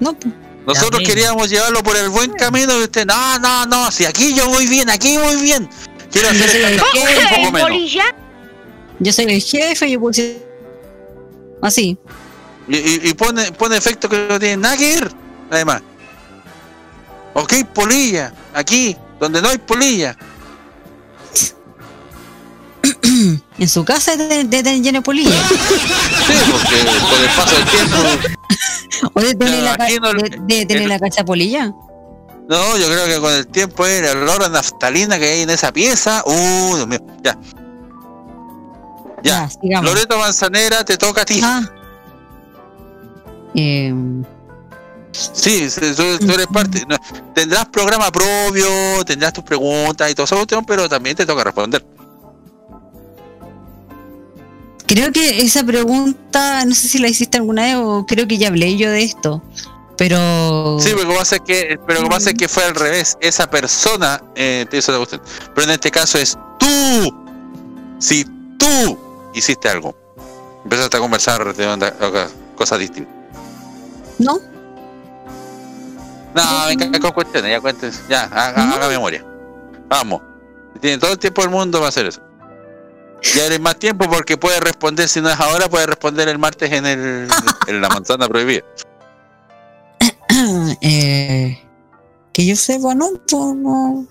No, pues. Nosotros queríamos llevarlo por el buen camino y usted, no, no, no, si aquí yo voy bien, aquí voy bien. Quiero hacer Yo soy el jefe, un poco menos. yo soy el jefe, yo puedo decir así. Y, y- y pone, pone efecto que no tiene nada que ver, además. Ok, polilla, aquí, donde no hay polilla. [clears throat] En su casa de, de, de lleno de polilla. [laughs] Sí, porque con el paso del tiempo. [laughs] O de tener, la, aquí ca- no- de, de tener el- la casa polilla. No, yo creo que con el tiempo el olor a naftalina que hay en esa pieza. Uh, Dios mío, ya. Ya. Loreto Manzanera, te toca a ti. Ah. Eh, Sí, tú, tú eres parte. no, tendrás programa propio, tendrás tus preguntas y todo cuestión, pero también te toca responder. Creo que esa pregunta, no sé si la hiciste alguna vez o creo que ya hablé yo de esto. Pero. Sí, pero lo que pasa es que, pero lo que pasa es que fue al revés. Esa persona eh, te hizo la cuestión. Pero en este caso es tú. Si tú hiciste algo. Empezaste a conversar de onda- cosas distintas. No. No, venga con cuestiones, ya cuentes. Ya, haga, haga memoria. Vamos. Tiene todo el tiempo del mundo para hacer eso. Ya eres más tiempo porque puede responder, si no es ahora, puede responder el martes en, el, [laughs] en la manzana prohibida. [clears throat] eh, que yo sepa, no, no.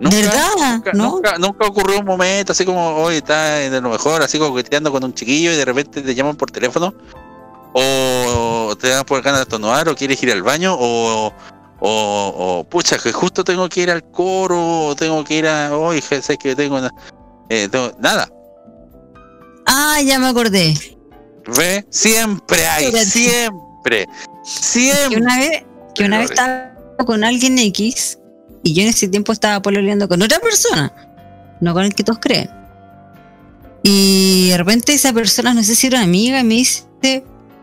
Nunca, ¿Verdad? Nunca, ¿No? nunca, nunca ocurrió un momento así como hoy está de lo mejor, así coqueteando con un chiquillo y de repente te llaman por teléfono o te dan por ganas de estornudar o quieres ir al baño o, o, o, pucha que justo tengo que ir al coro o tengo que ir a hoy sé que tengo, una- eh, nada Ah, ya me acordé. ve siempre hay Espérate. siempre Que siempre una vez, que una vez estaba con alguien X y yo en ese tiempo estaba pololeando con otra persona, no con el que todos creen. Y de repente esa persona, no sé si era una amiga, me dice,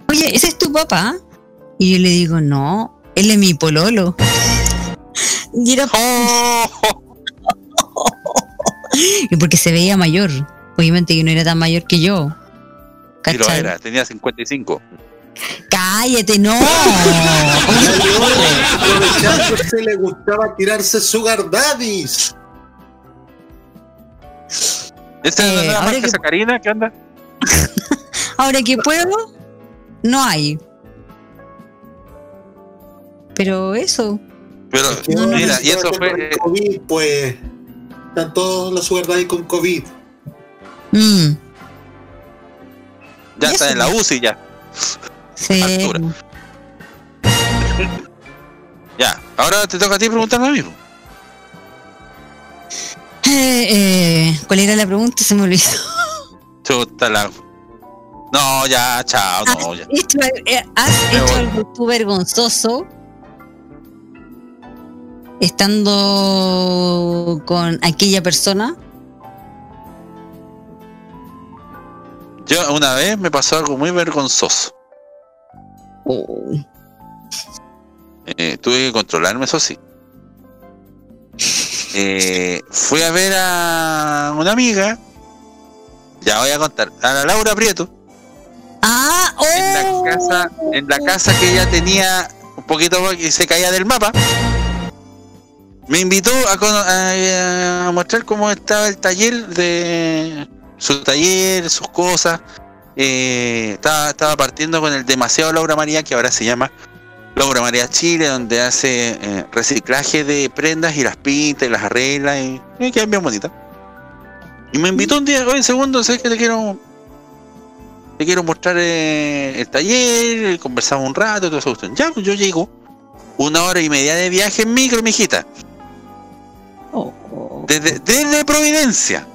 oye, ¿ese es tu papá? Y yo le digo, no, él es mi pololo. [laughs] Y era y [laughs] [laughs] porque se veía mayor. Obviamente que no era tan mayor que yo. y lo ¿Cachai? era tenía 55 Cállate, no. [laughs] Aprovechándose le gustaba tirarse sugar daddies. ¿Esta es la Eh, nueva ahora marca que- Sacarina? ¿Qué onda? [laughs] Ahora que puedo, no hay. Pero eso. Pero, No, no, mira, no, y eso fue. COVID, pues. Están todos los sugar daddies con COVID. Mm, Ya está Eso. en la UCI ya. sí. Altura. [laughs] Ya, ahora te toca a ti preguntarme a mí. Eh, eh, ¿Cuál era la pregunta? Se me olvidó. [laughs] Chuta la. No, ya, chao, no, ya. Hecho- eh, ¿Has Me hecho voy. algo tú vergonzoso estando con aquella persona? Yo una vez me pasó algo muy vergonzoso. Eh, tuve que controlarme, eso sí. Eh, fui a ver a una amiga. Ya voy a contar. A la Laura Prieto. Ah, En la casa, en la casa que ella tenía un poquito y se caía del mapa. Me invitó a, cono- a- a mostrar cómo estaba el taller de su taller, sus cosas. Eh, estaba, estaba partiendo con el demasiado Laura María, que ahora se llama Laura María Chile, donde hace eh, reciclaje de prendas y las pinta y las arregla y, y quedan bien bonitas. Y me invitó un día, oye, segundo, sé que te quiero te quiero mostrar eh, el taller, conversamos un rato, todo eso. Ya, pues yo llego, una hora y media de viaje en micro, mijita. Desde, desde Providencia.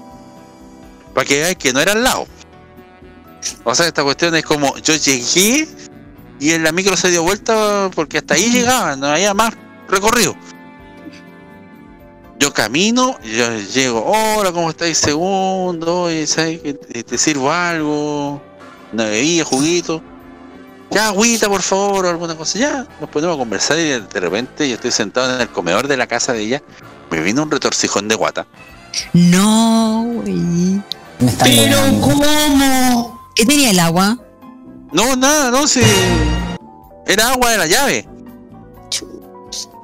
Para que veáis que no era al lado. O sea, esta cuestión es como, yo llegué y en la micro se dio vuelta porque hasta ahí llegaba, no había más recorrido. Yo camino, yo llego, hola, ¿cómo estáis? Segundo, y ¿sabes que te, sirvo algo? Una bebida, juguito. Ya, agüita, por favor, o alguna cosa. Ya, nos ponemos a conversar y de repente yo estoy sentado en el comedor de la casa de ella. Me vino un retorcijón de guata. No, güey. Pero ¿cómo? ¿Qué tenía el agua? No, nada, no, si. Era agua de la llave.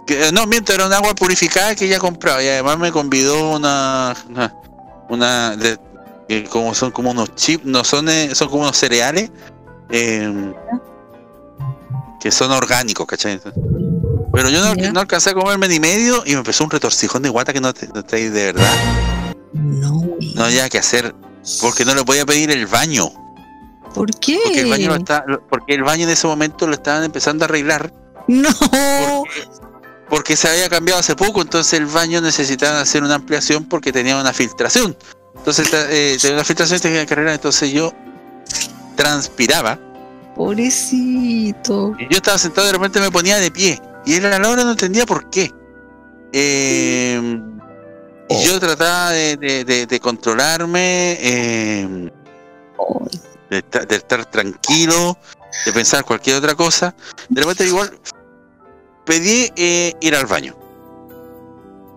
Que, no, miento, era un agua purificada que ella compraba. Y además me convidó una. Una. una de- que como son como unos chips, no son, eh, son como unos cereales. eh, que son orgánicos, ¿cachai? Pero yo no, no alcancé a comerme ni medio y me empezó un retorcijón de guata que no te, no de verdad. No, No había que hacer. Porque no le podía pedir el baño. ¿Por qué? Porque el baño, lo está- porque el baño en ese momento lo estaban empezando a arreglar. No. Porque se había cambiado hace poco, entonces el baño necesitaba hacer una ampliación porque tenía una filtración. Entonces eh, tenía una filtración y tenía que arreglar. Entonces yo transpiraba Pobrecito. y yo estaba sentado y de repente me ponía de pie. Y él a la hora no entendía por qué. Eh, y yo trataba de, de- de- de controlarme, eh, de, esta- de estar tranquilo, de pensar cualquier otra cosa. De repente igual pedí eh, ir al baño.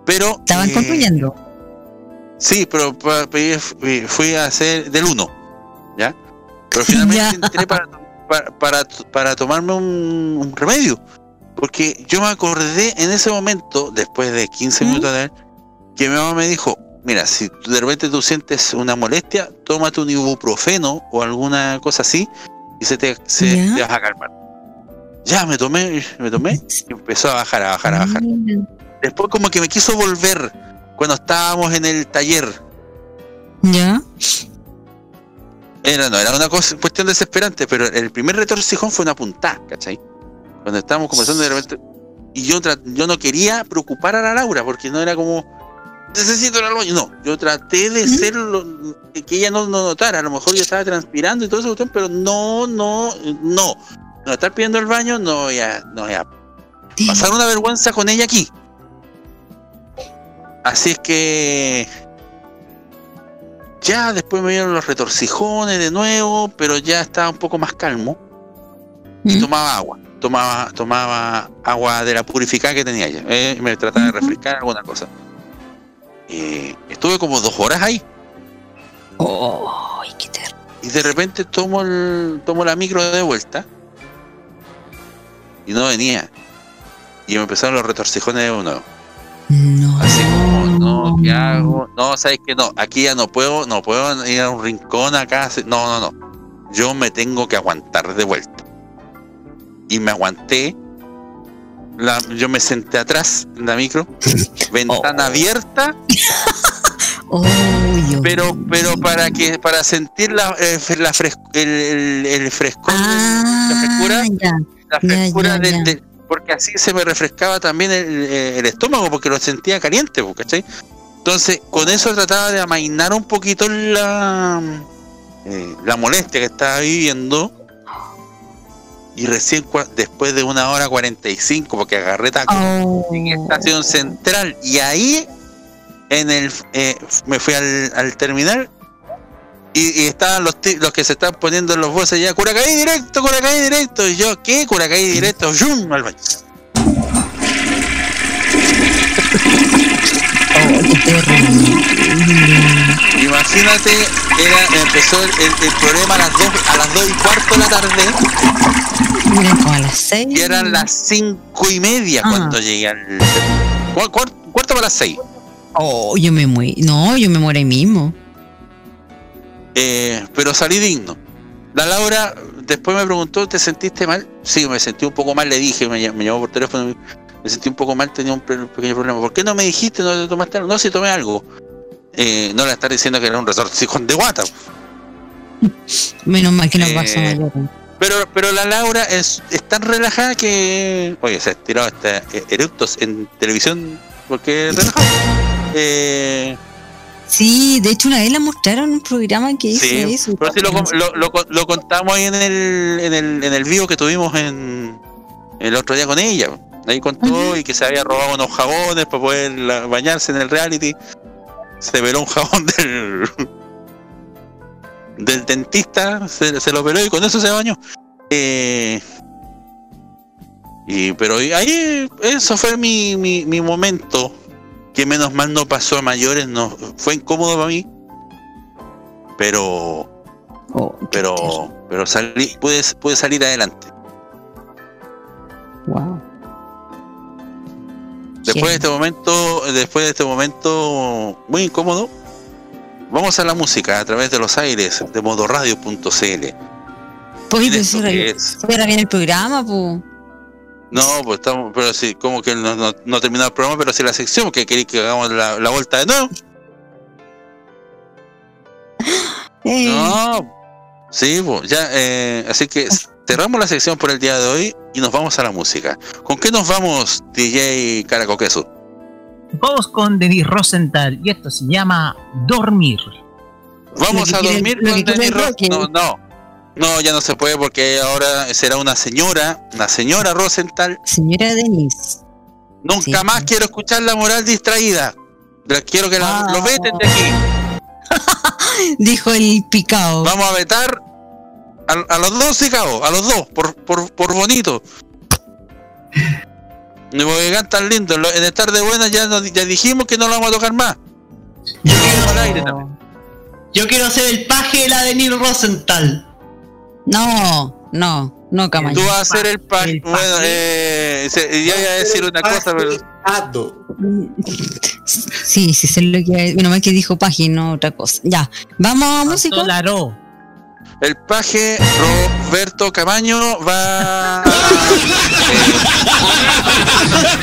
Pero... Estaban eh, construyendo. Sí, pero pedí- fui, a hacer del 1, ¿ya? Pero finalmente [laughs] entré para, para, para, para tomarme un, un remedio. Porque yo me acordé en ese momento, después de 15 minutos de él, que mi mamá me dijo, mira, si de repente tú sientes una molestia, tómate un ibuprofeno o alguna cosa así y se te, se, ¿Ya? te vas a calmar. Ya, me tomé, me tomé [laughs] y empezó a bajar, a bajar, a bajar. Después como que me quiso volver cuando estábamos en el taller. ¿Ya? Era, no, era una cosa, cuestión desesperante, pero el primer retorcijón fue una puntada, ¿cachai? Cuando estábamos conversando de repente. Y yo, yo no quería preocupar a la Laura, porque no era como. Necesito al baño. No, yo traté de ser lo- que ella no, no notara. A lo mejor yo estaba transpirando y todo eso, pero no, no, no. No estar pidiendo el baño, no voy a, no voy a pasar una vergüenza con ella aquí. Así es que ya después me dieron los retorcijones de nuevo, pero ya estaba un poco más calmo. Y tomaba agua. Tomaba, tomaba agua de la purificada que tenía ella. eh, me trataba de refrescar alguna cosa. Eh, estuve como dos horas ahí. Y de repente tomo el, tomo la micro de vuelta. Y no venía. Y me empezaron los retorcijones de nuevo. Así como, no, ¿qué hago? No, sabes que no, aquí ya no puedo, no puedo ir a un rincón acá. No, no, no. Yo me tengo que aguantar de vuelta. Y me aguanté. La- yo me senté atrás en la micro, [laughs] ventana abierta, [laughs] pero pero para que para sentir la, eh, la fres- el, el, el frescor, la frescura, la frescura ya, del- ya. del- porque así se me refrescaba también el, eh, el estómago porque lo sentía caliente, ¿cachai? Entonces, con eso trataba de amainar un poquito la, eh, la molestia que estaba viviendo. Y recién después de una hora 45, porque agarré taco en estación central, y ahí en el eh, me fui al, al terminal Y, y estaban los, los que se están poniendo en los voces ya, Curacaí directo, Curacaí directo. Y yo, ¿qué? Curacaí directo, ¡yum! al baño. Imagínate, era, empezó el, el- el programa a las 2 a las dos y cuarto de la tarde a las seis. y eran las cinco y media Ah. cuando llegué al. cu- cuar- cuarto para las 6. Oh, yo me muero. No, yo me muero ahí mismo. Eh, pero salí digno. La Laura después me preguntó, ¿te sentiste mal? Sí, me sentí un poco mal, le dije, me, me llamó por teléfono, me sentí un poco mal, tenía un, pe- un pequeño problema. ¿Por qué no me dijiste, no te tomaste algo? No, si tomé algo. Eh, no le estar diciendo que era un retorcijón de guata. Menos mal que no Eh, pasó mayor. Pero, pero la Laura es, es tan relajada que. Oye, se ha tirado hasta eructos en televisión porque es relajado. Eh, Sí, de hecho una vez la mostraron en un programa que hizo sí, eso. pero sí lo, lo, lo, lo contamos ahí en el, en el, en el vivo que tuvimos en, el otro día con ella. Ahí contó y que se había robado unos jabones para poder la- bañarse en el reality. Se veló un jabón [laughs] del, del dentista, se, se lo peló y con eso se bañó. Eh, y pero ahí eso fue mi, mi, mi momento que menos mal no pasó a mayores no fue incómodo para mí pero pero pero salí pude, pude salir adelante Wow. Después de este momento después de este momento muy incómodo vamos a la música a través de los aires de modoradio.cl Pues, que era bien el programa, pues. No, pues estamos, pero sí, como que no, no, no ha terminado el programa, pero sí la sección, porque queréis que hagamos la, la vuelta de nuevo. [gasps] Eh, No, sí, pues, ya, eh, así que cerramos la sección por el día de hoy y nos vamos a la música. ¿Con qué nos vamos, DJ Caracoqueso? Vamos con Denis Rosenthal y esto se llama Dormir. ¿Vamos a dormir con Denis el Ros- Rocky. No, no. No, ya no se puede porque ahora será una señora, una señora Rosenthal. Señora Denise. Nunca más quiero escuchar la moral distraída. Quiero que la, Ah. lo veten de aquí. [laughs] Dijo el picado. Vamos a vetar a, a los dos Chicago, a los dos, por, por, por bonito. Y porque cantan lindo. En lo- En estar de buena ya, nos- ya dijimos que no lo vamos a tocar más. Yo quiero, yo quiero ser el paje de la de Neil Rosenthal. No, no, no, Camayo. Tú vas a ser el pa Bueno, eh, se- ya iba a decir una cosa, pero. Sí, sí, sé lo que. Menos mal que dijo paje y no otra cosa. Ya, vamos a música. El paje Roberto Camaño va.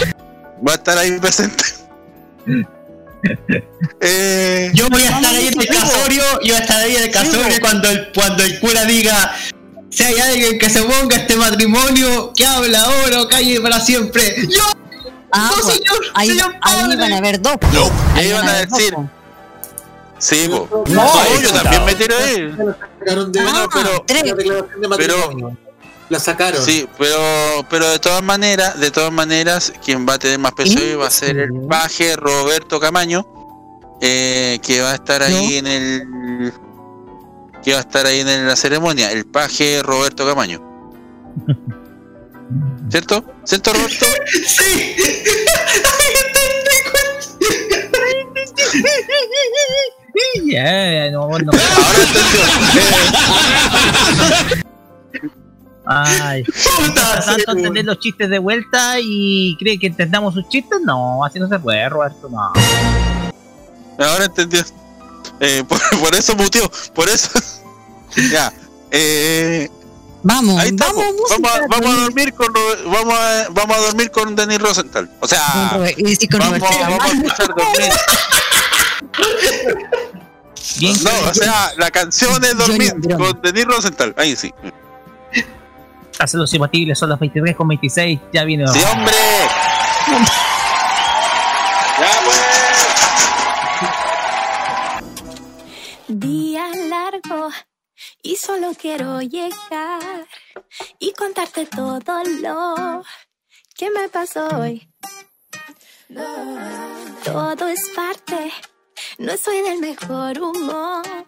eh, va a estar ahí presente. Eh, Yo voy a estar ahí en el casorio, yo voy a estar ahí en el casorio cuando el, cuando el cura diga si hay alguien que se ponga a este matrimonio, que habla ahora o calle para siempre. ¡Yo! Ah, ¡No, pues, señor! ahí, ¡Señor ahí padre! van a haber dos. Y Ahí ahí van van a dos, decir. Sí, po. No, No, yo no. también me tiré ahí. Ah, pero, tres. pero la sacaron. Sí, pero pero de todas maneras, de todas maneras, quien va a tener más peso hoy va a ser el paje Roberto Camaño, eh, que va a estar ahí en el que va a estar ahí en la ceremonia, el paje Roberto Camaño. [laughs] ¿Cierto? ¿Cierto Roberto? [laughs] Sí. [laughs] Ya, no, no. Ay, cuesta tanto entender los chistes de vuelta y cree que entendamos sus chistes. No, así no se puede, Roberto. No. Ahora entendió. Eh, por, por eso mutió, por eso. [laughs] ya. Eh, Vamos, ahí estamos. vamos, música, Vamos, a, vamos a dormir con vamos a, vamos a dormir con Denis Rosenthal. O sea, Con Robert- y sí, con vamos, a escuchar dormir. [laughs] no, o sea, la canción es dormir con Denis Rosenthal. Ahí sí. Hace los imbatibles, son las 23 con 26. Ya viene. Sí, hombre. Día largo y solo quiero llegar y contarte todo lo que me pasó hoy. Todo es parte No soy del mejor humor,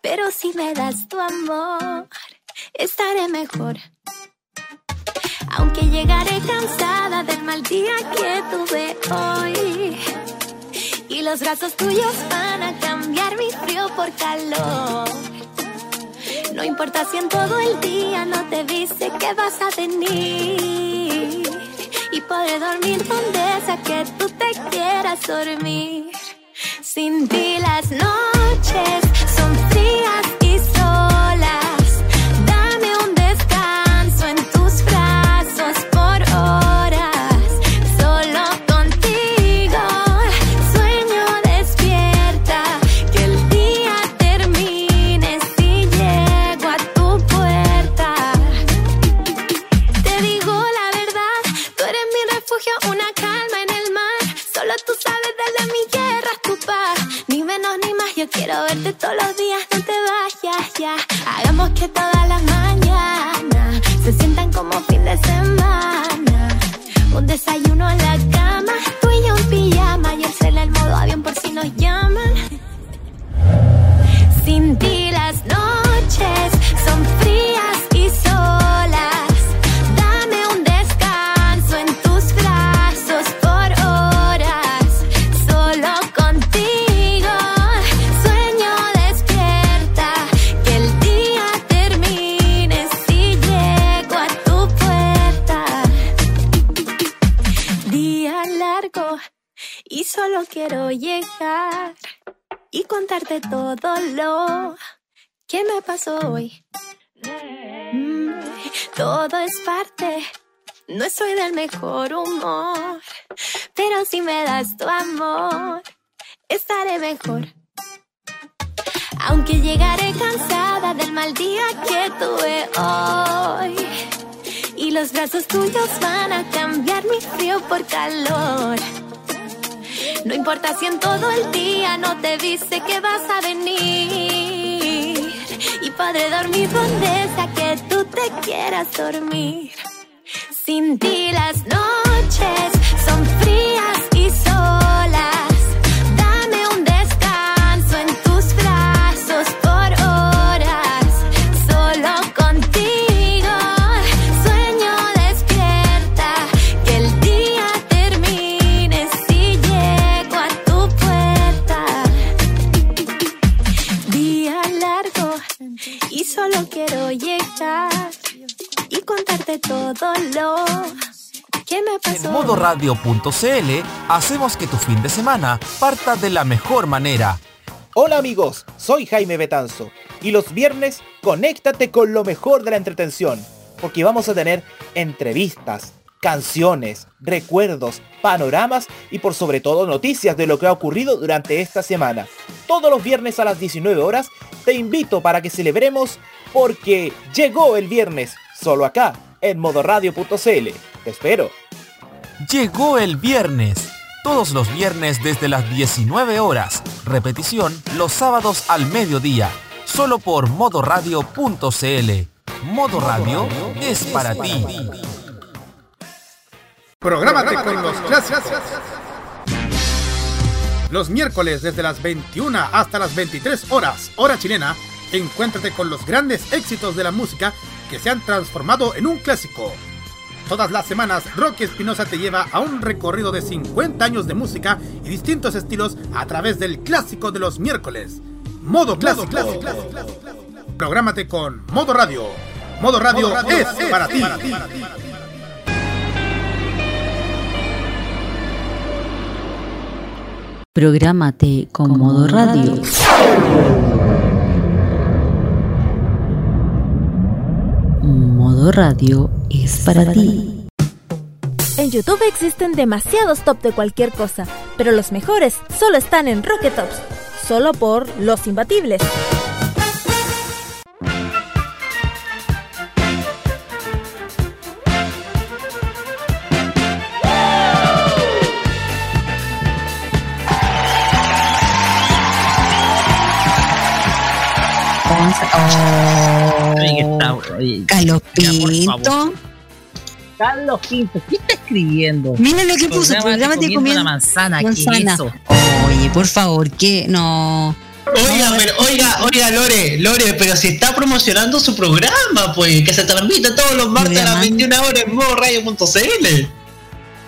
pero si me das tu amor, estaré mejor. Aunque llegaré cansada del mal día que tuve hoy. Y los brazos tuyos van a cambiar mi frío por calor. No importa si en todo el día no te dice que vas a venir. Y podré dormir donde sea que tú te quieras dormir. Sin ti las noches menos ni más, yo quiero verte todos los días, no te vayas ya. Hagamos que todas las mañanas se sientan como fin de semana. Un desayuno en la cama, tú y yo en pijama. Y el el modo avión por si nos llaman. Sin ti las noches son frías solo quiero llegar y contarte todo lo que me pasó hoy. Mm, todo es parte, no soy del mejor humor, pero si me das tu amor, estaré mejor. Aunque llegaré cansada del mal día que tuve hoy. Y los brazos tuyos van a cambiar mi frío por calor. No importa si en todo el día no te dice que vas a venir. Y podré dormir donde que tú te quieras dormir. Sin ti las noches son frías y contarte todo lo que me En pasó. modoradio.cl hacemos que tu fin de semana parta de la mejor manera. Hola amigos, soy Jaime Betanzo y los viernes conéctate con lo mejor de la entretención, porque vamos a tener entrevistas, canciones, recuerdos, panoramas y por sobre todo noticias de lo que ha ocurrido durante esta semana. Todos los viernes a las 19 horas te invito para que celebremos porque llegó el viernes, solo acá, en modoradio.cl. Te espero. Llegó el viernes. Todos los viernes desde las 19 horas. Repetición los sábados al mediodía. Solo por modoradio.cl. Modo Radio es para ti. Prográmate con los clásicos. Los miércoles desde las 21 hasta las 23 horas, hora chilena, encuéntrate con los grandes éxitos de la música que se han transformado en un clásico. Todas las semanas, Rocky Espinosa te lleva a un recorrido de 50 años de música y distintos estilos a través del clásico de los miércoles. Modo clásico. Prográmate con Modo Radio. Modo Radio, es, para ti. Prográmate con modo radio. Modo radio es para ti. En YouTube existen demasiados top de cualquier cosa, pero los mejores solo están en Rocket Tops, solo por los imbatibles. Oh, por favor. Carlos Pinto, ¿qué está escribiendo? Mira lo que puso, programa de comiendo comiendo una manzana, ¿qué manzana. Oye, por favor, ¿qué? No. Oiga, pero, oiga, oiga, Lore, Lore, pero si está promocionando su programa, pues, que se transmite todos los martes a las 21 horas en modo radio.cl.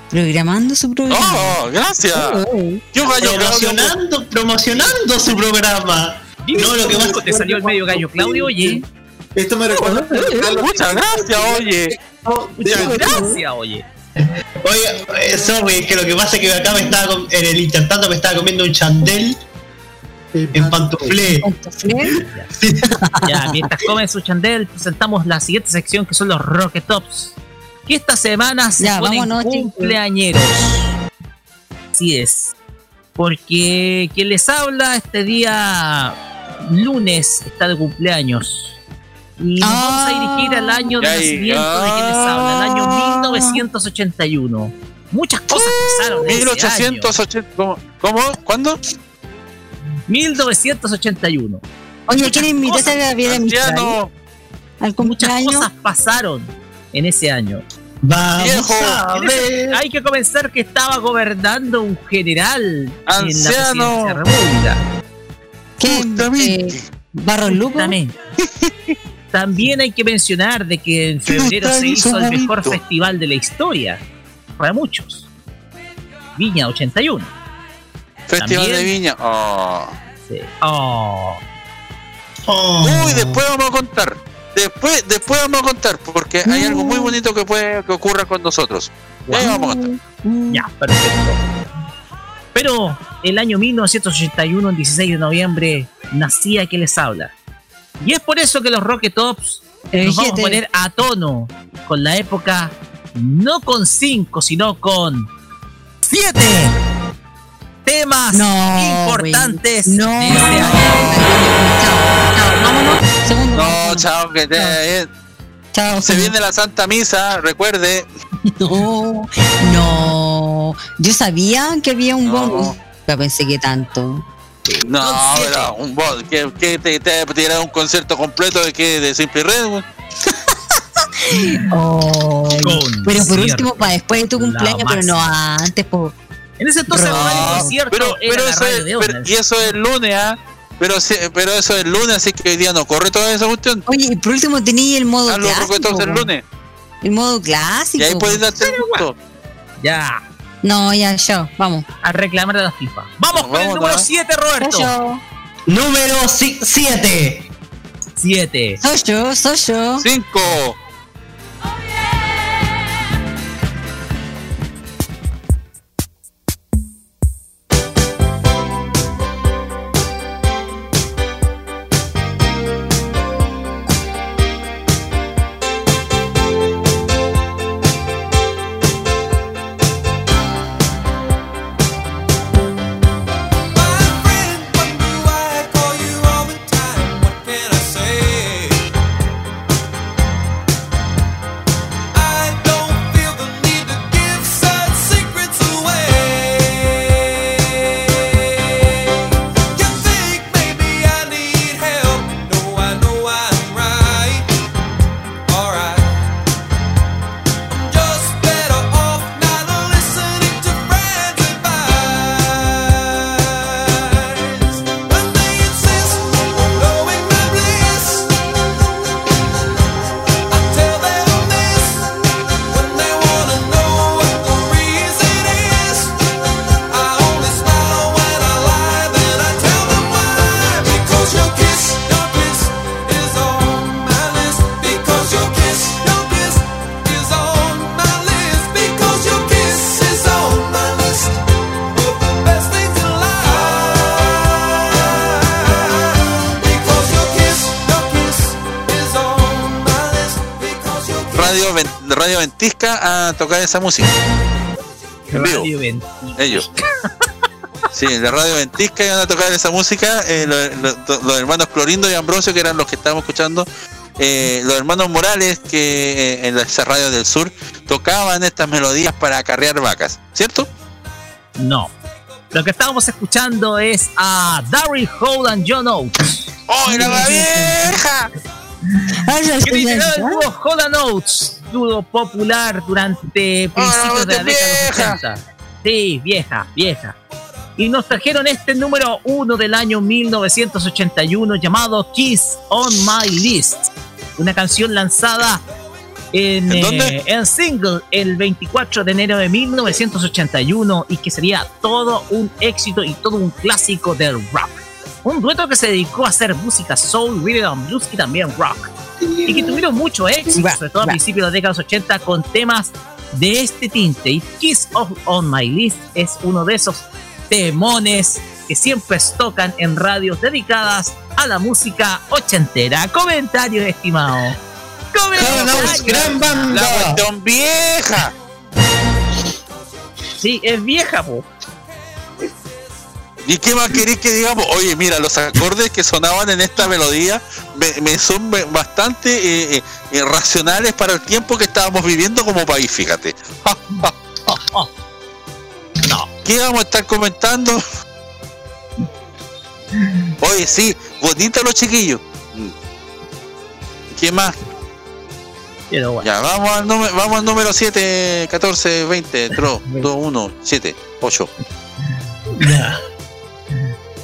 Programando su programa. Oh, gracias. Yo gallo Promocionando, promocionando su programa. No, lo que más te salió el medio gallo Claudio, oye. Esto me recuerda. Muchas gracias, oye. Muchas gracias, oye. Oye, eh, sorry, que lo que pasa es que acá me estaba com- en el intentando me estaba comiendo un chandel en pantuflé. [laughs] Ya, mientras comen su chandel, presentamos la siguiente sección que son los Rocket Tops. Que esta semana se Ya, ponen vámonos, cumpleañeros. Así es. Porque quien les habla este día lunes está de cumpleaños. Y nos vamos a dirigir al año de nacimiento de quien les habla, el año 1981. Muchas cosas pasaron. en ese año. 1880. ¿Cómo? ¿Cómo? ¿Cuándo? 1981. Oye, ¿quién invitaste a Mistral? Anciano. Al Muchas cosas pasaron en ese año. Vamos Viejo. a En ese- ver. hay que comenzar que estaba gobernando un general en la Anciano. presidencia de la República. ¿Qué? Justamente. Eh, ¿Barros Luco? [laughs] También hay que mencionar de que en febrero se hizo el mejor festival de la historia para muchos. Viña 81. Festival También. de Viña. Oh. Sí. Oh. Oh. Uy, después vamos a contar. Después, después vamos a contar, porque hay algo muy bonito que puede que ocurra con nosotros. Y ahí vamos a contar. Ya, perfecto. Pero el año 1981, el 16 de noviembre, nacía que les habla. Y es por eso que los Rocket Tops nos vamos a poner a tono con la época, no con 5, sino con 7 temas No, importantes. No. de ese año. Chao. Segundo. No, vámonos. chao, que te. Chao. Se viene la Santa Misa, recuerde. [laughs] No, no. Yo sabía que había un No. bonus. Pero pensé que tanto. No, pero un bot, que, que te, te tirar un concierto completo de que de Simple Red, güey. [laughs] Oh, pero por último, para después de tu cumpleaños, pero no antes. Po. En ese entonces No, concierto Pero, eso es, pero- y eso es lunes, ¿ah? Pero, eso es lunes, así que hoy día no corre toda esa cuestión. Oye, y por último tenía el modo A los clásico. el po. lunes. El modo clásico. Y ahí darte el gusto. Ya, no, ya yo, vamos. A reclamar de la FIFA. Vamos, con el número 7, Roberto. Soy yo. Número 7. 7. Soy yo, soy yo. 5, tocar esa música. En vivo. Ellos. Sí, de Radio Ventisca iban a tocar esa música. eh, lo- lo- los hermanos Clorindo y Ambrosio, que eran los que estábamos escuchando. eh, los hermanos Morales, que eh, en esa radio del sur tocaban estas melodías para acarrear vacas, ¿cierto? No. Lo que estábamos escuchando es a Daryl Hall and John Oates. ¡Oh, era la vieja! Ay, integraron el dúo Hall and Oates estuvo popular durante principios de la década de los 80. Sí, vieja, vieja. Y nos trajeron este número uno del año 1981 llamado Kiss on My List. Una canción lanzada en, ¿En dónde? eh, en single el 24 de enero de 1981 y que sería todo un éxito y todo un clásico del rock. Un dueto que se dedicó a hacer música soul, rhythm blues y también rock. Y que tuvieron mucho éxito, Va, sobre todo a principios de la década de los 80 con temas de este tinte. Y Kiss of On My List es uno de esos temones que siempre tocan en radios dedicadas a la música ochentera. Comentarios, estimado. Comentarios. gran banda. La cuestión vieja. Sí, es vieja, po. ¿Y qué más queréis que digamos? Oye, mira, los acordes que sonaban en esta melodía me, me son bastante eh, eh, eh, racionales para el tiempo que estábamos viviendo como país, fíjate. [laughs] No. ¿Qué vamos a estar comentando? Oye, sí, bonitos los chiquillos. Mm. ¿Qué más? Pero bueno. Ya, vamos al, número, vamos al número 7, 14, 20, 3, 2, 1, 7, 8.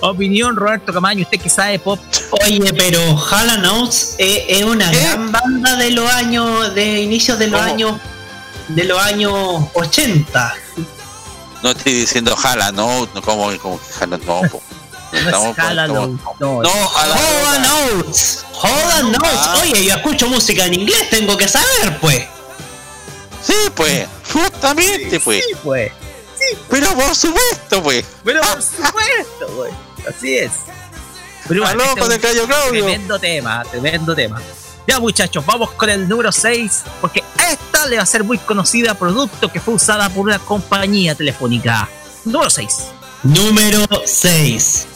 Opinión, Roberto Camaño, usted que sabe pop. Oye, pero Hall Oates es, es una gran banda de los años, de inicios de los ¿Cómo? años, de los años 80. No estoy diciendo jala, [laughs] no, no como, como que jala, no. po. No Hall Oates, no. Hall Oates, Hall Oates. Ah. Oye, yo escucho música en inglés, tengo que saber, pues. Sí, pues, justamente, pues. Sí, pues. Pero por supuesto, pues. Pero por supuesto, güey. Así es. Pero igual, Aló, este con el Cayo Claudio. Tremendo tema, tremendo tema. Ya muchachos, vamos con el número 6, porque esta le va a ser muy conocida, producto que fue usada por una compañía telefónica. Número 6. Número 6.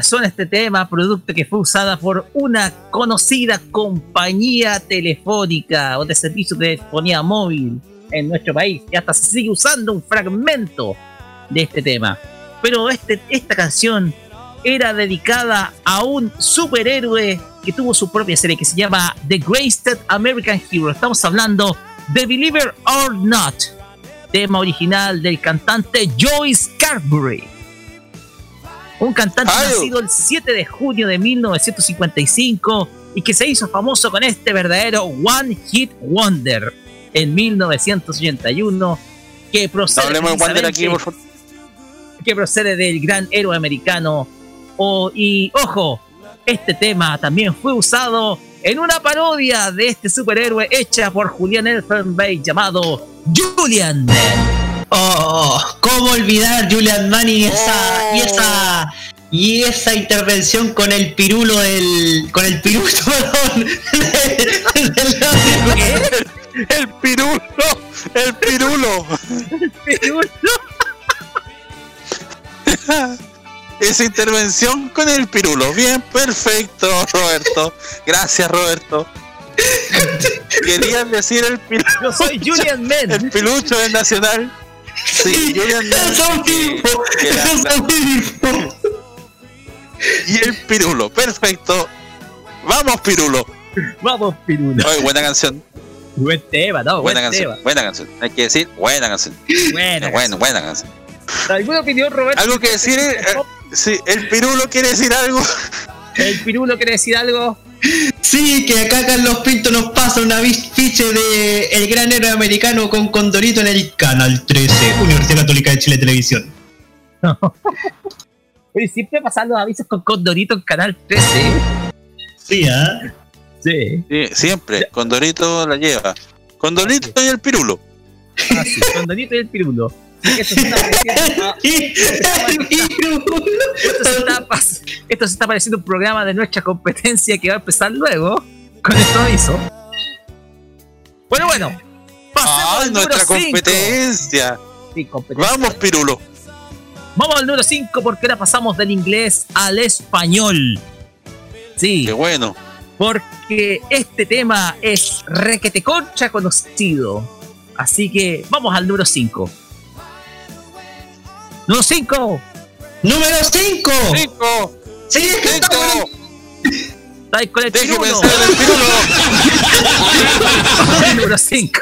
Suena este tema, producto que fue usada por una conocida compañía telefónica o de servicio de telefonía móvil en nuestro país. Y hasta se sigue usando un fragmento de este tema. Pero este, esta canción era dedicada a un superhéroe que tuvo su propia serie que se llama The Greatest American Hero. Estamos hablando de Believer or Not, tema original del cantante Joyce Carberry. Un cantante Ay. nacido el 7 de junio de 1955 y que se hizo famoso con este verdadero One Hit Wonder en 1981 que procede, No hablemos de Wander aquí, por precisamente- que procede del gran héroe americano. O- y ojo, este tema también fue usado en una parodia de este superhéroe hecha por Julian Elfenbein llamado Julian. Oh, ¿cómo olvidar Julian Manning y esa, y esa y esa intervención con el pirulo del con el pirulo [laughs] perdón, del- del- [laughs] El pirulo, el pirulo. [laughs] Esa intervención con el pirulo. Bien, perfecto, Roberto. Gracias, Roberto. Querías decir el pirulo. Yo soy Julian Man. El pilucho del Nacional. Sí, Julian Man. Eso mismo, Que la- eso mismo. Y el pirulo. Perfecto. Vamos, pirulo. Vamos, Pirulo. Oye, buena canción. Buen tema, no, buen Buena canción. tema. Buena canción. Hay que decir, buena canción. Buena Buena, buena canción. ¿Alguna opinión, Roberto? ¿Algo que decir? Eh, sí, el pirulo quiere decir algo. ¿El Pirulo quiere decir algo? Sí, que acá Carlos Pinto nos pasa una fiche de El Gran Héroe Americano con Condorito en el Canal 13, Universidad Católica de Chile Televisión. [laughs] Oye, siempre pasan los avisos con Condorito en Canal 13. Sí, ¿ah? Sí. Sí, siempre, Condorito la lleva. Condorito y el pirulo. Ah, sí, Condorito y el pirulo. Eso se está pareciendo a- [laughs] Esto se está pas- Esto se está pareciendo un programa de nuestra competencia que va a empezar luego con esto aviso. Bueno, bueno. Pasemos ¡Ay, al nuestra número competencia! Sí, competencia. Vamos, pirulo. Vamos al número 5 porque ahora pasamos del inglés al español. Sí. Qué bueno. Porque este tema es requete concha conocido. Así que vamos al número 5. Número 5. ¡Número 5! ¡Cinco! ¡Sí, es que está ¡Cinco! Estáis con el Deje pirulo. pensar en el pirulo. [laughs] número 5.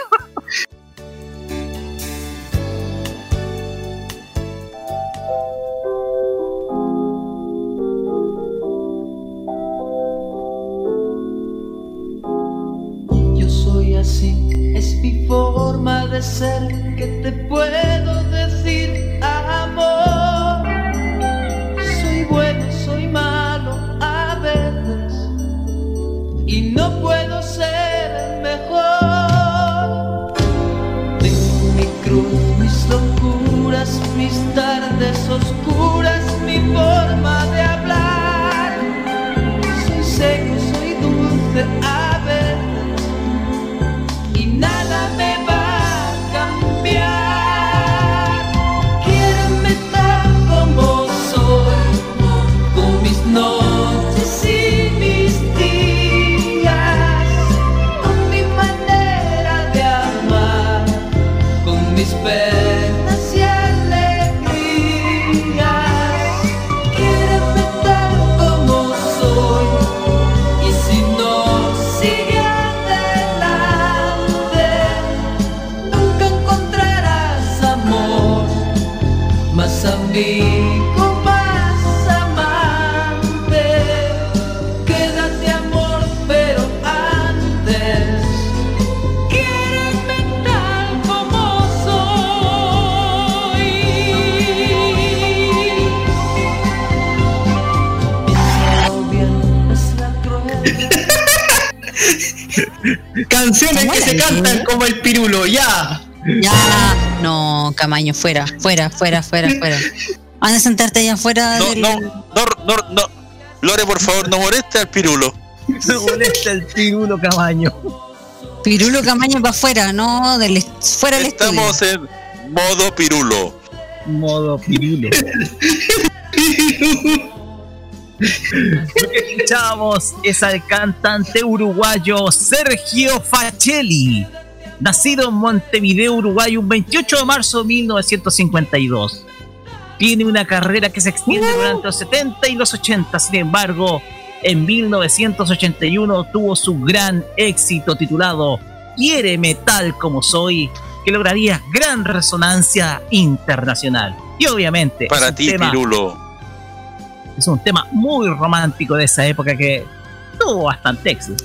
Yo soy así, es mi forma de ser. que te puedo mis tardes oscuras, mi forma de. Canciones ¿Cómo que se cantan como el pirulo, ya. Ya, no, Camaño, fuera, fuera, fuera, fuera, fuera. Anda a sentarte allá afuera No, del... no, no, no, no. Lore, por favor, no moleste al pirulo. [laughs] No molesta el pirulo camaño. Pirulo Camaño para afuera, no, del, fuera del estudio. Estamos en modo pirulo. Modo pirulo. [laughs] Lo que escuchamos es al cantante uruguayo Sergio Facelli, nacido en Montevideo, Uruguay, un 28 de marzo de 1952. Tiene una carrera que se extiende durante los 70 y los 80, sin embargo, en 1981 tuvo su gran éxito titulado Quiéreme tal como soy, que lograría gran resonancia internacional. Y obviamente Para ti, tema- pirulo. Es un tema muy romántico de esa época que tuvo bastante éxito.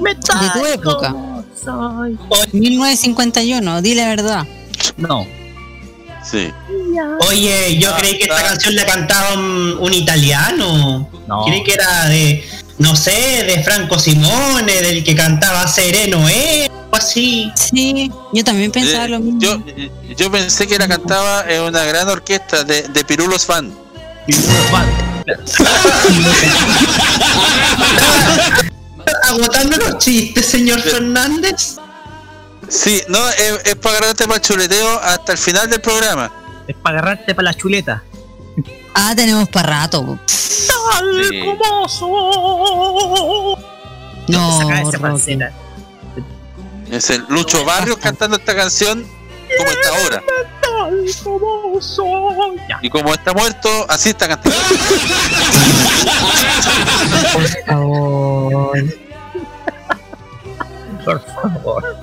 Me De tu época. soy. 1951, di la verdad. No. Sí. Oye, yo creí que esta canción la cantaba un, un italiano. No. Creí que era de, no sé, de Franco Simone, del que cantaba Sereno, ¿eh? O así. Sí, yo también pensaba Eh, lo mismo. Yo, yo pensé que la cantaba en una gran orquesta de, de Pirulos Fan. Agotando los chistes, señor Fernández. Sí, no, es, es para agarrarte para el chuleteo hasta el final del programa. Es para agarrarte para la chuleta. Ah, tenemos para rato. Tal Sí. como soy. No, Saca esa. Es el Lucho Barrios cantando esta canción como está ahora. Como soy. Y como está muerto, así está cantando. Por favor. Por favor.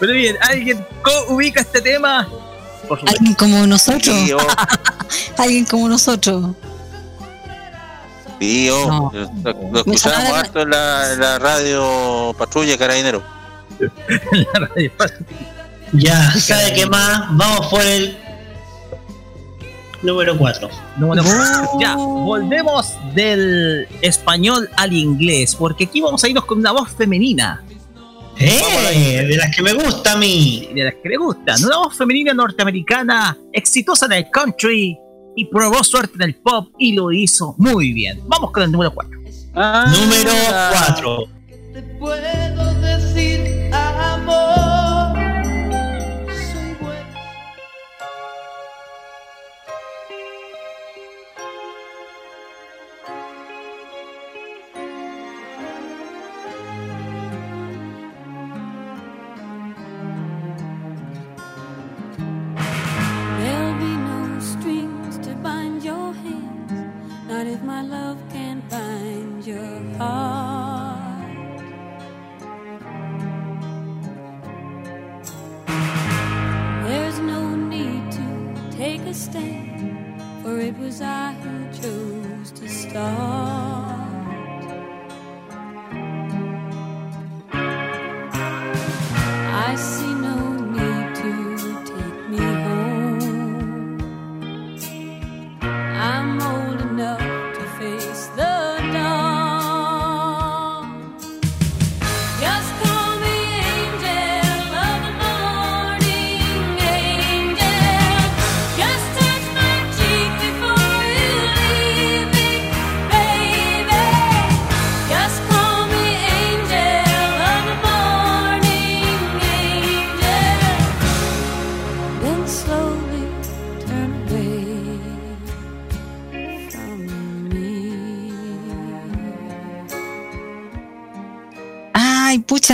Pero bien, ¿alguien ubica este tema? Por. Alguien como nosotros. Sí, oh, [laughs] Alguien como nosotros. Sí, oh, No. lo, lo escuchábamos harto en la, en la radio Patrulla Carabinero. [laughs] Ya, ¿sabe qué más? Vamos por el número 4. Número cuatro. Ya, volvemos del español al inglés, porque aquí vamos a irnos con una voz femenina. ¡Eh! De las que me gusta a mí. De las que le gustan. Una voz femenina norteamericana, exitosa en el country y probó suerte en el pop y lo hizo muy bien. Vamos con el número 4. Número 4. puedo decir amor.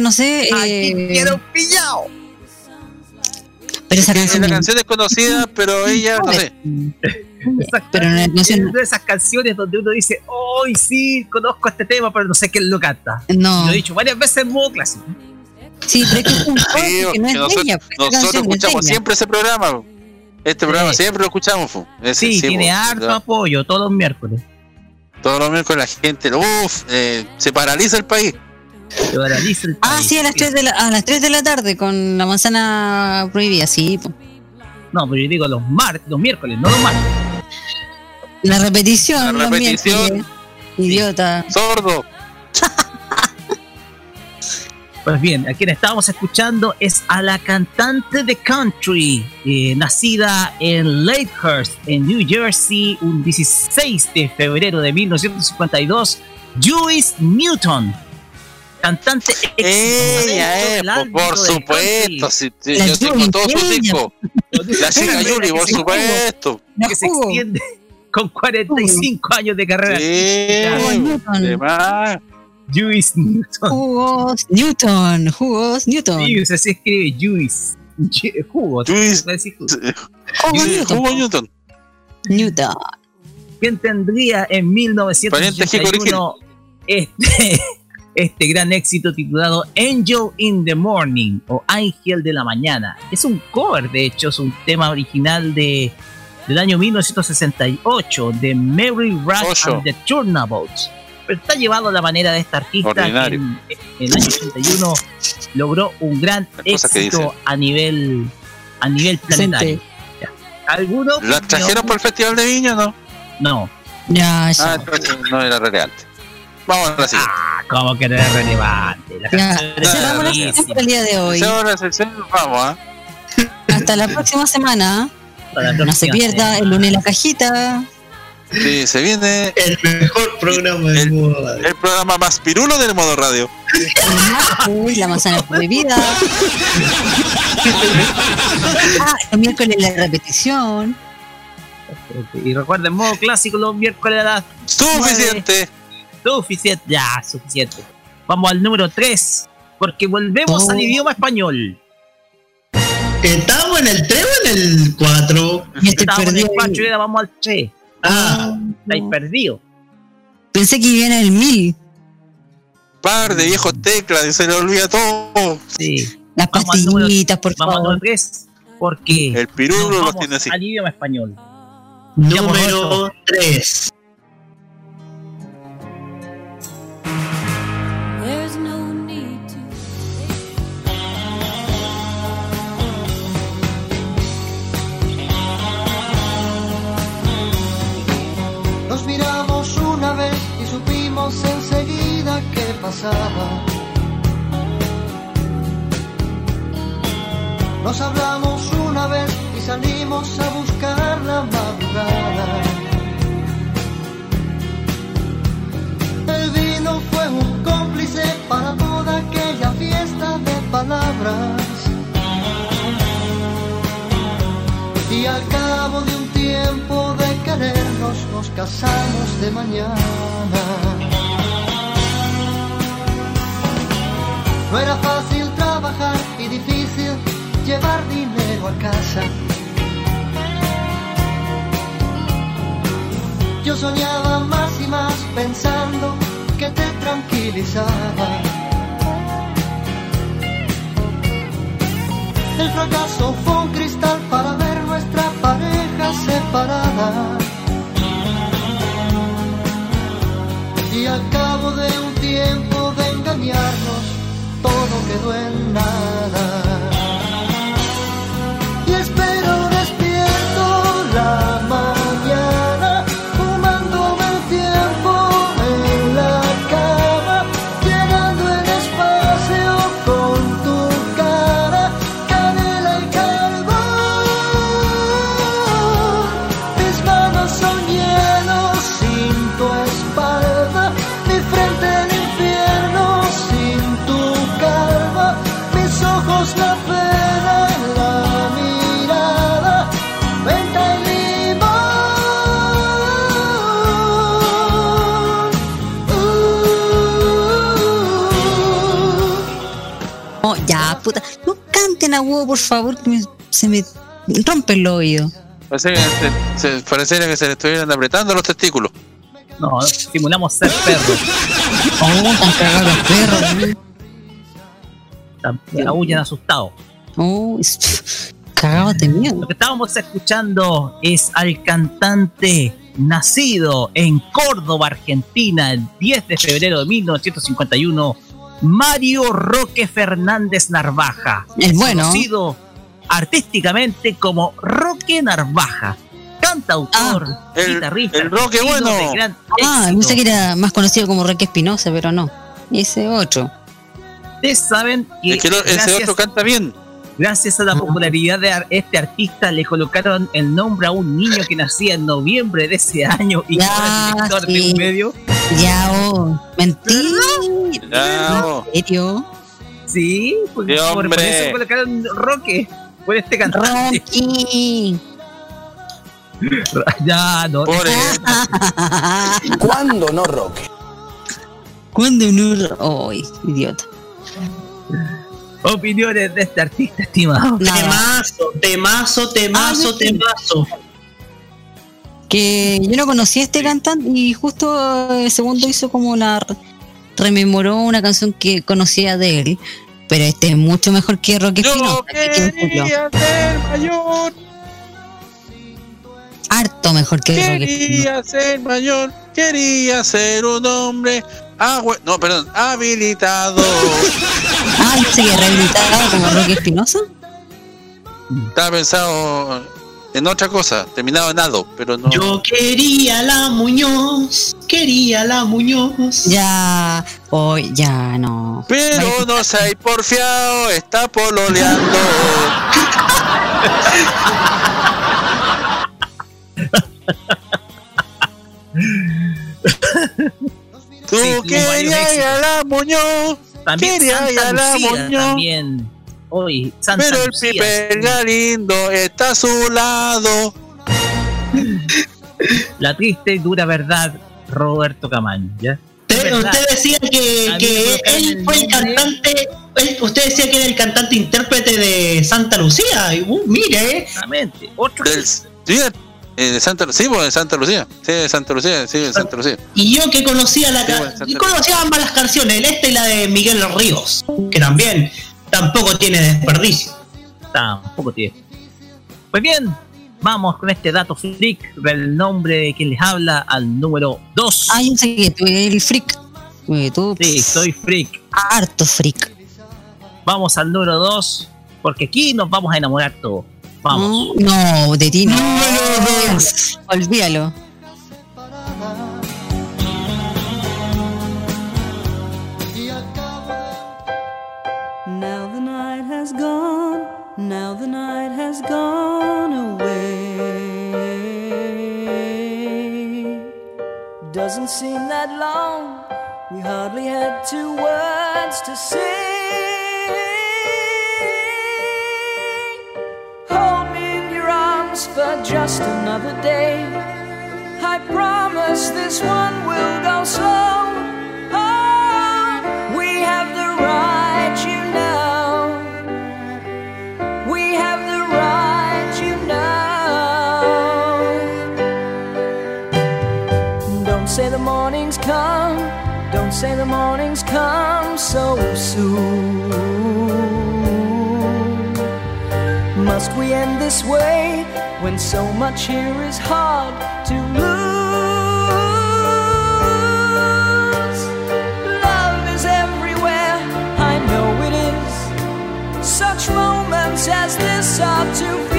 No sé. eh, pillado! Pero esa canción. la canción es conocida, [laughs] pero ella, no sé. Pero no, no sé- Es de esas canciones donde uno dice, ¡Ay, sí! Conozco este tema, pero no sé quién lo canta. No. Lo he dicho varias veces en modo clásico. Sí, pero es que es un Sí, que no es de ella. pues, nosotros, nosotros es escuchamos siempre ese programa. Este programa siempre lo escuchamos. Ese, Sí, tiene po. harto apoyo todos los miércoles. Todos los miércoles la gente, uff, eh, se paraliza el país. Se paraliza el Ah, sí, a las 3 de la, a las 3 de la tarde con la manzana prohibida, sí. po. No, pero yo digo los martes, los miércoles, no los martes. La repetición, La los repetición. miércoles. Idiota. Sordo. [laughs] Pues bien, a quien estábamos escuchando es a la cantante de country, eh, nacida en Lakehurst, en New Jersey, un 16 de febrero de 1952, Joyce Newton. Cantante Ella es, po, por supuesto. si- si La yo tengo sus ella. discos. La chica Yuli, por supuesto. que se extiende con 45 años de carrera. Sí, además. Joyce Newton. Jugos Newton, jugos Newton. Sí, así escribe Juice. Ju- Jugos. Juice. jugos. Newton. Newton. ¿Quién tendría en 1981 este, este gran éxito titulado Angel in the Morning o Ángel de la Mañana? Es un cover, de hecho, es un tema original de, del año 1968 de Mary Rack Ocho. and the Turnabouts. Pero está llevado a la manera de esta artista que en, en el año 81 logró un gran éxito a nivel a nivel planetario. Ya. ¿Alguno? ¿La trajeron por el Festival de Viña o no? No. Ya. Ah, no era relevante. Vamos a la siguiente. Ah, como que no es relevante. La Ya, cerramos la por el día de hoy. Hacemos la sección, vamos, ¿ah? Hasta la próxima semana. La No se pierda el lunes la cajita. Sí, se viene El mejor programa del mundo. el programa más pirulo del modo radio. Uy, la manzana prohibida. Ah, el miércoles la repetición. Y recuerden, modo clásico los miércoles a las Suficiente. Suficiente. Ya, suficiente. Vamos al número 3. Porque volvemos Oh. al idioma español. ¿Estamos en el 3 o en el 4? Y estoy Estábamos en el perdido. 4 y ahora vamos al 3. Ah, Estáis perdidos. Pensé que viene el 1000. Par de viejos teclas y se le olvida todo. Sí. Las Vamos al número- pastillitas, por Vamos al número favor. 3. Porque El pirulo nos lo vamos tiene así. al idioma español. número 3. Favor, que me- se me rompen los oídos. Parece que se, se- pareciera que se le estuvieran apretando los testículos. No, simulamos ser perros. Oh, están cagados los perros. Aúllan asustados. Oh, cagados de miedo. Lo que estábamos escuchando es al cantante nacido en Córdoba, Argentina, el 10 de febrero de 1951, Mario Roque Fernández Narvaja. Es bueno. Conocido artísticamente como Roque Narvaja. Cantautor, guitarrista. el Roque bueno. Ah, éxito. pensé que era más conocido como Roque Espinosa, pero no. Ese otro. Ustedes saben que, Es que lo- ese gracias- otro canta bien. Gracias a la popularidad de este artista le colocaron el nombre a un niño que nacía en noviembre de ese año y que Ya, ahora es director de un medio. Ya, oh, mentira. Ya, oh. ¿En serio? Sí, pues, Sí, por, por eso colocaron Roque, por este cantante. Rocky. [laughs] ya, no. Pobre. [laughs] ¿Cuándo no, Roque? ¿Cuándo no? Ay, idiota. Opiniones de este artista estimado. Temazo, temazo, temazo, Ah, sí. temazo. Que yo no conocía a este cantante y justo el segundo hizo como una. rememoró una canción que conocía de él. Pero este es mucho mejor que Roque Yo Espinosa. hay que quería ser mayor, Harto mejor que Roque Espinosa. quería ser mayor, quería ser un hombre. Ah, no, perdón, habilitado. Ah, que rehabilitado como Roque Espinosa. Estaba pensado en otra cosa, terminado en ado, pero no. Yo quería la Muñoz, quería la Muñoz. Ya, hoy ya no. Pero no se hay porfiado, está pololeando. Tú Sí, querías a la Muñoz, También querías ir a la Muñoz, también. Hoy, Santa pero el sí. Galindo está a su lado. [laughs] La triste y dura verdad, Roberto Camaño, ¿ya? Usted, decía que, que él el fue el cantante, él- usted decía que era el cantante intérprete de Santa Lucía. Y, uh, mire, Exactamente. Otro Del, sí, eh, de Santa Lucía, sí, pues, de Santa Lucía. Sí, de Santa Lucía, sí, de Santa Lucía. y yo que conocía la Sí, y conocía ambas las canciones, el este y la de Miguel Ríos, que también tampoco tiene desperdicio. Tampoco tiene. Pues bien, vamos con este dato freak del nombre de quien les habla al número 2. Ah, yo sé que tú eres el freak. Tú, Sí, soy freak. harto freak. Vamos al número 2, porque aquí nos vamos a enamorar todos. Vamos. No, no, de ti no. Olvídalo. Now the night has gone away. Doesn't seem that long. We hardly had two words to say. Hold me in your arms for just another day. I promise this one will go slow. Say the morning's come so soon. Must we end this way when so much here is hard to lose? Love is everywhere, I know it is. Such moments as this are too few.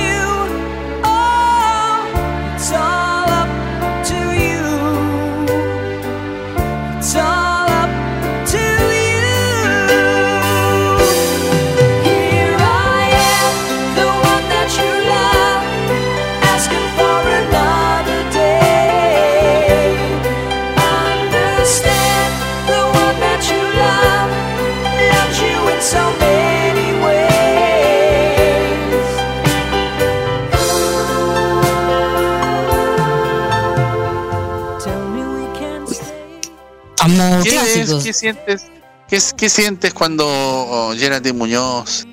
¿Qué, es- clásicos. qué sientes, qué, es- qué sientes cuando oh, Geraldine Muñoz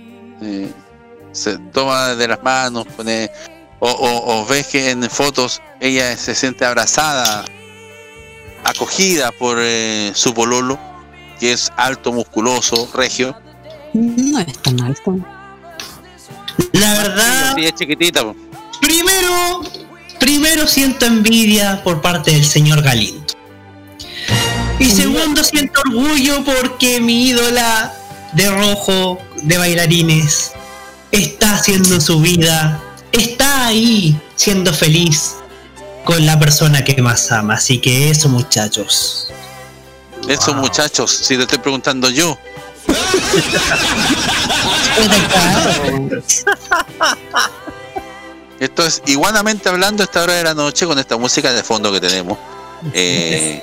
eh, se toma de las manos, pone, o, o- o ves que en fotos ella se siente abrazada, acogida por eh, su pololo, que es alto, musculoso, regio? No es tan alto. La verdad, Sí, es chiquitita. po. primero, primero siento envidia por parte del señor Galindo. Y segundo siento orgullo porque mi ídola de rojo de bailarines está haciendo su vida, está ahí siendo feliz con la persona que más ama. Así que eso muchachos. Esos muchachos, si te estoy preguntando yo, [laughs] Esto es igualmente hablando a esta hora de la noche con esta música de fondo que tenemos. Eh,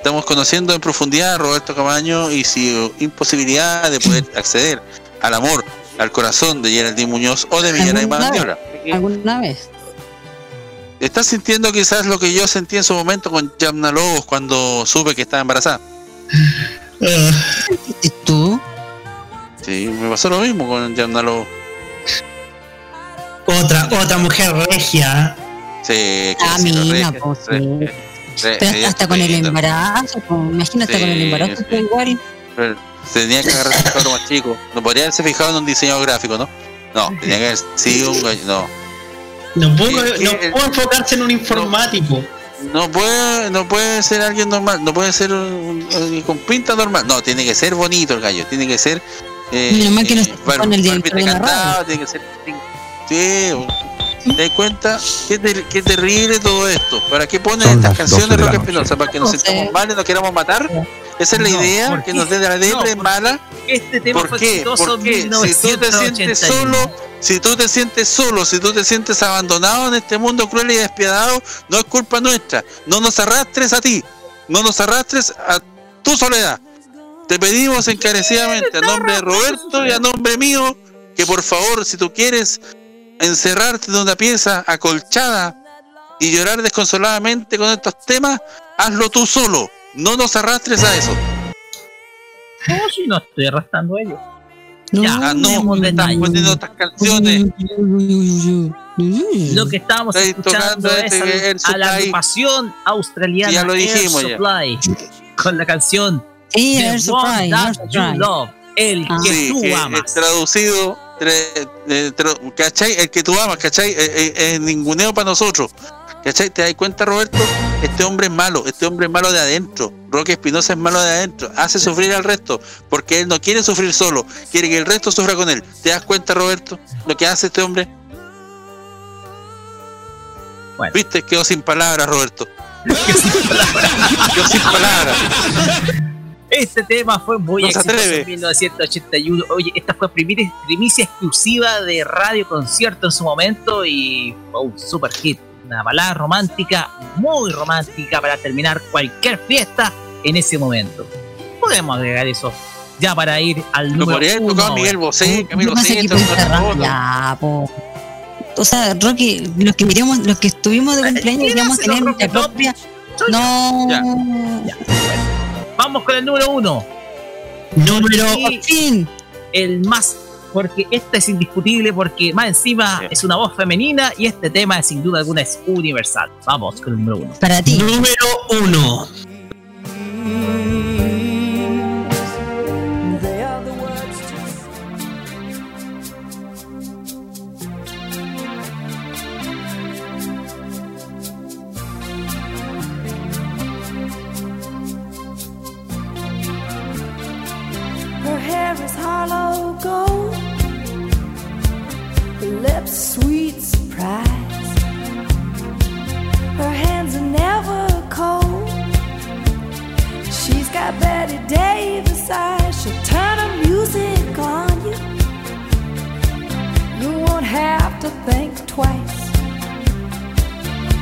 estamos conociendo en profundidad a Roberto Camaño y su imposibilidad de poder [clears throat] acceder al amor, al corazón de Geraldine Muñoz o de ¿Alguna Mandiola. ¿Alguna vez? ¿Estás sintiendo quizás lo que yo sentí en su momento con Yamna Lobos cuando supe que estaba embarazada? ¿Y tú? Sí, me pasó lo mismo con Yamna Lobos. Otra, otra mujer regia. Sí, que Ah, sí, lo mina, re- pues, sí. Pero hasta con el embarazo, pues, imagínate con el embarazo, sí. fue igual. Pero se tenía que agarrar el cabro más chico. No podría haberse fijado en un diseñador gráfico, ¿no? No, tenía que haber sido un gallo- No. No puedo, ¿Qué- no puedo enfocarse en un informático. No puede, no puede ser alguien normal, no puede ser un- un- con pinta normal. No, tiene que ser bonito el gallo, tiene que ser. Eh, que no eh, el tiene que ser. Sí, ¿te das cuenta? Qué, ter- qué terrible todo esto. ¿Para qué ponen Son estas las 12 canciones, de Roque. Espinosa? ¿Para que nos No sé. sintamos mal y nos queramos matar? Esa es la No, idea, ¿por que nos dé la No, depre por- mala. Este tema ¿Por fue qué? exitoso ¿Por qué? en Si tú te sientes 1981. solo, si tú te sientes solo, si tú te sientes abandonado en este mundo cruel y despiadado, no es culpa nuestra. No nos arrastres a ti, no nos arrastres a tu soledad. Te pedimos encarecidamente a nombre de Roberto y a nombre mío que por favor, si tú quieres encerrarte en una pieza acolchada y llorar desconsoladamente con estos temas, hazlo tú solo. No nos arrastres a eso. No, si no estoy arrastrando a ellos. No, Ya, Ah, no, Nike. poniendo estas canciones. Lo que estábamos Estáis escuchando es este Air a, a la agrupación australiana ya lo Air dijimos ya. Supply con la canción Air One Supply, That Air You Supply. Love, el Ah. que Sí, tú amas. es traducido, eh. El que tú amas, ¿cachai? Eh, eh, Es ninguneo para nosotros. ¿Cachai? ¿Te das cuenta, Roberto? Este hombre es malo, este hombre es malo de adentro. Roque Espinosa es malo de adentro. Hace sufrir al resto, porque él no quiere sufrir solo, quiere que el resto sufra con él. ¿Te das cuenta, Roberto? Lo que hace este hombre. Bueno. ¿Viste? Quedó sin palabras, Roberto. [laughs] Quedó sin palabras. Este tema fue muy No exitoso atreve. en 1981. Oye, esta fue primicia, primicia exclusiva de Radio Concierto en su momento y fue un super hit. Una balada romántica, muy romántica para terminar cualquier fiesta en ese momento. Podemos agregar eso ya para ir al Lo número podría uno. Miguel Bosé, Camilo Sesto, ya, po. O sea, Rocky, los que miremos, los que estuvimos de cumpleaños, queríamos dígaselo, tener nuestra no. propia. No. Ya, bueno. Vamos con el número uno. Número Y el más, porque este es indiscutible, porque más encima es una voz femenina y este tema sin duda alguna es universal. Vamos con el número uno. Para ti. Número uno. Betty Davis eyes. She'll turn her music on you. You won't have to think twice.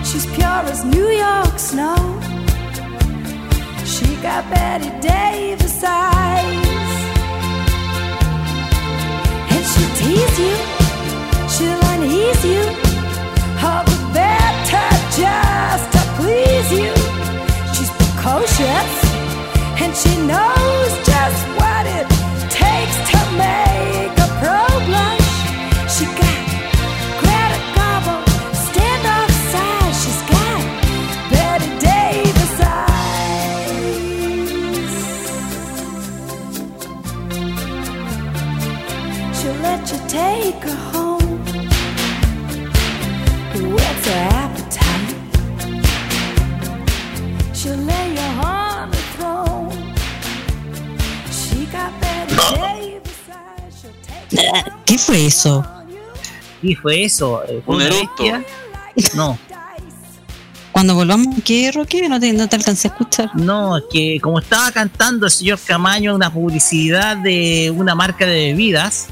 She's pure as New York snow. She got Betty Davis eyes. And she'll tease you, she'll unease you. All the better just to please you. She's precocious, and she knows just what it takes to make a pro blush. She fue eso? ¿Y fue eso? Eh, ¿Fue Un eructo. No, Cuando volvamos, ¿qué, Rocky? No te, no te alcancé a escuchar. no, que como estaba cantando el señor Camaño una publicidad de una marca de bebidas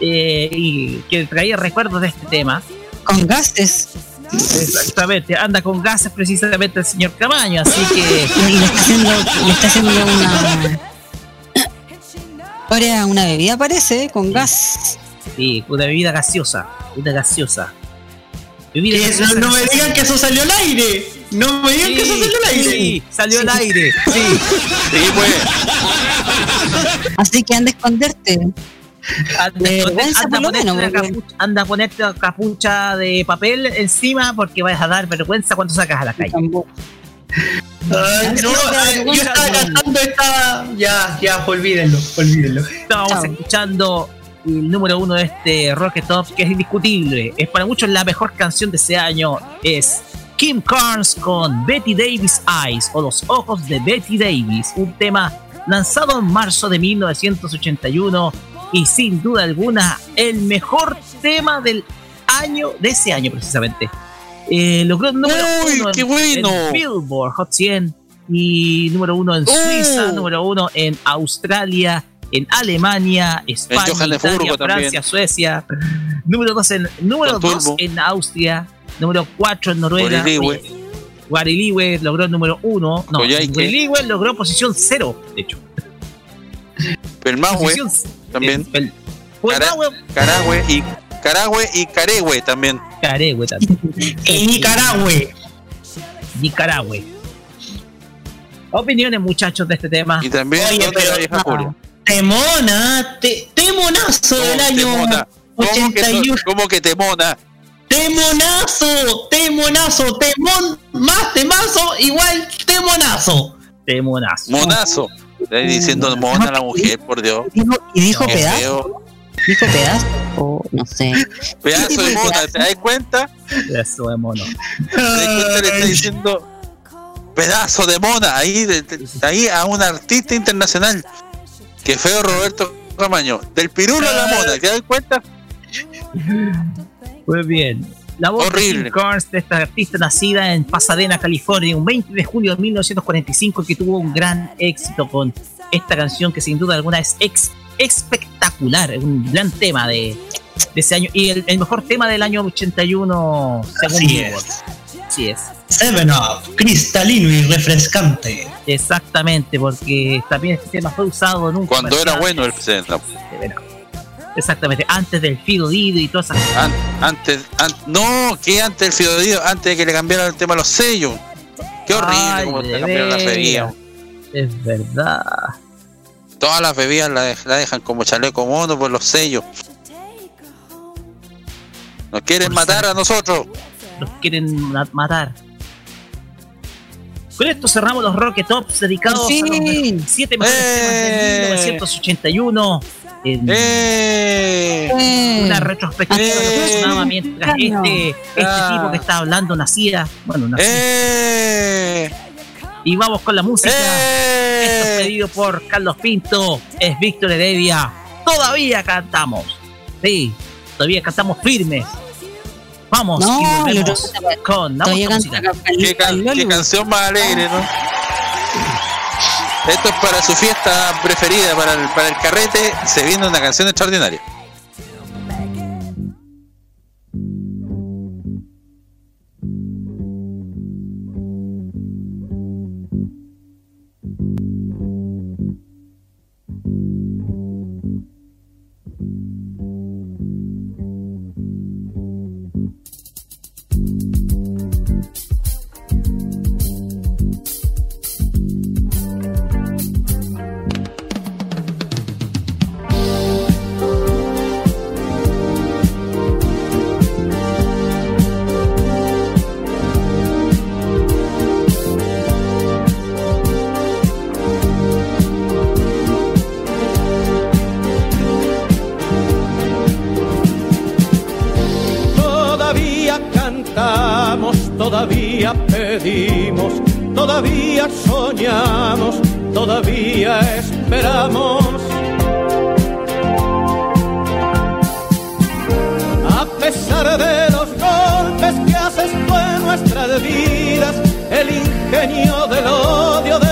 eh, y que traía recuerdos de este tema. Con gases. Exactamente, anda con gases precisamente el señor Camaño, así que [laughs] Y le está haciendo, le está haciendo una. [laughs] Ahora una bebida parece, con gas. Sí, una bebida gaseosa, una gaseosa. Bebida gaseosa. no, no me digan que eso salió al aire. No me digan que eso salió al aire. Sí, salió al aire. Sí. Sí, pues. Así que anda a esconderte. Anda, anda, ponerte menos, capucha, anda a ponerte una capucha de papel encima porque vas a dar vergüenza cuando sacas a la calle. Ay, no, ay, yo estaba cantando esta. Ya, ya, olvídenlo, olvídenlo. Estábamos Chao. escuchando el número uno de este Rocket Top que es indiscutible. Es para muchos la mejor canción de ese año. Es Kim Carnes con Betty Davis Eyes o Los Ojos de Betty Davis. Un tema lanzado en marzo de 1981 y sin duda alguna el mejor tema del año, de ese año precisamente. Eh, logró el número Uy, uno qué en- bueno. en Billboard Hot 100 y número uno en Suiza, Oh. número uno en Australia, en Alemania, España, Johannesburgo Italia, también. Francia, Suecia, número dos en número dos en Austria, número cuatro en Noruega. Guariliwe. Logró el número uno. No, Coyhaique. Guariliwe logró posición cero, de hecho. Pelmahue Posición también. el- Pelmahue, Carahue y Carahue y Carehue también. Carehue también. [laughs] En Nicaragua. Nicaragua. Opiniones, muchachos, de este tema. Y también Oye, pero- vieja Corea. Temona, te, temonazo del ¿Cómo año temona? ¿Cómo que, 81. ¿Cómo que temona? Temonazo, temonazo, temón, más temazo, igual temonazo. Temonazo. Monazo. Estás diciendo mona a la mujer, por Dios. Dijo- y dijo pedazo. feo. Dijo pedazo. O no sé. Pedazo de mona, ¿te das cuenta? Eso de mono. ¿Te das cuenta? Le está diciendo pedazo de mona ahí, de- de- ahí a un artista internacional. Qué feo Roberto Camaño. Del pirulo a la mona, ¿te das cuenta? Muy bien. La voz Horrible. de Carnes, de esta artista nacida en Pasadena, California, un 20 de julio de 1945, que tuvo un gran éxito con esta canción que sin duda alguna es ex- espectacular, es un gran tema de, de ese año y el, el mejor tema del año 81 según Así es. Así es. Seven Up, cristalino y refrescante. Exactamente, porque también este tema fue usado en un Cuando era bueno el Seven Up. Exactamente, antes del Fido Dido y todas esas An- antes, an- no, que antes del Fiodío, antes de que le cambiaran el tema a los sellos. Qué horrible Ay, como te cambiaron las bebidas. Es verdad. Todas las bebidas la, dej- la dejan como chaleco mono por los sellos. Nos quieren matar a nosotros. Los quieren ma- matar. Con esto cerramos los Rocket Tops dedicados a los fin. me- siete mejores temas de 1981. En Eh. una retrospectiva de lo que mientras este, este Ah. tipo que está hablando nacía. Bueno, nacía. ¡Eh! Y vamos con la música. ¡Eh! Esto es pedido por Carlos Pinto. Es Víctor Heredia. Todavía cantamos. Sí, todavía cantamos firmes. Vamos No, y volvemos otro- con la ¿Qué, can- qué canción más alegre, ¿no? Esto es para su fiesta preferida, para el, para el carrete. Se viene una canción extraordinaria. Todavía soñamos, todavía esperamos. A pesar de los golpes que haces tú en nuestras vidas, el ingenio del odio desterrando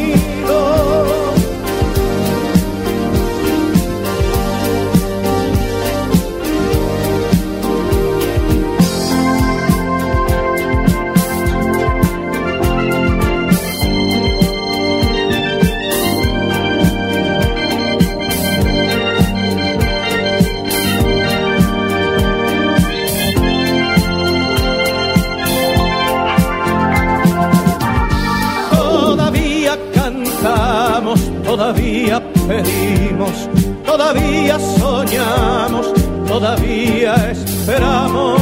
Cantamos, todavía pedimos, todavía soñamos, todavía esperamos.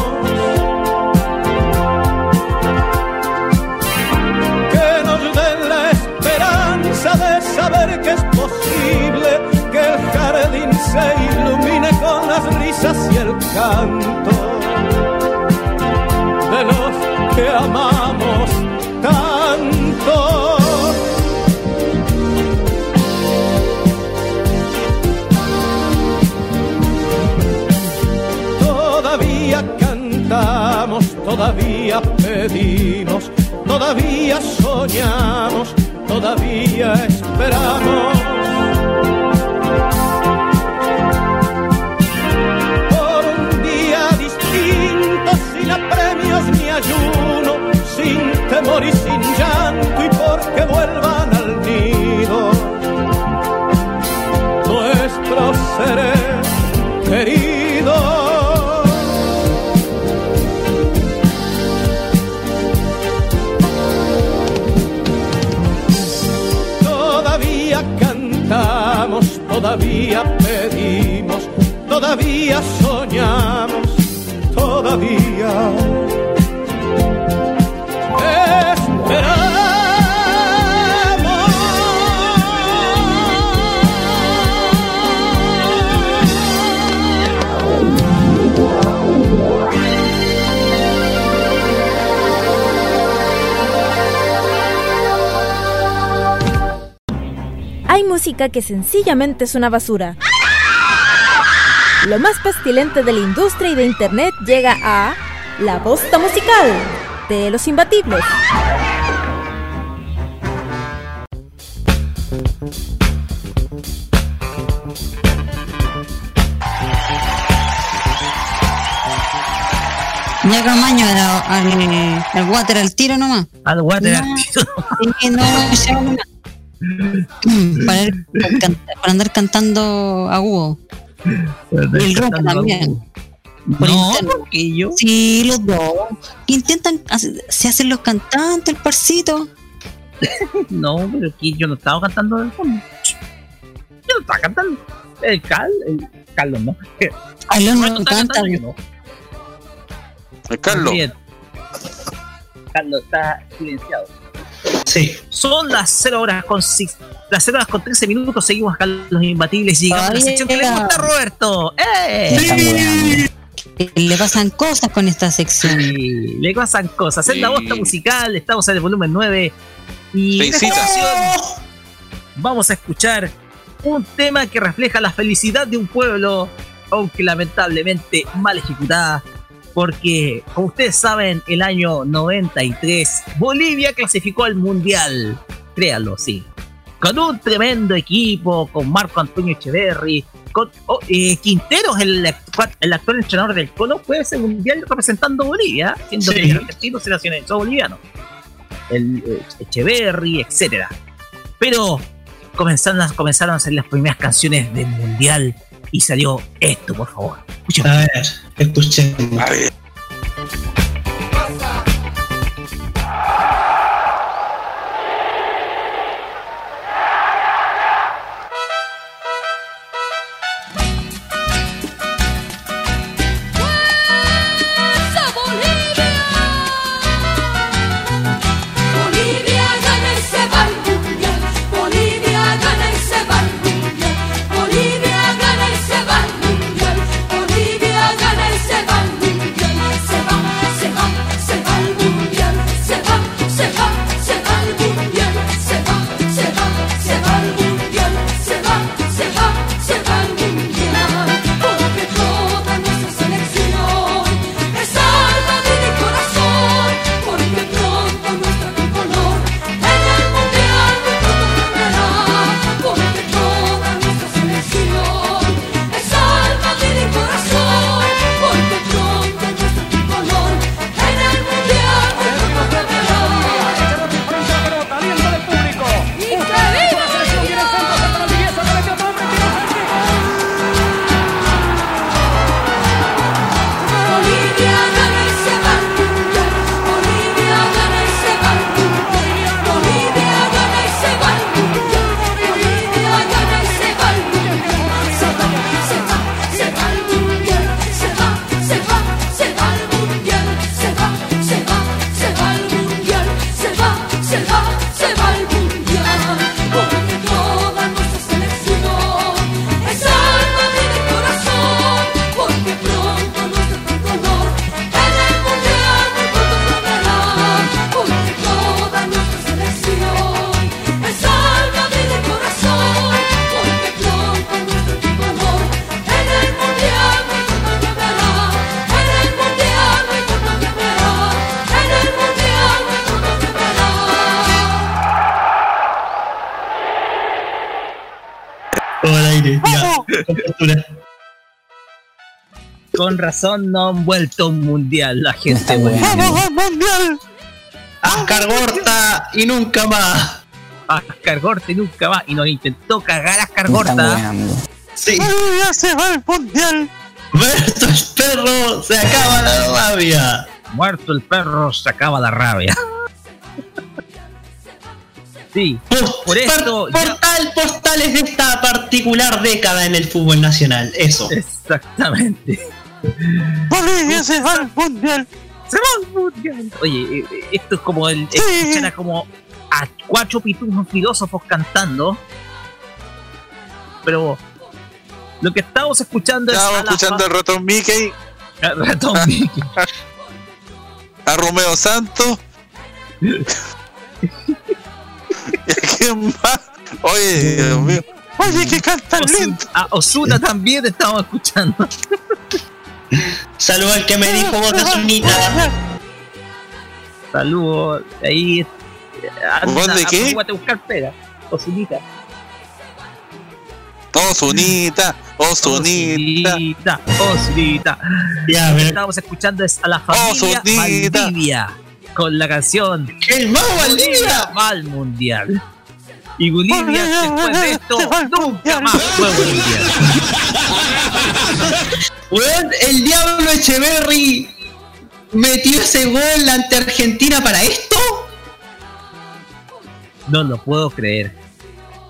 Que nos den la esperanza de saber que es posible que el jardín se ilumine con las risas y el canto de los que amamos todavía pedimos, todavía soñamos, todavía esperamos. Por un día distinto, sin apremios ni ayuno, sin temor y sin llanto, y porque vuelvan al nido nuestros seres queridos. Todavía pedimos, todavía soñamos, todavía música que sencillamente es una basura. Lo más pestilente de la industria y de internet llega a La Bosta Musical de los Imbatibles. Ya Camaño era al, al water al tiro nomás. Al water al tiro. Sí, no, ya nomás. Para, ir- para andar cantando agudo. Y el rock también. Por No, porque yo. Sí, los dos. Que intentan, se hacen los cantantes, el parcito. [laughs] No, pero aquí yo no estaba cantando del fondo. Yo no estaba cantando. El Cal, el Carlos, ¿no? Carlos no canta. El Carlos. Carlos está silenciado. Sí. Son las 0 horas con las 0 horas con 13 minutos. Seguimos acá los imbatibles. y Llegamos a la sección que le gusta a Roberto. ¡Eh! Le pasan cosas con esta sección. Sí, le pasan cosas. Es la bosta musical. Estamos en el volumen 9. Y Te en esta incita. ocasión vamos a escuchar un tema que refleja la felicidad de un pueblo, aunque lamentablemente mal ejecutada. Porque, como ustedes saben, el año 93 Bolivia clasificó al Mundial. Créanlo, sí. Con un tremendo equipo, con Marco Antonio Echeverry, con oh, eh, Quinteros, el, actual- el actual entrenador del Colo, fue ese mundial representando Bolivia, siendo Sí. que el argentino se nacionalizó boliviano. El eh, Echeverry, etcétera. Pero comenzaron a, comenzaron a hacer las primeras canciones del mundial y salió esto, por favor. A ver, escuchemos. A ver. Con razón no han vuelto un mundial la gente. weón. weón. mundial! Ascar Gorta y nunca más. Ascar Gorta y nunca más. Y nos intentó cagar a Ascar Gorta. Sí. ya se va el mundial! ¡Muerto el perro! ¡Se acaba la rabia! Muerto el perro, se acaba la rabia. Sí, por esto. Portal, postales de esta particular década en el fútbol nacional. Eso. Exactamente. Bolivia se va al mundial. Se va al mundial. Oye, eh, esto es como el. escuchar a como a cuatro pitujos filósofos cantando. Pero lo que estamos escuchando Estábamos es. a la escuchando al ratón Mickey, [laughs] al ratón Mickey. [laughs] a Romeo Santos. [laughs] ¿Y a quién más? Oye, Dios mío. Oye, que cantan lento. A Osuna también estamos escuchando. Saludos al que me dijo Zunita. Saludos. Ahí. ¿Vos de qué? a buscar pega. Osunita. Osunita, Osunita. Osunita. Osunita. Ya, Lo que pero- estamos escuchando es a la familia Osunita. Valdivia con la canción ¡El mago Valdivia! va al mundial. Y Bolivia después de esto nunca más fue mundial. [laughs] Weón, el diablo Echeverry metió ese gol ante Argentina para esto. No lo puedo creer.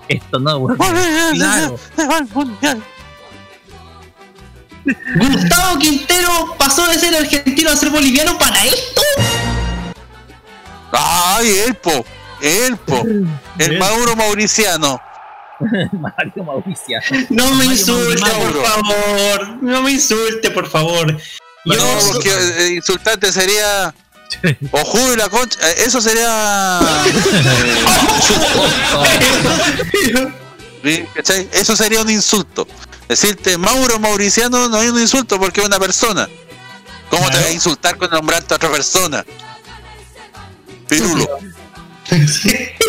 Esto no. Claro. Mundial. Gustavo Quintero pasó de ser argentino a ser boliviano para esto. Ay, el po, el po, el Mauro Mauriciano. [laughs] Mario Mauricio. No me Mario insulte, Mauro. por favor. No me insulte, por favor. No, Yo, porque eh, insultante sería. O Julio la concha. eh, Eso sería. [laughs] eh. [laughs] Eso sería un insulto. Decirte Mauro Mauriciano no es un insulto porque es una persona. ¿Cómo te vas a insultar con nombrarte a otra persona? Pirulo. [laughs]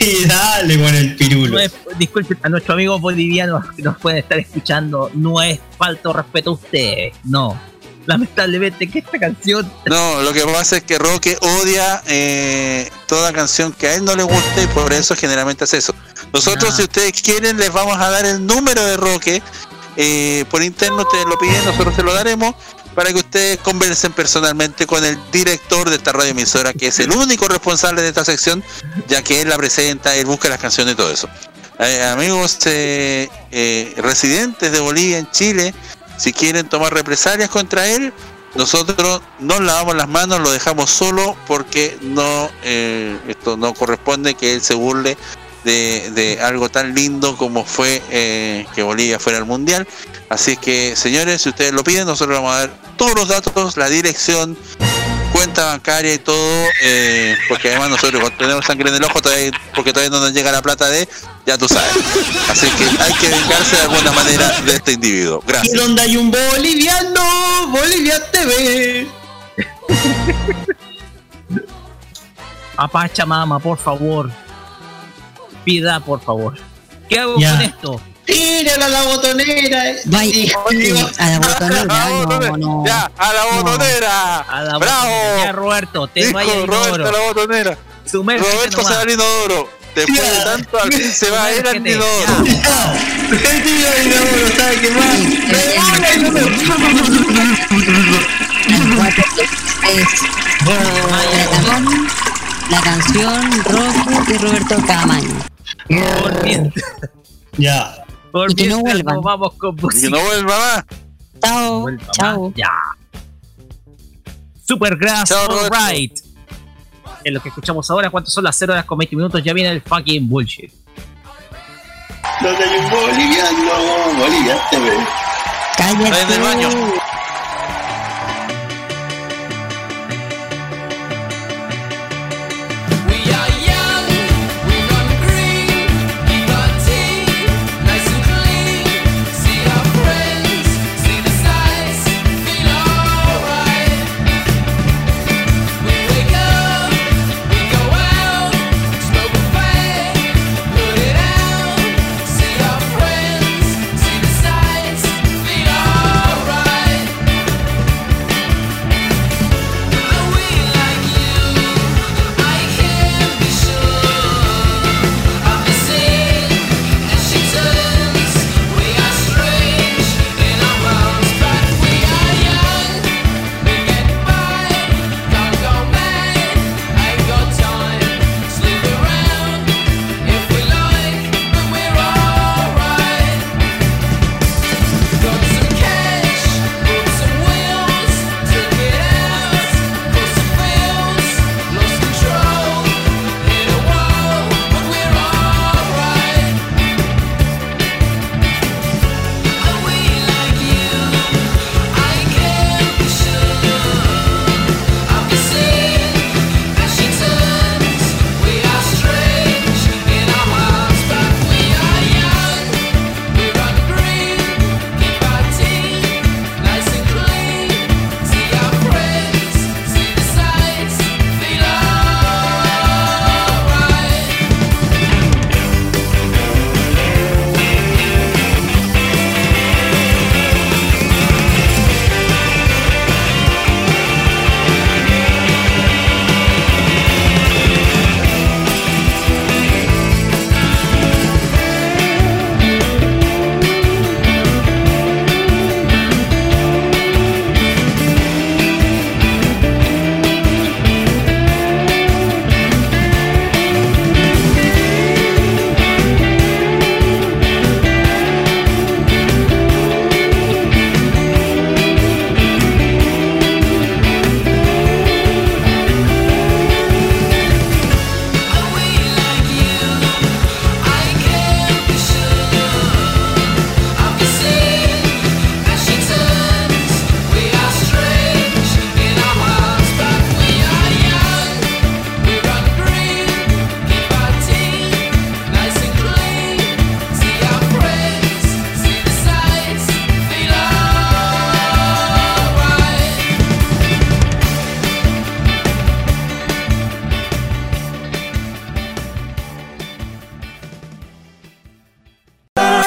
y dale con el No pirulo. es, disculpen a nuestros amigos bolivianos que nos pueden estar escuchando, no es falta de respeto a ustedes, no. Lamentablemente que esta canción No, lo que pasa es que Roque odia eh, toda canción que a él no le guste y por eso generalmente hace eso. Nosotros, Ah. si ustedes quieren, les vamos a dar el número de Roque. eh, por interno ustedes lo piden, nosotros se lo daremos para que ustedes conversen personalmente con el director de esta radio emisora, que es el único responsable de esta sección, ya que él la presenta, él busca las canciones y todo eso. Eh, amigos eh, eh, residentes de Bolivia en Chile, si quieren tomar represalias contra él, nosotros nos lavamos las manos, lo dejamos solo porque no eh, esto no corresponde que él se burle de, de algo tan lindo como fue eh, que Bolivia fuera al mundial. Así que, señores, si ustedes lo piden, nosotros vamos a dar todos los datos, la dirección, cuenta bancaria y todo, eh, porque además nosotros cuando tenemos sangre en el ojo, todavía, porque todavía no nos llega la plata de, ya tú sabes. Así que hay que vengarse de alguna manera de este individuo. Y Gracias. donde hay un boliviano, Bolivia TV. a Pachamama, por favor. Pida, por favor. ¿Qué hago Ya. con esto? Tírala a la botonera. Vaya, oye, a la botonera, [laughs] no, no. Ya, a la botonera. A la Bravo. botonera. Ya, Roberto, te vaya el Roberto inodoro. a la botonera. Sumérgete Roberto se va al inodoro. Después de tanto, al fin se va a ir al Sumérgete, inodoro. La canción Roque y Roberto Camaño. Por. Ya. Por Y que no mientras vuelvan. nos vamos con Y música. no vuelva más. Chao, Vuelva más. chao. Ya. Supergrass, Chao, Roberto. alright. En lo que escuchamos ahora, ¿cuántos son las 0 horas con 20 minutos? Ya viene el fucking bullshit. Donde hay un boliviano, Bolivia. Cállate. en el baño.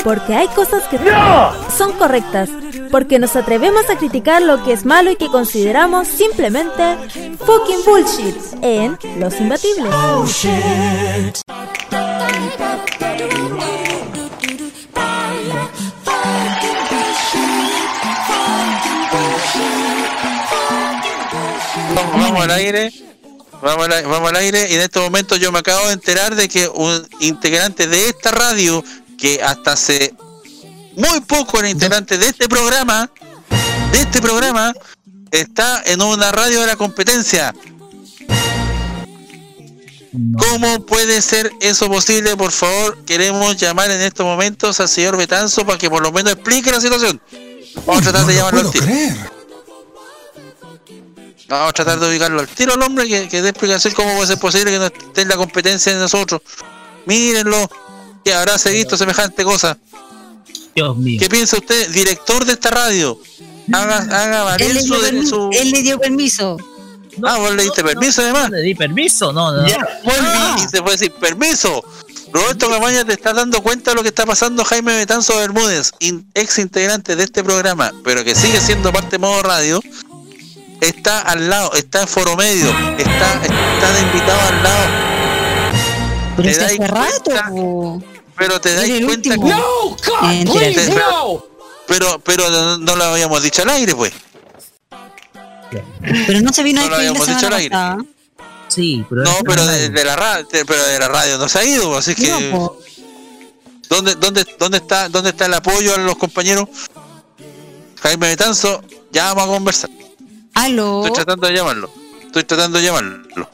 Porque hay cosas que son correctas. Porque nos atrevemos a criticar lo que es malo y que consideramos simplemente fucking bullshit en Los Imbatibles. Vamos, vamos al aire. Vamos al, vamos al aire y en este momento yo me acabo de enterar de que un integrante de esta radio, que hasta hace muy poco era integrante de este programa, de este programa, está en una radio de la competencia. ¿Cómo puede ser eso posible? Por favor, queremos llamar en estos momentos al señor Betanzo para que por lo menos explique la situación. Vamos a tratar de llamarlo al tiro. Vamos a tratar de ubicarlo al tiro al hombre que, que dé explicación cómo puede ser posible que no esté en la competencia de nosotros. Mírenlo, que habrá visto semejante cosa. Dios mío. ¿Qué piensa usted, director de esta radio? Haga, haga Él valer le, su, su- él le dio permiso. Ah, vos le diste permiso además. Le di permiso, no, no. Ya, volví y se fue sin permiso. Roberto Camaña te está dando cuenta de lo que está pasando Jaime Betanzo Bermúdez, in- ex integrante de este programa, pero que sigue siendo parte de modo radio. Está al lado, está en foro medio, está, está de invitado al lado. Pero ¿Te si dais hace rato. Pero te dais cuenta que. No, God, Eh, please, Te- no. Pero, pero no, no lo habíamos dicho al aire, pues. Pero no se vino No lo habíamos dicho semana al aire. pasada. Sí, pero. No, pero de, de la radio, pero de la radio no se ha ido, así que. No. ¿Dónde, dónde, dónde está, dónde está el apoyo a los compañeros? Jaime Betanzo, ya vamos a conversar. Aló. Estoy tratando de llamarlo. Estoy tratando de llamarlo.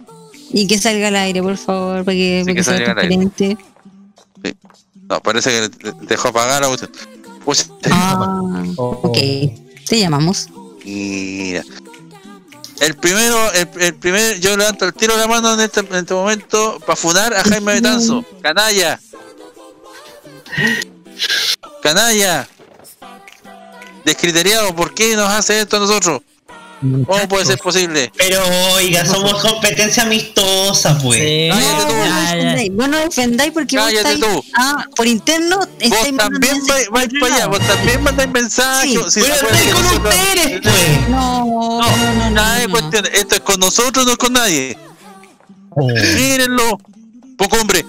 Y que salga al aire, por favor, para que, para que que sea salga al aire. Transparente. No, parece que de- dejó apagar la cuestión. Pues, Ah, ok. Te llamamos. Mira. El primero, el, el primer, yo levanto el tiro de la mano en este, en este momento para funar a Jaime Betanzo. Canalla. Canalla. Descriteriado, ¿por qué nos hace esto a nosotros? ¿Cómo puede ser posible? Pero oiga, somos competencia amistosa, pues. Cállate tú. No vos no defendáis porque vos Cállate estáis, tú. ah, por interno Vos estáis mandando también vais para allá, vos también mandáis mensajes. Sí, Si pero que con ustedes, pues. No, no, no, no. Nada de no. cuestión. Esto es con nosotros, no es con nadie. Oh. Mírenlo. Poco hombre.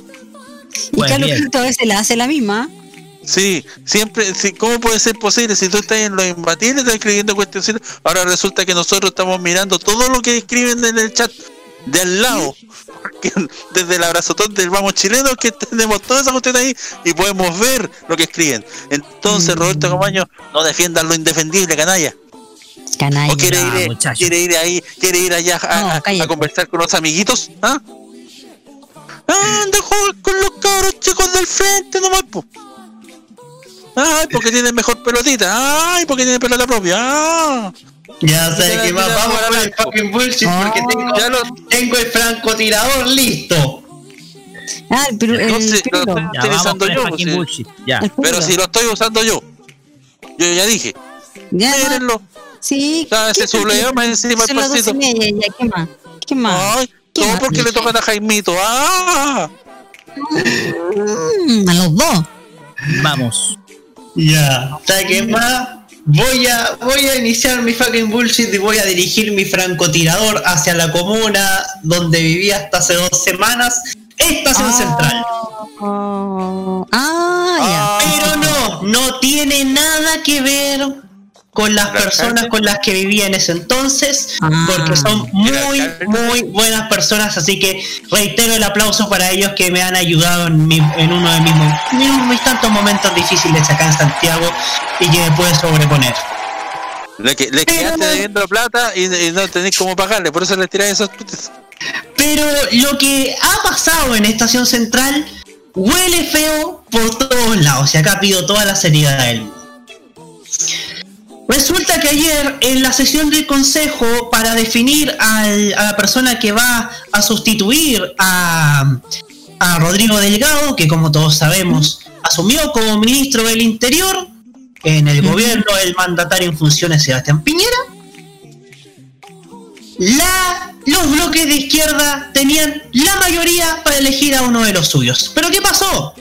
Y Pues Carlos bien. Pinto a veces la hace la misma. Sí, siempre, sí, ¿cómo puede ser posible? Si tú estás en los imbatibles, estás escribiendo cuestiones, ahora resulta que nosotros estamos mirando todo lo que escriben en el chat de al lado. Que desde el abrazotón del vamos chileno que tenemos toda esa cuestión ahí y podemos ver lo que escriben. Entonces, Mm. Roberto Camaño, no defiendan lo indefendible, canalla. Canalla. ¿O quiere ir, muchacho. quiere ir ahí, quiere ir allá a, No, a- cállate. a conversar con los amiguitos? ¿Ah? Anda a jugar con los cabros chicos del frente nomás, po. Ay, porque tienen mejor pelotita. Ay, porque tienen pelota propia. Ah. Ya sé que más vamos ya, el fucking bullshit Ah. porque tengo, Ya lo, tengo el francotirador listo. Ah, pero el sé, lo estoy Ya, utilizando yo. pues, bullshit. Ya. Pero si lo estoy usando yo. Yo ya dije. Ya, Mírenlo. sí. Ya, ese ¿qué- subleva qué- más encima el pasito. media, ya, ¿qué más? ¿Qué más? Ay, ¿Qué todo más? porque le tocan a Jaimito. ¡Ah! Mm, a los dos. Vamos. Ya. ¿Sabes qué más? Voy a, voy a iniciar mi fucking bullshit y voy a dirigir mi francotirador hacia la comuna donde vivía hasta hace dos semanas, Estación Central. Oh, ah, Pero no, no tiene nada que ver con las personas con las que vivía en ese entonces, porque son muy, muy buenas personas, así que reitero el aplauso para ellos que me han ayudado en, mi- en uno de mis, mo- mis- mis tantos momentos difíciles acá en Santiago y que me puede sobreponer. Le, que- le quedaste debiendo plata y, y no tenéis cómo pagarle. Por eso le tiráis esos. Pero lo que ha pasado en Estación Central huele feo por todos lados, y acá pido toda la seriedad del mundo. Resulta que ayer en la sesión del consejo para definir al- a la persona que va a sustituir a, a Rodrigo Delgado, que como todos sabemos asumió como ministro del Interior en el gobierno del mandatario en funciones Sebastián Piñera, la, los bloques de izquierda tenían la mayoría para elegir a uno de los suyos. ¿Pero qué pasó?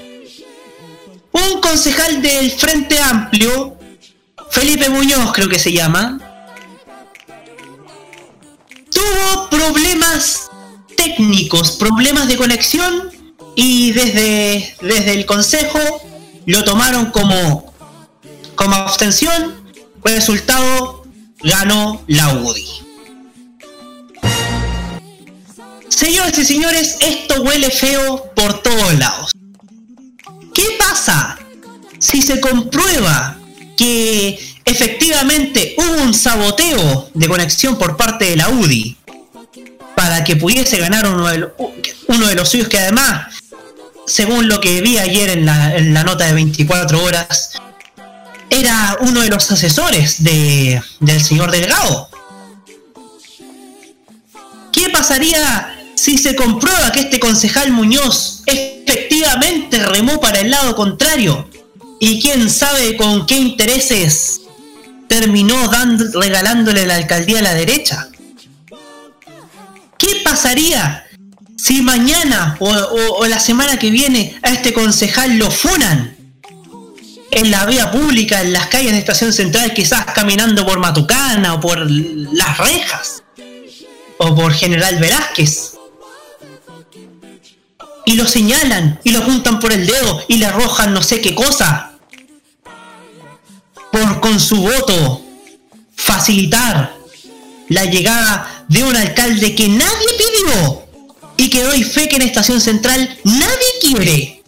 un concejal del Frente Amplio, Felipe Muñoz creo que se llama, tuvo problemas técnicos, problemas de conexión y desde, desde el consejo lo tomaron como, como abstención. Resultado, ganó la UDI. Señores y señores, esto huele feo por todos lados. ¿Qué pasa si se comprueba que efectivamente hubo un saboteo de conexión por parte de la UDI para que pudiese ganar uno de, los, uno de los suyos que además, según lo que vi ayer en la, en la nota de 24 horas, era uno de los asesores de, del señor Delgado. ¿Qué pasaría si se comprueba que este concejal Muñoz efectivamente remó para el lado contrario? Y quién sabe con qué intereses terminó dando, regalándole la alcaldía a la derecha. ¿Qué pasaría si mañana o, o- la semana que viene a este concejal lo funan en la vía pública, en las calles de Estación Central, quizás caminando por Matucana o por Las Rejas o por General Velázquez? Y lo señalan y lo juntan por el dedo y le arrojan no sé qué cosa por con su voto facilitar la llegada de un alcalde que nadie pidió y que doy fe que en Estación Central nadie quiere.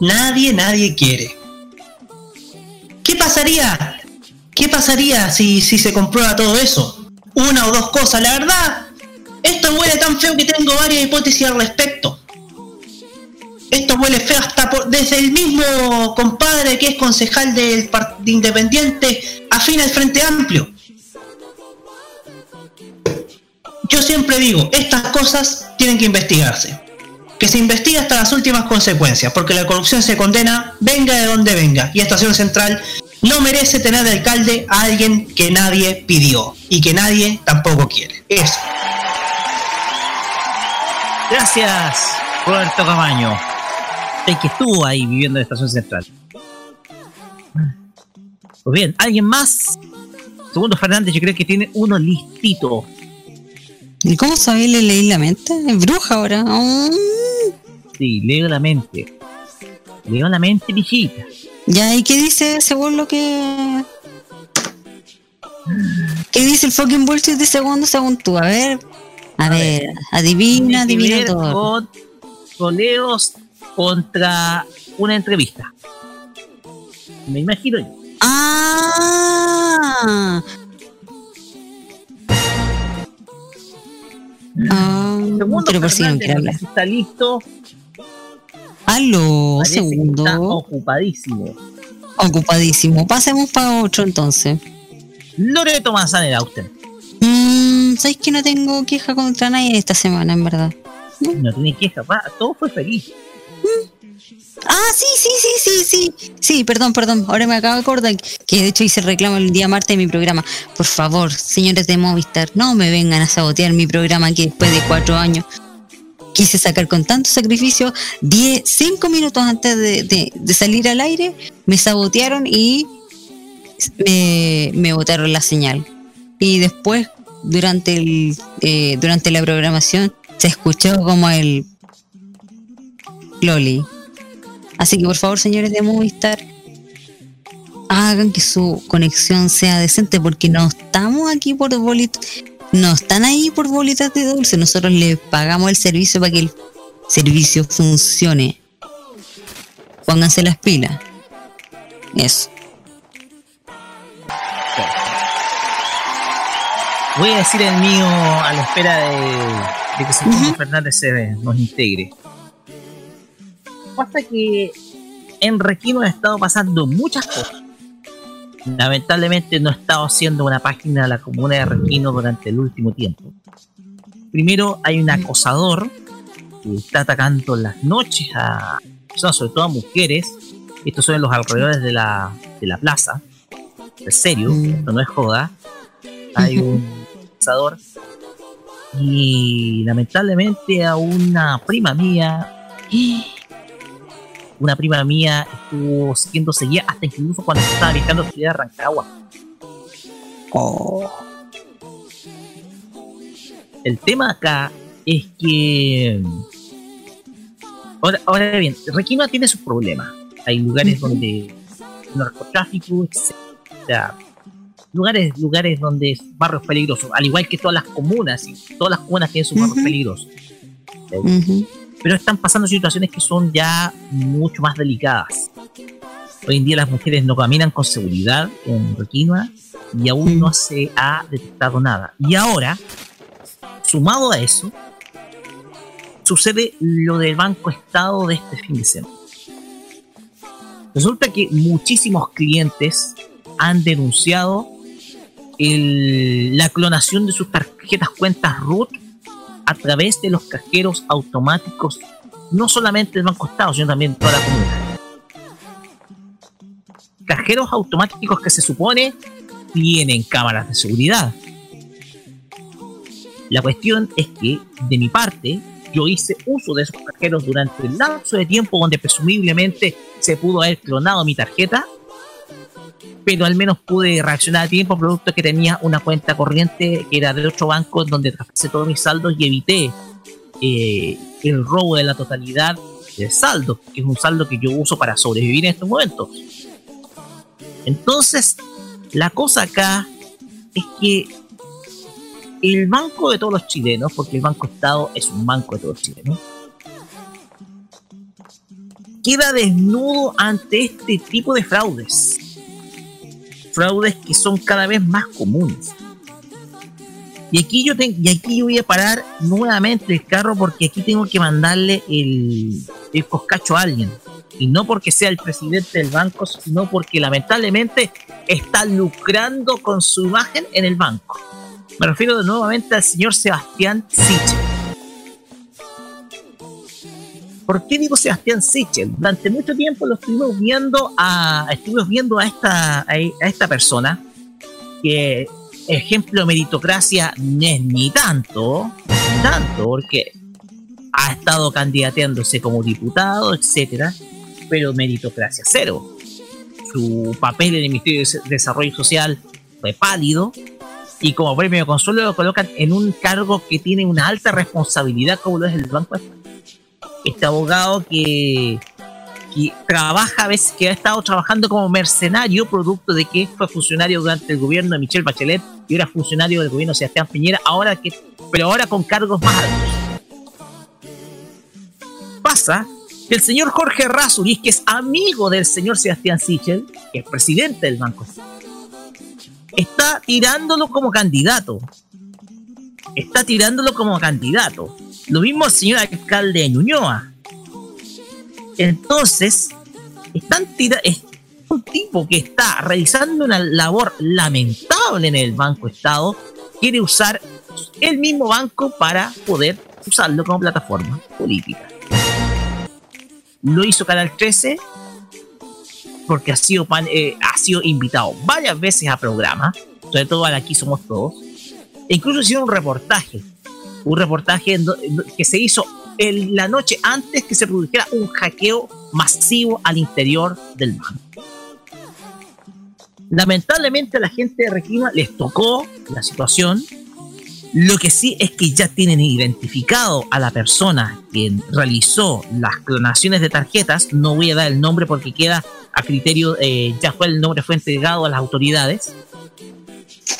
Nadie, nadie quiere. ¿Qué pasaría? ¿Qué pasaría si, si se comprueba todo eso? Una o dos cosas, la verdad. Esto huele tan feo que tengo varias hipótesis al respecto. Esto huele feo hasta por- desde el mismo compadre que es concejal del Partido Independiente afín al Frente Amplio. Yo siempre digo, estas cosas tienen que investigarse. Que se investigue hasta las últimas consecuencias, porque la corrupción se condena, venga de donde venga. Y Estación Central no merece tener de alcalde a alguien que nadie pidió y que nadie tampoco quiere. Eso. Gracias, Roberto Camaño. Que estuvo ahí viviendo en Estación Central. Pues bien, ¿alguien más? Segundo Fernández, yo creo que tiene uno listito. ¿Y cómo sabéis le leí la mente? Es bruja ahora. Sí, leo la mente. Leo la mente, mijita. Ya, ¿y qué dice según lo que. ¿Qué dice el fucking bullshit de segundo según tú? A ver. A, ver, adivina, adivina todo. Con coleos contra una entrevista. Me imagino yo. Ah. Ah, Segundo pero por si no está listo. Aló, Parece segundo. Está ocupadísimo. Ocupadísimo. Pasemos para otro entonces. Loreto Manzanera, usted. Mm, ¿Sabes que no tengo queja contra nadie esta semana, en verdad? No tiene queja, todo fue feliz. Ah, sí, sí, sí, sí, sí. Sí, perdón, perdón. Ahora me acabo de acordar que de hecho hice reclamo el día martes de mi programa. Por favor, señores de Movistar, no me vengan a sabotear mi programa que después de cuatro años quise sacar con tanto sacrificio. Diez, cinco minutos antes de, de- de salir al aire, me sabotearon y me, me botaron la señal. Y después, durante, el, eh, durante la programación, se escuchó como el Loli. Así que por favor, señores de Movistar, hagan que su conexión sea decente porque no estamos aquí por bolitas, no están ahí por bolitas de dulce. Nosotros les pagamos el servicio para que el servicio funcione. Pónganse las pilas. Eso. Voy a decir el mío a la espera de, de que Segundo Fernández se nos integre. Pasa que en Requino ha estado pasando muchas cosas. Lamentablemente no he estado haciendo una página de la comuna de Requino durante el último tiempo. Primero hay un acosador que está atacando en las noches a personas, sobre todo a mujeres. Estos son en los alrededores de la, de la plaza. En serio, esto no es joda. Hay [laughs] un acosador. Y lamentablemente a una prima mía una prima mía estuvo siendo seguida hasta incluso cuando estaba viajando a la ciudad de Rancagua. Oh. El tema acá es que. Ahora, ahora bien, Requima tiene sus problemas. Hay lugares donde narcotráfico, etc. O sea, lugares, lugares donde barrios peligrosos, al igual que todas las comunas, y todas las comunas tienen sus barrios Ujú. peligrosos. Pero están pasando situaciones que son ya mucho más delicadas. Hoy en día las mujeres no caminan con seguridad en Requima y aún no se ha detectado nada. Y ahora, sumado a eso, sucede lo del Banco Estado de este fin de semana. Resulta que muchísimos clientes han denunciado el- la clonación de sus tarjetas cuentas root a través de los cajeros automáticos, no solamente del Banco Estado, sino también toda la comuna. Cajeros automáticos que se supone tienen cámaras de seguridad. La cuestión es que, de mi parte, yo hice uso de esos cajeros durante el lapso de tiempo donde presumiblemente se pudo haber clonado mi tarjeta, pero al menos pude reaccionar a tiempo producto que tenía una cuenta corriente que era de otro banco donde traspasé todos mis saldos y evité eh, el robo de la totalidad del saldo, que es un saldo que yo uso para sobrevivir en estos momentos. Entonces, la cosa acá es que el banco de todos los chilenos, porque el Banco Estado es un banco de todos los chilenos, queda desnudo ante este tipo de fraudes. Fraudes que son cada vez más comunes. Y aquí yo ten- y aquí yo voy a parar nuevamente el carro porque aquí tengo que mandarle el, el coscacho a alguien. Y no porque sea el presidente del banco, sino porque lamentablemente está lucrando con su imagen en el banco. Me refiero nuevamente al señor Sebastián Sichel. ¿Por qué digo Sebastián Sichel? Durante mucho tiempo lo estuvimos viendo a, estuvimos viendo a esta, a, esta persona que ejemplo meritocracia no es ni tanto, tanto, porque ha estado candidateándose como diputado, etcétera, pero meritocracia cero. Su papel en el Ministerio de Desarrollo Social fue pálido y como premio de consuelo lo colocan en un cargo que tiene una alta responsabilidad como lo es el Banco de. Este abogado que, trabaja a veces, que ha estado trabajando como mercenario, producto de que fue funcionario durante el gobierno de Michelle Bachelet y era funcionario del gobierno de Sebastián Piñera, ahora que, pero ahora con cargos más altos. Pasa que el señor Jorge Razuriz, que es amigo del señor Sebastián Sichel, que es presidente del Banco está tirándolo como candidato. Está tirándolo como candidato. Lo mismo señor alcalde de Ñuñoa. Entonces, es un tipo que está realizando una labor lamentable en el Banco Estado, quiere usar el mismo banco para poder usarlo como plataforma política. Lo hizo Canal 13 porque ha sido, eh, ha sido invitado varias veces a programas, sobre todo al Aquí Somos Todos, e incluso hicieron un reportaje, un reportaje que se hizo en la noche antes que se produjera un hackeo masivo al interior del banco. Lamentablemente a la gente de Requima les tocó la situación. Lo que sí es que ya tienen identificado a la persona que realizó las clonaciones de tarjetas. No voy a dar el nombre porque queda a criterio, eh, ya fue el nombre fue entregado a las autoridades.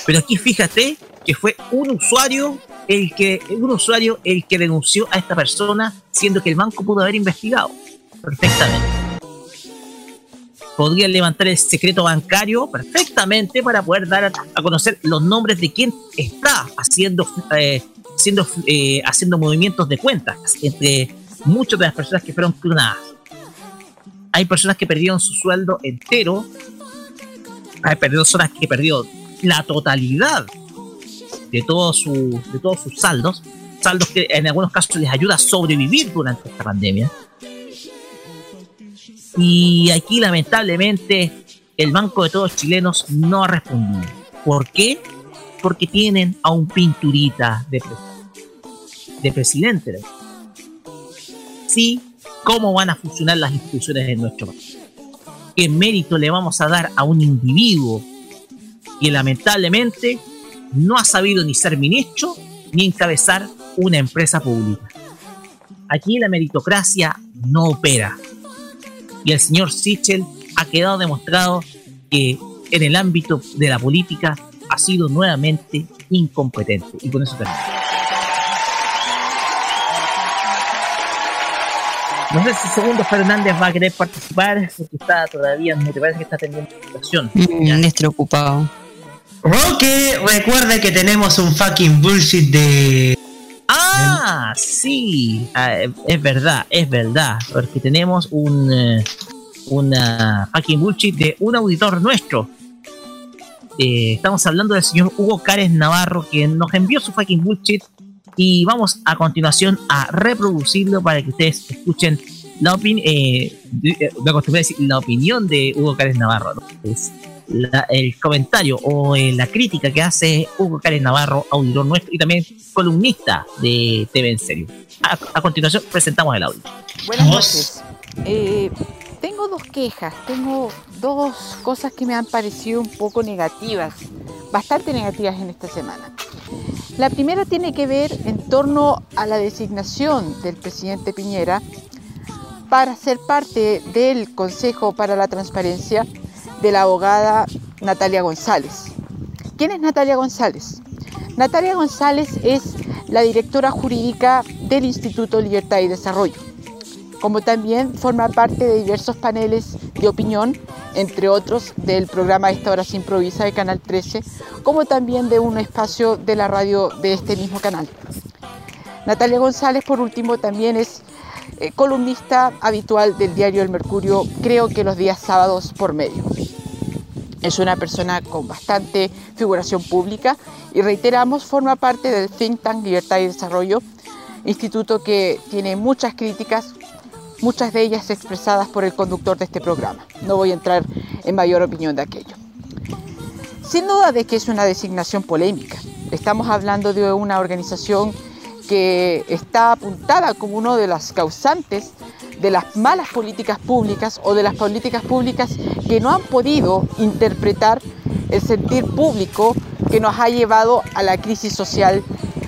Pero aquí fíjate que fue un usuario el que un usuario el que denunció a esta persona, siendo que el banco pudo haber investigado perfectamente. Podría levantar el secreto bancario perfectamente para poder dar a, conocer los nombres de quien está haciendo eh, eh, haciendo movimientos de cuentas entre muchas de las personas que fueron clonadas. Hay personas que perdieron su sueldo entero. Hay personas que perdieron la totalidad de todos su, de todos sus saldos, saldos que en algunos casos les ayuda a sobrevivir durante esta pandemia. Y aquí lamentablemente el Banco de Todos Chilenos no ha respondido. ¿Por qué? Porque tienen a un pinturita de presidente. Sí, cómo van a funcionar las instituciones en nuestro país. ¿Qué mérito le vamos a dar a un individuo que lamentablemente no ha sabido ni ser ministro ni encabezar una empresa pública? Aquí la meritocracia no opera. Y el señor Sichel ha quedado demostrado que en el ámbito de la política ha sido nuevamente incompetente. Y con eso termino. No sé si Segundo Fernández va a querer participar porque está todavía, me parece que está teniendo situación. Mm, Néstor ocupado. Roque, recuerda que tenemos un fucking bullshit de. Ah, sí, ah, es verdad, es verdad, porque tenemos un eh, una fucking bullshit de un auditor nuestro. Eh, estamos hablando del señor Hugo Cárez Navarro, quien nos envió su fucking bullshit y vamos a continuación a reproducirlo para que ustedes escuchen la, opin eh, eh, me a decir la opinión de Hugo Cárez Navarro. ¿no? La- el comentario o eh, la crítica que hace Hugo Cárez Navarro, auditor nuestro y también columnista de TV en serio. A, a continuación presentamos el audio. Buenas noches. Eh, tengo dos quejas, tengo dos cosas que me han parecido un poco negativas, bastante negativas en esta semana. La primera tiene que ver en torno a la designación del presidente Piñera para ser parte del Consejo para la Transparencia de la abogada Natalia González. ¿Quién es Natalia González? Natalia González es la directora jurídica del Instituto Libertad y Desarrollo como también forma parte de diversos paneles de opinión, entre otros del programa Esta Hora se improvisa de Canal 13, como también de un espacio de la radio de este mismo canal. Natalia González, por último, también es eh, columnista habitual del diario El Mercurio, creo que los días sábados por medio. Es una persona con bastante figuración pública y reiteramos, forma parte del think tank Libertad y Desarrollo, instituto que tiene muchas críticas, muchas de ellas expresadas por el conductor de este programa. No voy a entrar en mayor opinión de aquello. Sin duda de que es una designación polémica. Estamos hablando de una organización que está apuntada como uno de las causantes de las malas políticas públicas o de las políticas públicas que no han podido interpretar el sentir público que nos ha llevado a la crisis social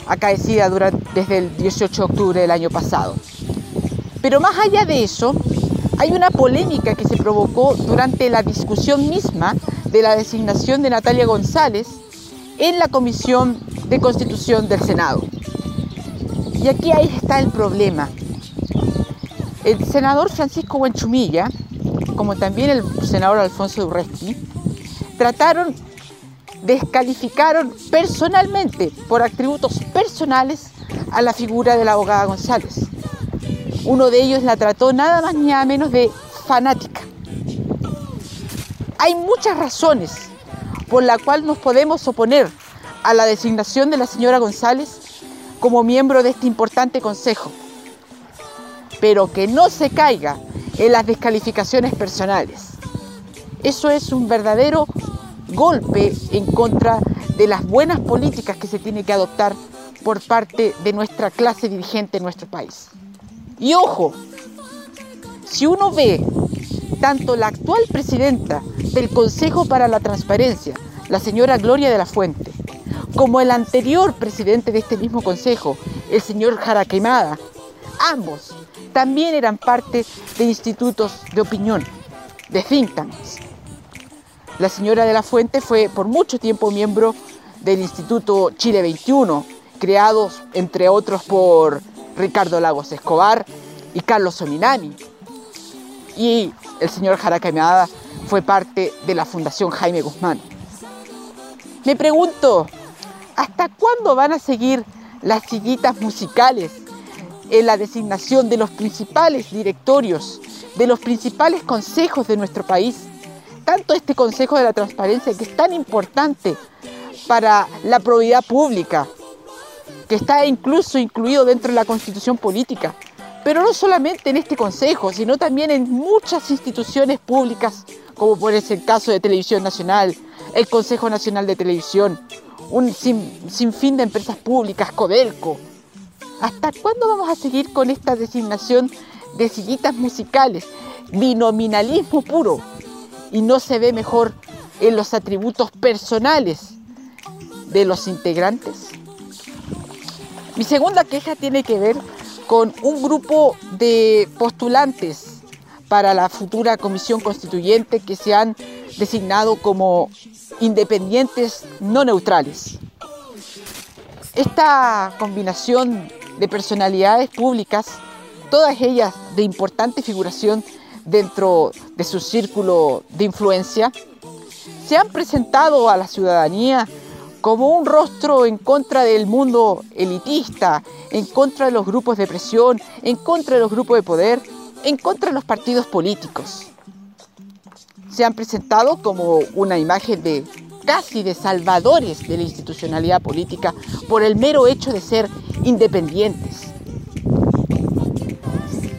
acaecida desde el 18 de octubre del año pasado. Pero más allá de eso, hay una polémica que se provocó durante la discusión misma de la designación de Natalia González en la Comisión de Constitución del Senado. Y aquí ahí está el problema. El senador Francisco Buenchumilla, como también el senador Alfonso Urresti, trataron, descalificaron personalmente, por atributos personales, a la figura de la abogada González. Uno de ellos la trató nada más ni nada menos de fanática. Hay muchas razones por la cual nos podemos oponer a la designación de la señora González como miembro de este importante consejo, pero que no se caiga en las descalificaciones personales. Eso es un verdadero golpe en contra de las buenas políticas que se tiene que adoptar por parte de nuestra clase dirigente en nuestro país. Y ojo, si uno ve tanto la actual presidenta del Consejo para la Transparencia, la señora Gloria de la Fuente, como el anterior presidente de este mismo consejo, el señor Jara Quemada, ambos también eran parte de institutos de opinión, de think tanks. La señora de la Fuente fue por mucho tiempo miembro del Instituto Chile 21, creados entre otros por Ricardo Lagos Escobar y Carlos Sominami. Y el señor Jara fue parte de la Fundación Jaime Guzmán. Me pregunto, ¿hasta cuándo van a seguir las sillitas musicales en la designación de los principales directorios, de los principales consejos de nuestro país? Tanto este Consejo de la Transparencia, que es tan importante para la probidad pública, que está incluso incluido dentro de la constitución política, pero no solamente en este Consejo, sino también en muchas instituciones públicas, como puede ser el caso de Televisión Nacional, el Consejo Nacional de Televisión, un sin, sinfín de empresas públicas, Codelco. ¿Hasta cuándo vamos a seguir con esta designación de sillitas musicales, binominalismo puro, y no se ve mejor en los atributos personales de los integrantes. Mi segunda queja tiene que ver con un grupo de postulantes para la futura comisión constituyente que se han designado como independientes no neutrales. Esta combinación de personalidades públicas, todas ellas de importante figuración dentro de su círculo de influencia, se han presentado a la ciudadanía como un rostro en contra del mundo elitista, en contra de los grupos de presión, en contra de los grupos de poder, en contra de los partidos políticos. Se han presentado como una imagen de casi de salvadores de la institucionalidad política por el mero hecho de ser independientes.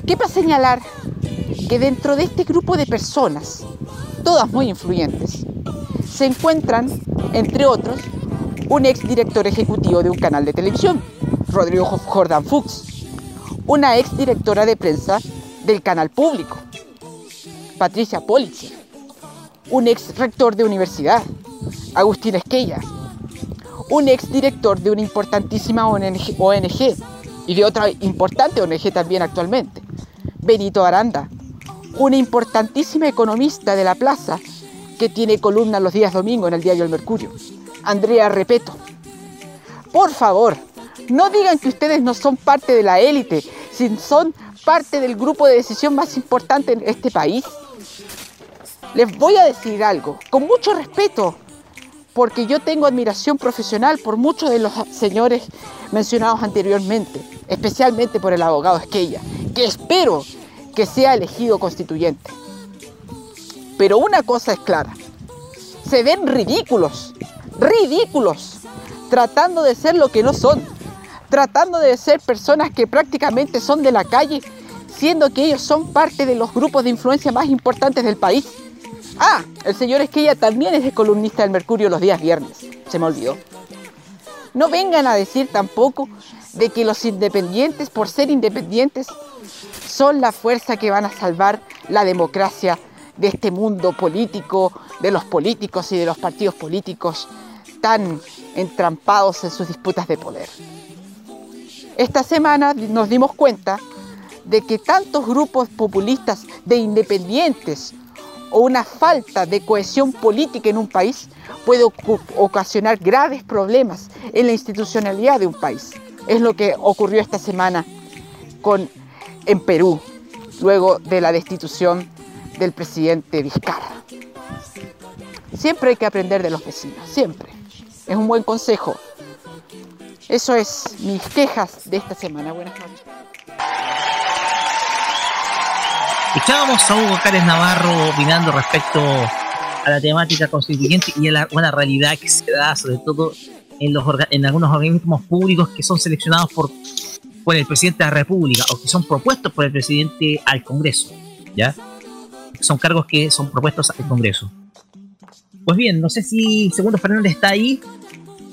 ¿Qué para señalar que dentro de este grupo de personas, todas muy influyentes, se encuentran, entre otros, un ex director ejecutivo de un canal de televisión, Rodrigo Jordan Fuchs, una ex directora de prensa del canal público, Patricia Politzer, un ex rector de universidad, Agustín Esquella, un ex director de una importantísima ONG, y de otra importante ONG también actualmente, Benito Aranda, una importantísima economista de la plaza que tiene columna los días domingo en el diario El Mercurio, Andrea Repeto. Por favor, no digan que ustedes no son parte de la élite, si son parte del grupo de decisión más importante en este país. Les voy a decir algo, con mucho respeto, porque yo tengo admiración profesional por muchos de los señores mencionados anteriormente, especialmente por el abogado Esquella, que espero que sea elegido constituyente. Pero una cosa es clara, se ven ridículos, ridículos, tratando de ser lo que no son, tratando de ser personas que prácticamente son de la calle, siendo que ellos son parte de los grupos de influencia más importantes del país. Ah, el señor Esquella también es el columnista del Mercurio los días viernes, se me olvidó. No vengan a decir tampoco de que los independientes, por ser independientes, son la fuerza que van a salvar la democracia de este mundo político, de los políticos y de los partidos políticos tan entrampados en sus disputas de poder. Esta semana nos dimos cuenta de que tantos grupos populistas de independientes o una falta de cohesión política en un país puede ocasionar graves problemas en la institucionalidad de un país. Es lo que ocurrió esta semana en Perú, luego de la destitución del presidente Vizcarra. Siempre hay que aprender de los vecinos, siempre. Es un buen consejo. Eso es mis quejas de esta semana. Buenas noches. Escuchábamos a Hugo Cárez Navarro opinando respecto a la temática constituyente y a la buena realidad que se da, sobre todo en, los en algunos organismos públicos que son seleccionados por, por el presidente de la República o que son propuestos por el presidente al Congreso. ¿Ya? Son cargos que son propuestos al Congreso. Pues bien, no sé si Segundo Fernández está ahí.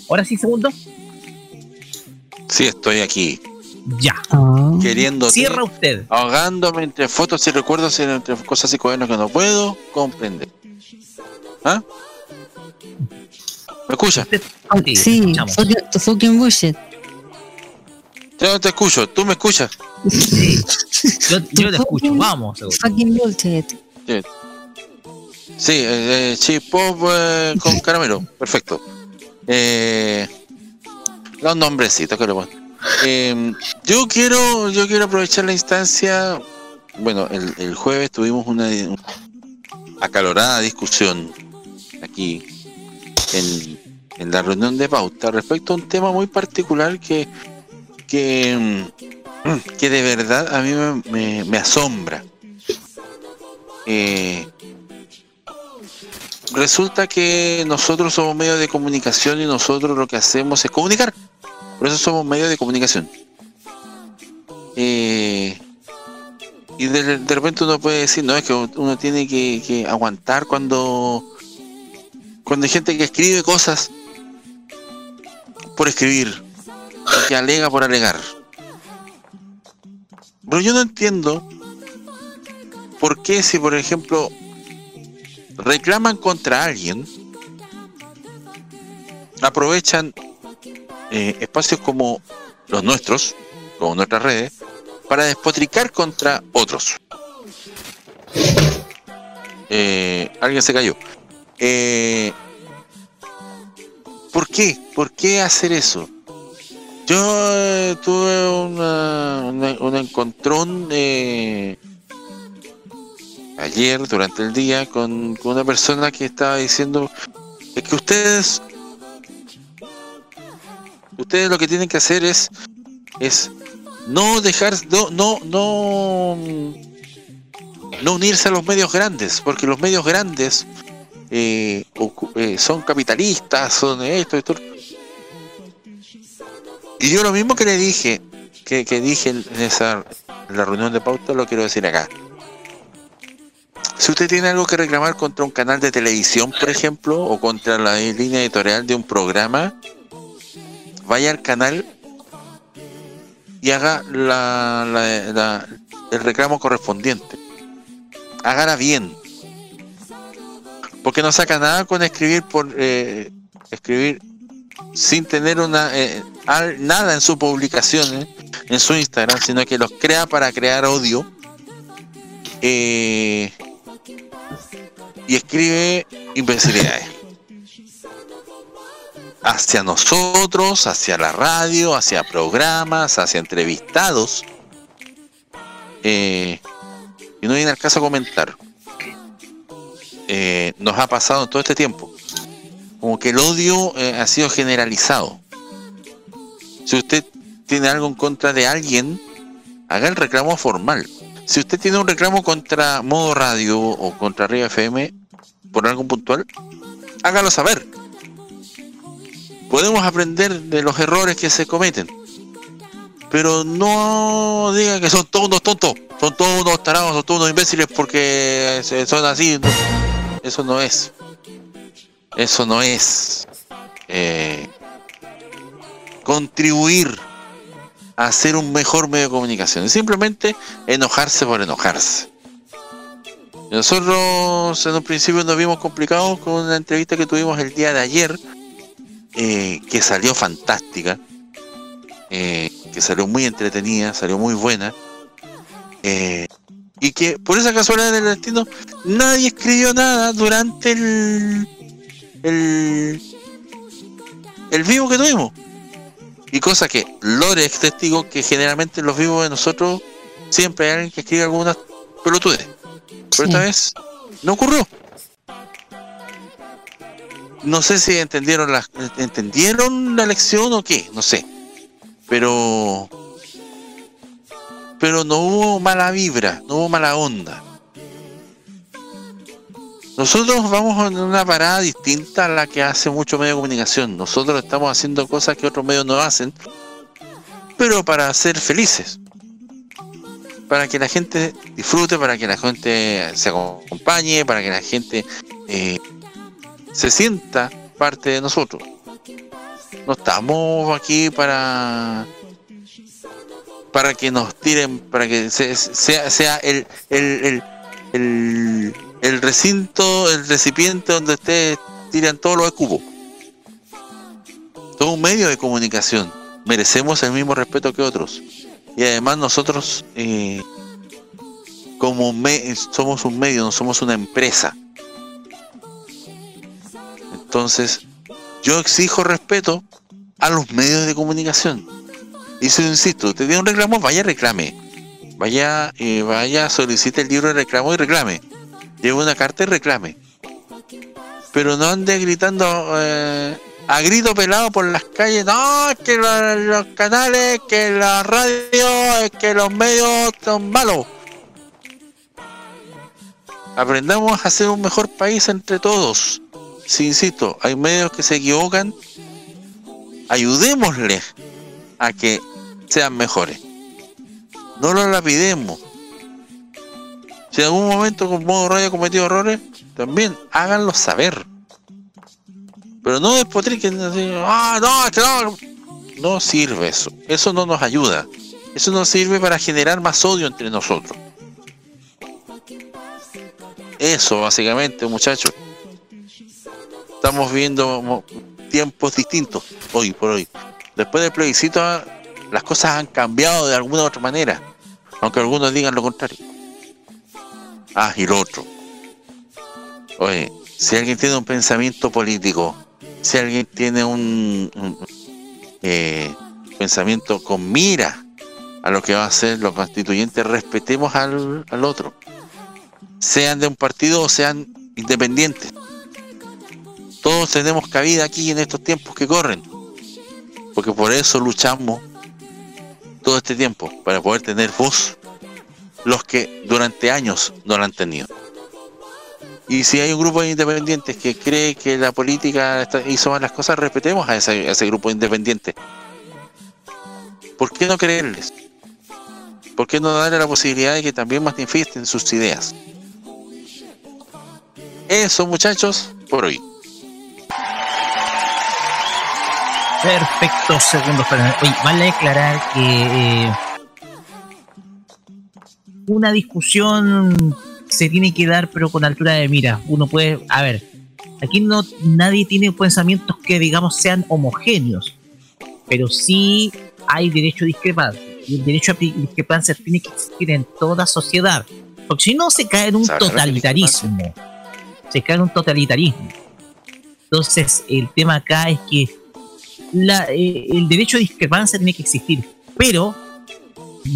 Ahora sí, Segundo. Sí, estoy aquí. Ya. Queriendo. Cierra usted. Ahogándome entre fotos y recuerdos y entre cosas y cuadernos que no puedo comprender. ¿Ah? ¿Me escuchas? Sí, tu fucking bullshit. Yo no te escucho, tú me escuchas. Yo, yo te escucho, vamos. Segundo. Fucking bullshit. Sí, sí eh, eh, chip pop eh, con caramelo, perfecto. Eh, los nombrecitos que le pongo. Eh, yo quiero, yo quiero aprovechar la instancia. Bueno, el, jueves tuvimos una, acalorada discusión aquí en, la reunión de pauta respecto a un tema muy particular que, que, mm, que de verdad a mí me asombra. Eh, resulta que nosotros somos medios de comunicación y nosotros lo que hacemos es comunicar. Por eso somos medios de comunicación. Eh, y de, repente uno puede decir, no, es que uno tiene que, que aguantar cuando, cuando hay gente que escribe cosas por escribir, que alega por alegar. Pero yo no entiendo ¿por qué si, por ejemplo, reclaman contra alguien, aprovechan eh, espacios como los nuestros, como nuestras redes, para despotricar contra otros? Eh, alguien se cayó. Eh, ¿Por qué? ¿Por qué hacer eso? Yo eh, tuve una, un encontrón ayer durante el día con, con una persona que estaba diciendo es que ustedes ustedes lo que tienen que hacer es es no dejar no no no no unirse a los medios grandes porque los medios grandes eh, eh, son capitalistas son esto esto. Y yo lo mismo que le dije que, que dije en esa en la reunión de pauta lo quiero decir acá. Si usted tiene algo que reclamar contra un canal de televisión, por ejemplo, o contra la línea editorial de un programa, vaya al canal y haga la, la- el reclamo correspondiente. Hágala bien. Porque no saca nada con escribir por eh, escribir sin tener una eh, nada en su publicación, en su Instagram, sino que los crea para crear odio. Eh, y escribe imbecilidades hacia nosotros, hacia la radio, hacia programas, hacia entrevistados. Eh, y no viene al caso comentar. Eh, nos ha pasado en todo este tiempo. Como que el odio eh, ha sido generalizado. Si usted tiene algo en contra de alguien, haga el reclamo formal. Si usted tiene un reclamo contra Modo Radio o contra Río FM por algo puntual, hágalo saber. Podemos aprender de los errores que se cometen. Pero no diga que son todos unos tontos, son todos unos tarados, son todos unos imbéciles porque son así. Eso no es. Eso no es. eh, contribuir a hacer un mejor medio de comunicación. Simplemente enojarse por enojarse. Nosotros en un principio nos vimos complicados con una entrevista que tuvimos el día de ayer, eh, que salió fantástica, eh, que salió muy entretenida, salió muy buena, eh, y que por esa casualidad del destino nadie escribió nada durante el, el, el vivo que tuvimos. Y cosa que Lore es testigo que generalmente en los vivos de nosotros siempre hay alguien que escribe algunas pelotudes. Pero esta vez no ocurrió. No sé si entendieron la, entendieron la lección o qué, no sé. Pero pero no hubo mala vibra, no hubo mala onda. Nosotros vamos en una parada distinta a la que hace mucho medio de comunicación. Nosotros estamos haciendo cosas que otros medios no hacen, pero para ser felices. Para que la gente disfrute, para que la gente se acompañe, para que la gente eh, se sienta parte de nosotros. No estamos aquí para para que nos tiren, para que se- sea, sea el, el, el, el, recinto, el recipiente donde ustedes tiran todos los escupos. Todo un medio de comunicación. Merecemos el mismo respeto que otros. Y además nosotros, eh, como somos un medio, no somos una empresa. Entonces, yo exijo respeto a los medios de comunicación. Y si insisto, usted tiene un reclamo, vaya reclame. Vaya, eh, vaya, solicite el libro de reclamo y reclame. Lleve una carta y reclame. Pero no ande gritando eh, a grito pelado por las calles. No, que lo- los canales, que la radio, es que los medios son malos. Aprendamos a hacer un mejor país entre todos. Si insisto, hay medios que se equivocan, ayudémosles a que sean mejores. No lo lapidemos. Si en algún momento con modo radio cometido errores, también háganlo saber. Pero no despotriquen ah, no, es que no. No sirve eso. Eso no nos ayuda. Eso no sirve para generar más odio entre nosotros. eso, básicamente, muchachos. Estamos viendo mo- tiempos distintos hoy por hoy. Después del plebiscito, las cosas han cambiado de alguna u otra manera, aunque algunos digan lo contrario. Ah, y lo otro. Oye, si alguien tiene un pensamiento político, si alguien tiene un, un, eh, pensamiento con mira a lo que va a ser los constituyentes, respetemos al, al otro. Sean de un partido o sean independientes. Todos tenemos cabida aquí en estos tiempos que corren. Porque por eso luchamos todo este tiempo, para poder tener voz los que durante años no la han tenido. Y si hay un grupo de independientes que cree que la política hizo mal las cosas, respetemos a ese, a ese grupo de independientes. ¿Por qué no creerles? ¿Por qué no darle la posibilidad de que también manifiesten sus ideas? Eso, muchachos, por hoy. Perfecto, segundos para. Oye, vale aclarar que eh, una discusión se tiene que dar, pero con altura de mira. Uno puede. A ver, aquí no nadie tiene pensamientos que, digamos, sean homogéneos, pero sí hay derecho a discrepancia. Y el derecho a di- discrepancia tiene que existir en toda sociedad, porque si no, se cae en un totalitarismo. Se cae en un totalitarismo. Entonces, el tema acá es que la- eh, el derecho a discrepancia tiene que existir, pero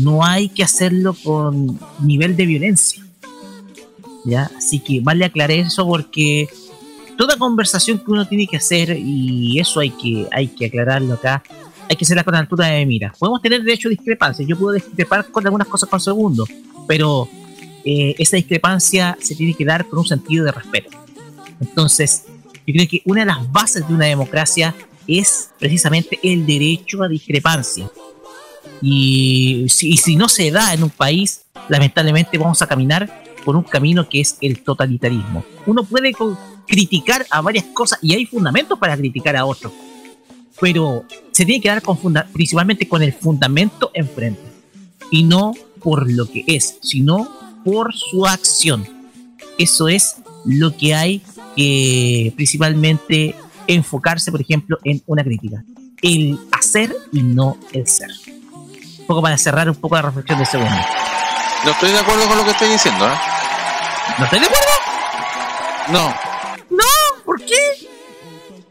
no hay que hacerlo con nivel de violencia. ¿ya? Así que vale aclarar eso porque toda conversación que uno tiene que hacer, y eso hay que, hay que aclararlo acá, hay que hacerla con altura de mira. Podemos tener derecho a discrepancia, yo puedo discrepar con algunas cosas con segundo, pero eh, esa discrepancia se tiene que dar con un sentido de respeto. Entonces, yo creo que una de las bases de una democracia es precisamente el derecho a discrepancia. Y si, no se da en un país, lamentablemente vamos a caminar por un camino que es el totalitarismo. Uno puede criticar a varias cosas y hay fundamentos para criticar a otros, pero se tiene que dar con funda- principalmente con el fundamento enfrente y no por lo que es, sino por su acción. Eso es lo que hay que principalmente enfocarse, por ejemplo, en una crítica. El hacer y no el ser. Un poco para cerrar un poco la reflexión de segundo. No estoy de acuerdo con lo que estoy diciendo, ¿eh? ¿No estoy de acuerdo? No. No, ¿por qué?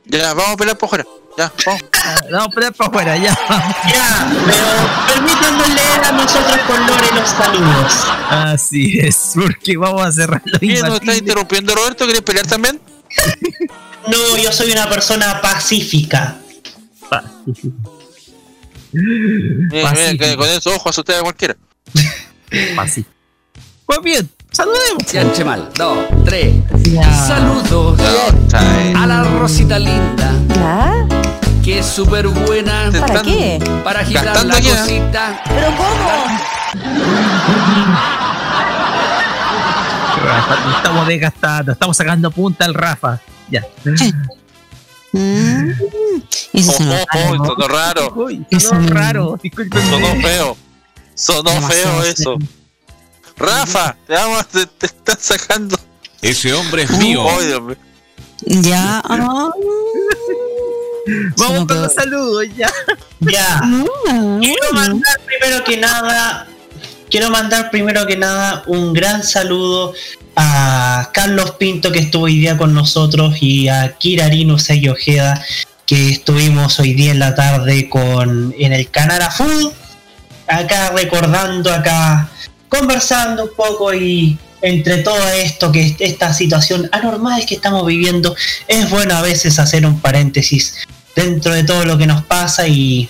Ya, vamos a pelear por fuera. Ya, vamos. [laughs] Vamos a pelear para afuera, ya. Ya, pero permítanos leer a nosotros con Lore los saludos. Así es, porque vamos a cerrar lo ¿Quién nos está interrumpiendo, Roberto? ¿Quieres pelear también? No, yo soy una persona pacífica. Mira, mira, que con esos ojos asusté a cualquiera. [laughs] Fácil. Pues bien, saludemos. Ya, Chemal. Dos, tres. Ya. Saludos a la Rosita linda. ¿Ya? Que es súper buena. ¿Para qué? Para agitar la ya. cosita. ¿Pero cómo? Estamos desgastando, estamos sacando punta al Rafa. Ya. Mm, eso sonó Oh, oh, raro. sonó raro. Uy, sonó raro. Feo. Sonó feo eso. Rafa, te vamos, te, te están sacando. Ese hombre es mío. Ya. ah, [laughs] Vamos con los saludos ya. Ya. Quiero mandar primero que nada, quiero mandar primero que nada un gran saludo a Carlos Pinto que estuvo hoy día con nosotros y a Kirarino Sei Ojeda que estuvimos hoy día en la tarde con en el canal a Food acá recordando acá conversando un poco y entre todo esto que esta situación anormal que estamos viviendo es bueno a veces hacer un paréntesis dentro de todo lo que nos pasa y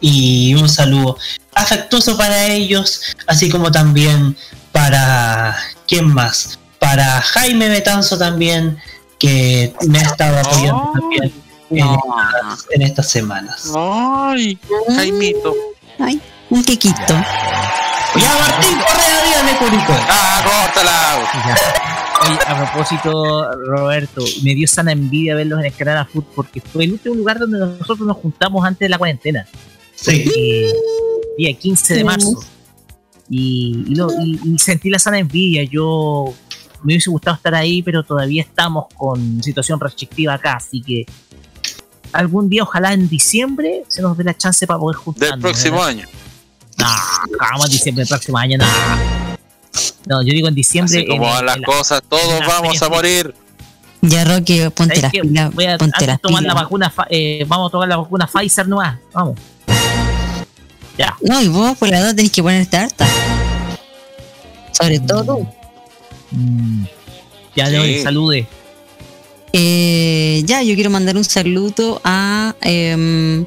y un saludo afectuoso para ellos, así como también para quién más, para Jaime Betanzo también, que me ha estado apoyando también en, estas, en estas semanas. Ay, Jaimito. Ay, un quequito. Ya Martín Correa, dígame Curico. Ah, córtala. Oye, a propósito, Roberto, me dio sana envidia verlos en el canal a Food porque fue el último lugar donde nosotros nos juntamos antes de la cuarentena. Sí. Eh, día 15 de marzo. Y, y lo- y- y sentí la sana envidia. Yo me hubiese gustado estar ahí, pero todavía estamos con situación restrictiva acá, así que algún día, ojalá en diciembre, se nos dé la chance para poder juntarnos. Del próximo ¿verdad? año. No, vamos en diciembre del próximo año, no. No, yo digo en diciembre. Así como en- van las en la- cosas, todos vamos a morir. Ya, Roque, ponte ¿Sabes las pilas. Voy a, las tomar la vacuna, eh, vamos a tomar la vacuna Pfizer nomás. Vamos. Ya. No, y vos por la edad tenés que ponerte harta. Sobre todo tú. Mm. Ya, Sí. Lore, salude. Eh, ya, yo quiero mandar un saludo a. em,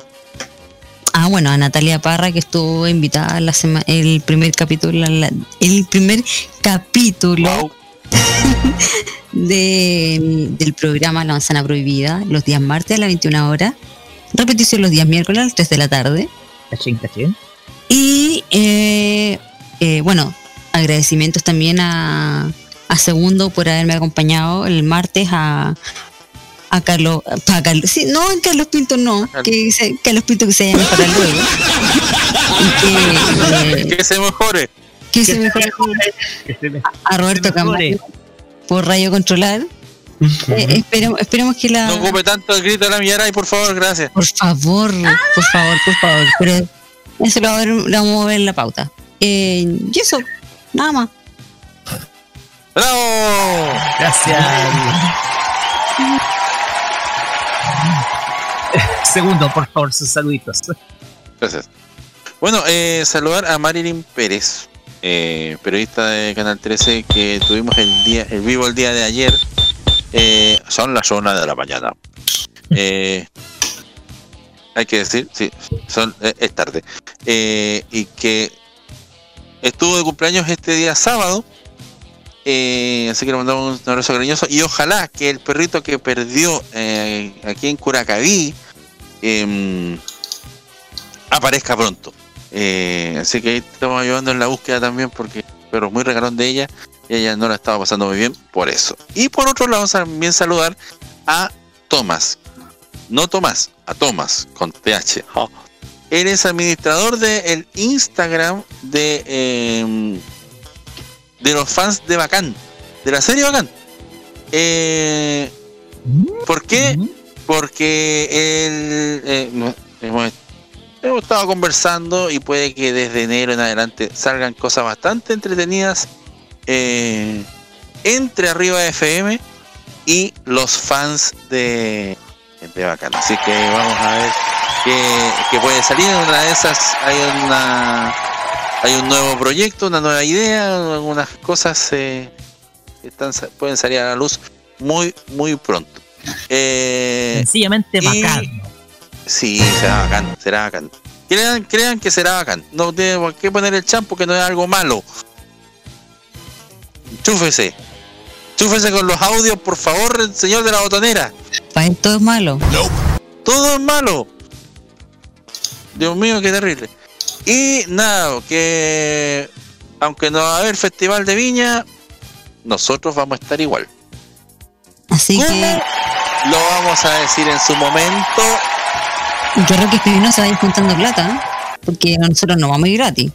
ah, bueno, a Natalia Parra, que estuvo invitada la sema- el primer capítulo, la- el primer capítulo [laughs] de, del programa La Manzana Prohibida, los días martes a las 21 horas. Repetición los días miércoles a las 3 de la tarde. Cachín, cachín. Y eh, eh, bueno, agradecimientos también a, a Segundo por haberme acompañado el martes a, a Carlos, a Carlos, sí, no, en Carlos Pinto no, que se- Carlos Pinto que se llame para luego. [laughs] Y que, eh, Que se mejore. que se mejore a Roberto Camacho por Radio Controlar. Eh, esperemos, esperemos que la... No ocupe tanto el grito de la Millaray, por favor, gracias. Por favor, por favor, por favor. Pero eso lo vamos a ver en la pauta. Eh, y eso, nada más. ¡Bravo! Gracias. Segundo, por favor, sus saluditos. Gracias. Bueno, eh, saludar a Marilyn Pérez, eh, periodista de Canal 13, que tuvimos el día, el vivo el día de ayer. Eh, son las una de la mañana. Eh, hay que decir, sí, eh, es tarde. Y que estuvo de cumpleaños este día sábado. Así que le mandamos un abrazo cariñoso. Y ojalá que el perrito que perdió aquí en Curacaví em, aparezca pronto. Así que ahí estamos ayudando en la búsqueda también porque pero muy regalón de ella y ella no la estaba pasando muy bien por eso. Y por otro lado, también saludar a Tomás. No Tomás, a Tomás con TH. Oh. Él es administrador del Instagram de, em, de los fans de Bacán, de la serie Bacán. Eh, ¿Por qué? Porque él, eh, hemos estado conversando y puede que desde enero en adelante salgan cosas bastante entretenidas eh, entre Arriba FM y los fans de, de Bacán. Así que vamos a ver qué, qué puede salir. En una de esas hay una hay un nuevo proyecto, una nueva idea, algunas cosas eh, que están, pueden salir a la luz muy, muy pronto. Eh, Sencillamente y- bacán. Sí, será bacán, será bacán. Crean, crean que será bacán. No tiene por qué poner el champo que no es algo malo. Chúfese. Chúfese con los audios, por favor, el señor de la botonera. Para esto es malo. Todo es malo. Dios mío, qué terrible. Y nada, que aunque no va a haber festival de viña, nosotros vamos a estar igual. Así que Lo vamos a decir en su momento. yo creo que Espinosa se va a ir juntando plata, ¿no? porque nosotros no vamos a ir gratis.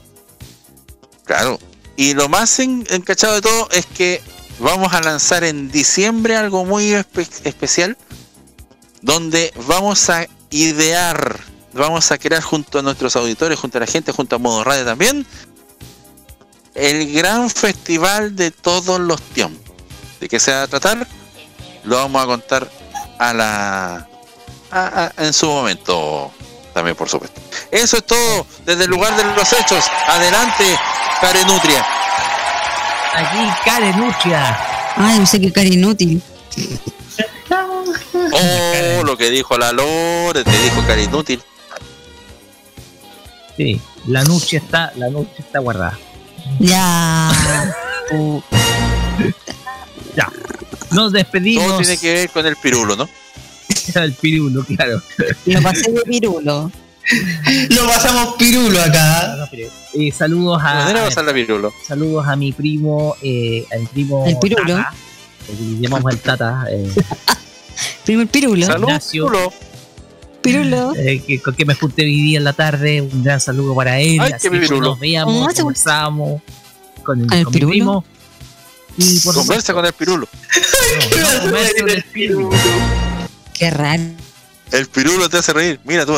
Claro. Y lo más en- encachado de todo es que vamos a lanzar en diciembre algo muy espe- especial donde vamos a idear, vamos a crear junto a nuestros auditores, junto a la gente, junto a Modo Radio también, el gran festival de todos los tiempos. ¿De qué se va a tratar? Lo vamos a contar a la a- en su momento también, por supuesto. Eso es todo desde el lugar de los hechos. Adelante, Carenutria. Aquí, Carenuccia. Ay, no sé qué cara inútil. Oh, lo que dijo la Lore, te dijo Carinútil. Sí, la noche está, la noche está guardada. Ya. [laughs] ya. Nos despedimos. Todo tiene que ver con el pirulo, ¿no? [laughs] El pirulo, claro. Lo pasé de pirulo. Lo pasamos pirulo acá. Eh, saludos ¿De a, saludos a mi primo, eh, a mi primo El pirulo. Tata, llamamos el Tata, eh, Primer pirulo. Ignacio, Pirulo. eh, que, con que me junté hoy día en la tarde. Un gran saludo para él. Ay, así que pirulo. nos veíamos, Ah, conversábamos con, el, ¿Al con mi primo. Y por Conversa con el pirulo. no comerse con el pirulo. Qué raro. El pirulo te hace reír. Mira tú.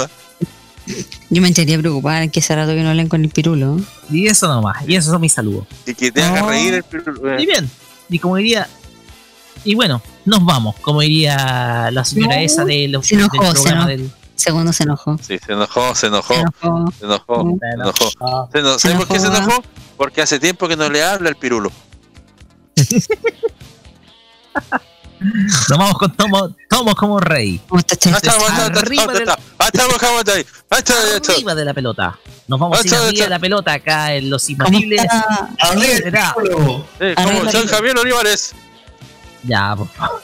Yo me entraría preocupada en que hace rato que no hablen con el pirulo. Y eso nomás, y esos son mis saludos. Y que te haga No. reír el pirulo. eh. Y bien, y como diría. Y bueno, nos vamos, como diría la señora No, esa de los, se enojó, del se programa enojó. del. Segundo se enojó. Sí, se enojó, se enojó, Se enojó. se enojó, se enojó. Se Se ¿Sabes por qué se enojó, enojó? Porque hace tiempo que no le habla el pirulo. [laughs] Nos vamos con Tomo, Tomo como rey. ¿Cómo está Ah, está, ah, está, Arriba de la pelota. Nos vamos a ir arriba de la pelota acá en los Arriba como San Javier Olivares. Ya, por favor.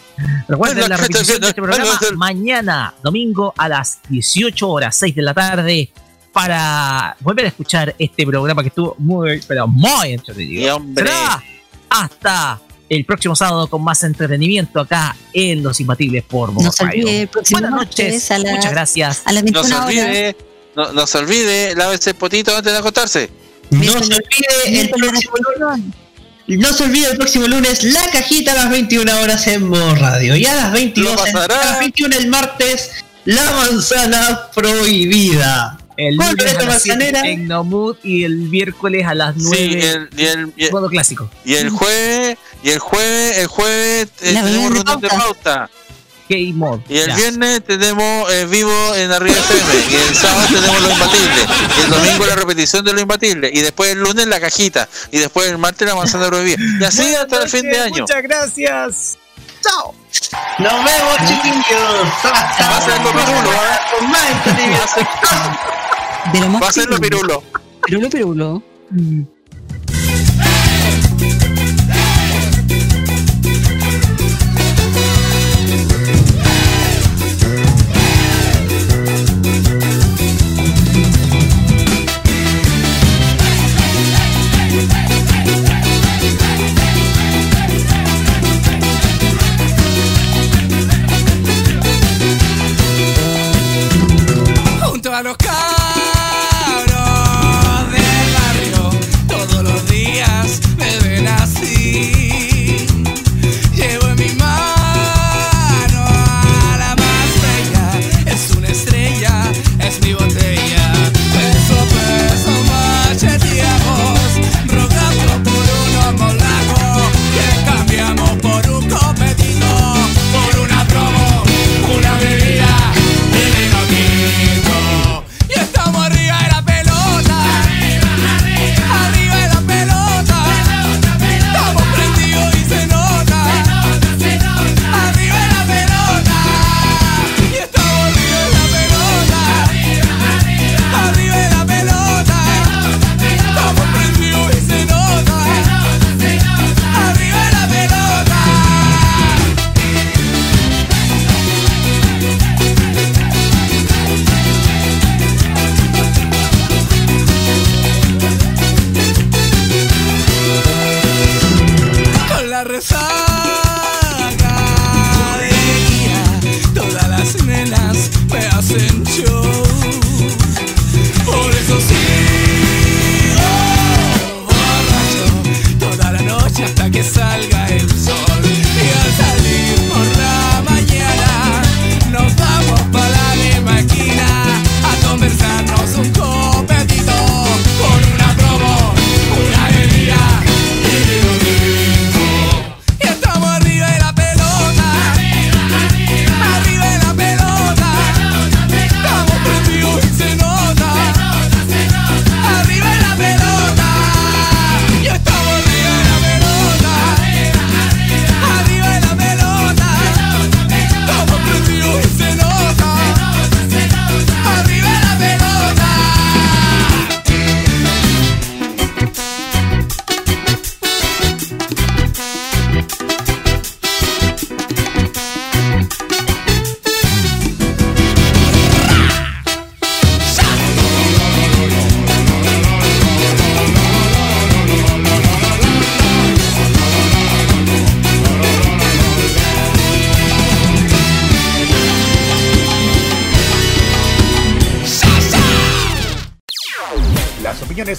Recuerden la repetición de este programa mañana, domingo, a las 18 horas, 6 de la tarde, para volver a escuchar este programa que estuvo muy, pero muy entretenido. Será hasta el próximo sábado con más entretenimiento acá en Los Imbatibles por Modo No se Radio. olvide el próximo Buenas noches, a muchas gracias. A las No se 21 horas. olvide, no, no se olvide, lávese el potito antes de acostarse. No se olvide el próximo lunes. No se olvide el próximo lunes la cajita a las 21 horas en Modo Radio. Y a las 22 Lo en- pasará. a las 21 el martes, la manzana prohibida. El Con lunes a Loreto las 7 Manzanera. Tecnomood y el miércoles a las 9 Sí, y el, y el, y el, modo clásico. y el jueves, y el jueves, el jueves eh, tenemos reunión de de pauta. pauta. Game Mode. Y el Ya. viernes tenemos eh, vivo en Arriba FM. Y el sábado tenemos lo imbatible. Y el domingo la repetición de lo imbatible. Y después el lunes la cajita. Y después el martes la manzana prohibida. Y así Buenas hasta el fin de año. Muchas gracias. Chao. Nos vemos, chiquillos. Va a ser lo pirulo, ¿eh? De Va a ser lo pirulo. Pirulo, pirulo.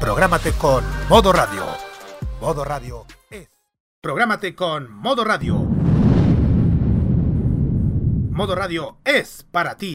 Prográmate con Modo Radio. Modo Radio es. Prográmate con Modo Radio. Modo Radio es para ti.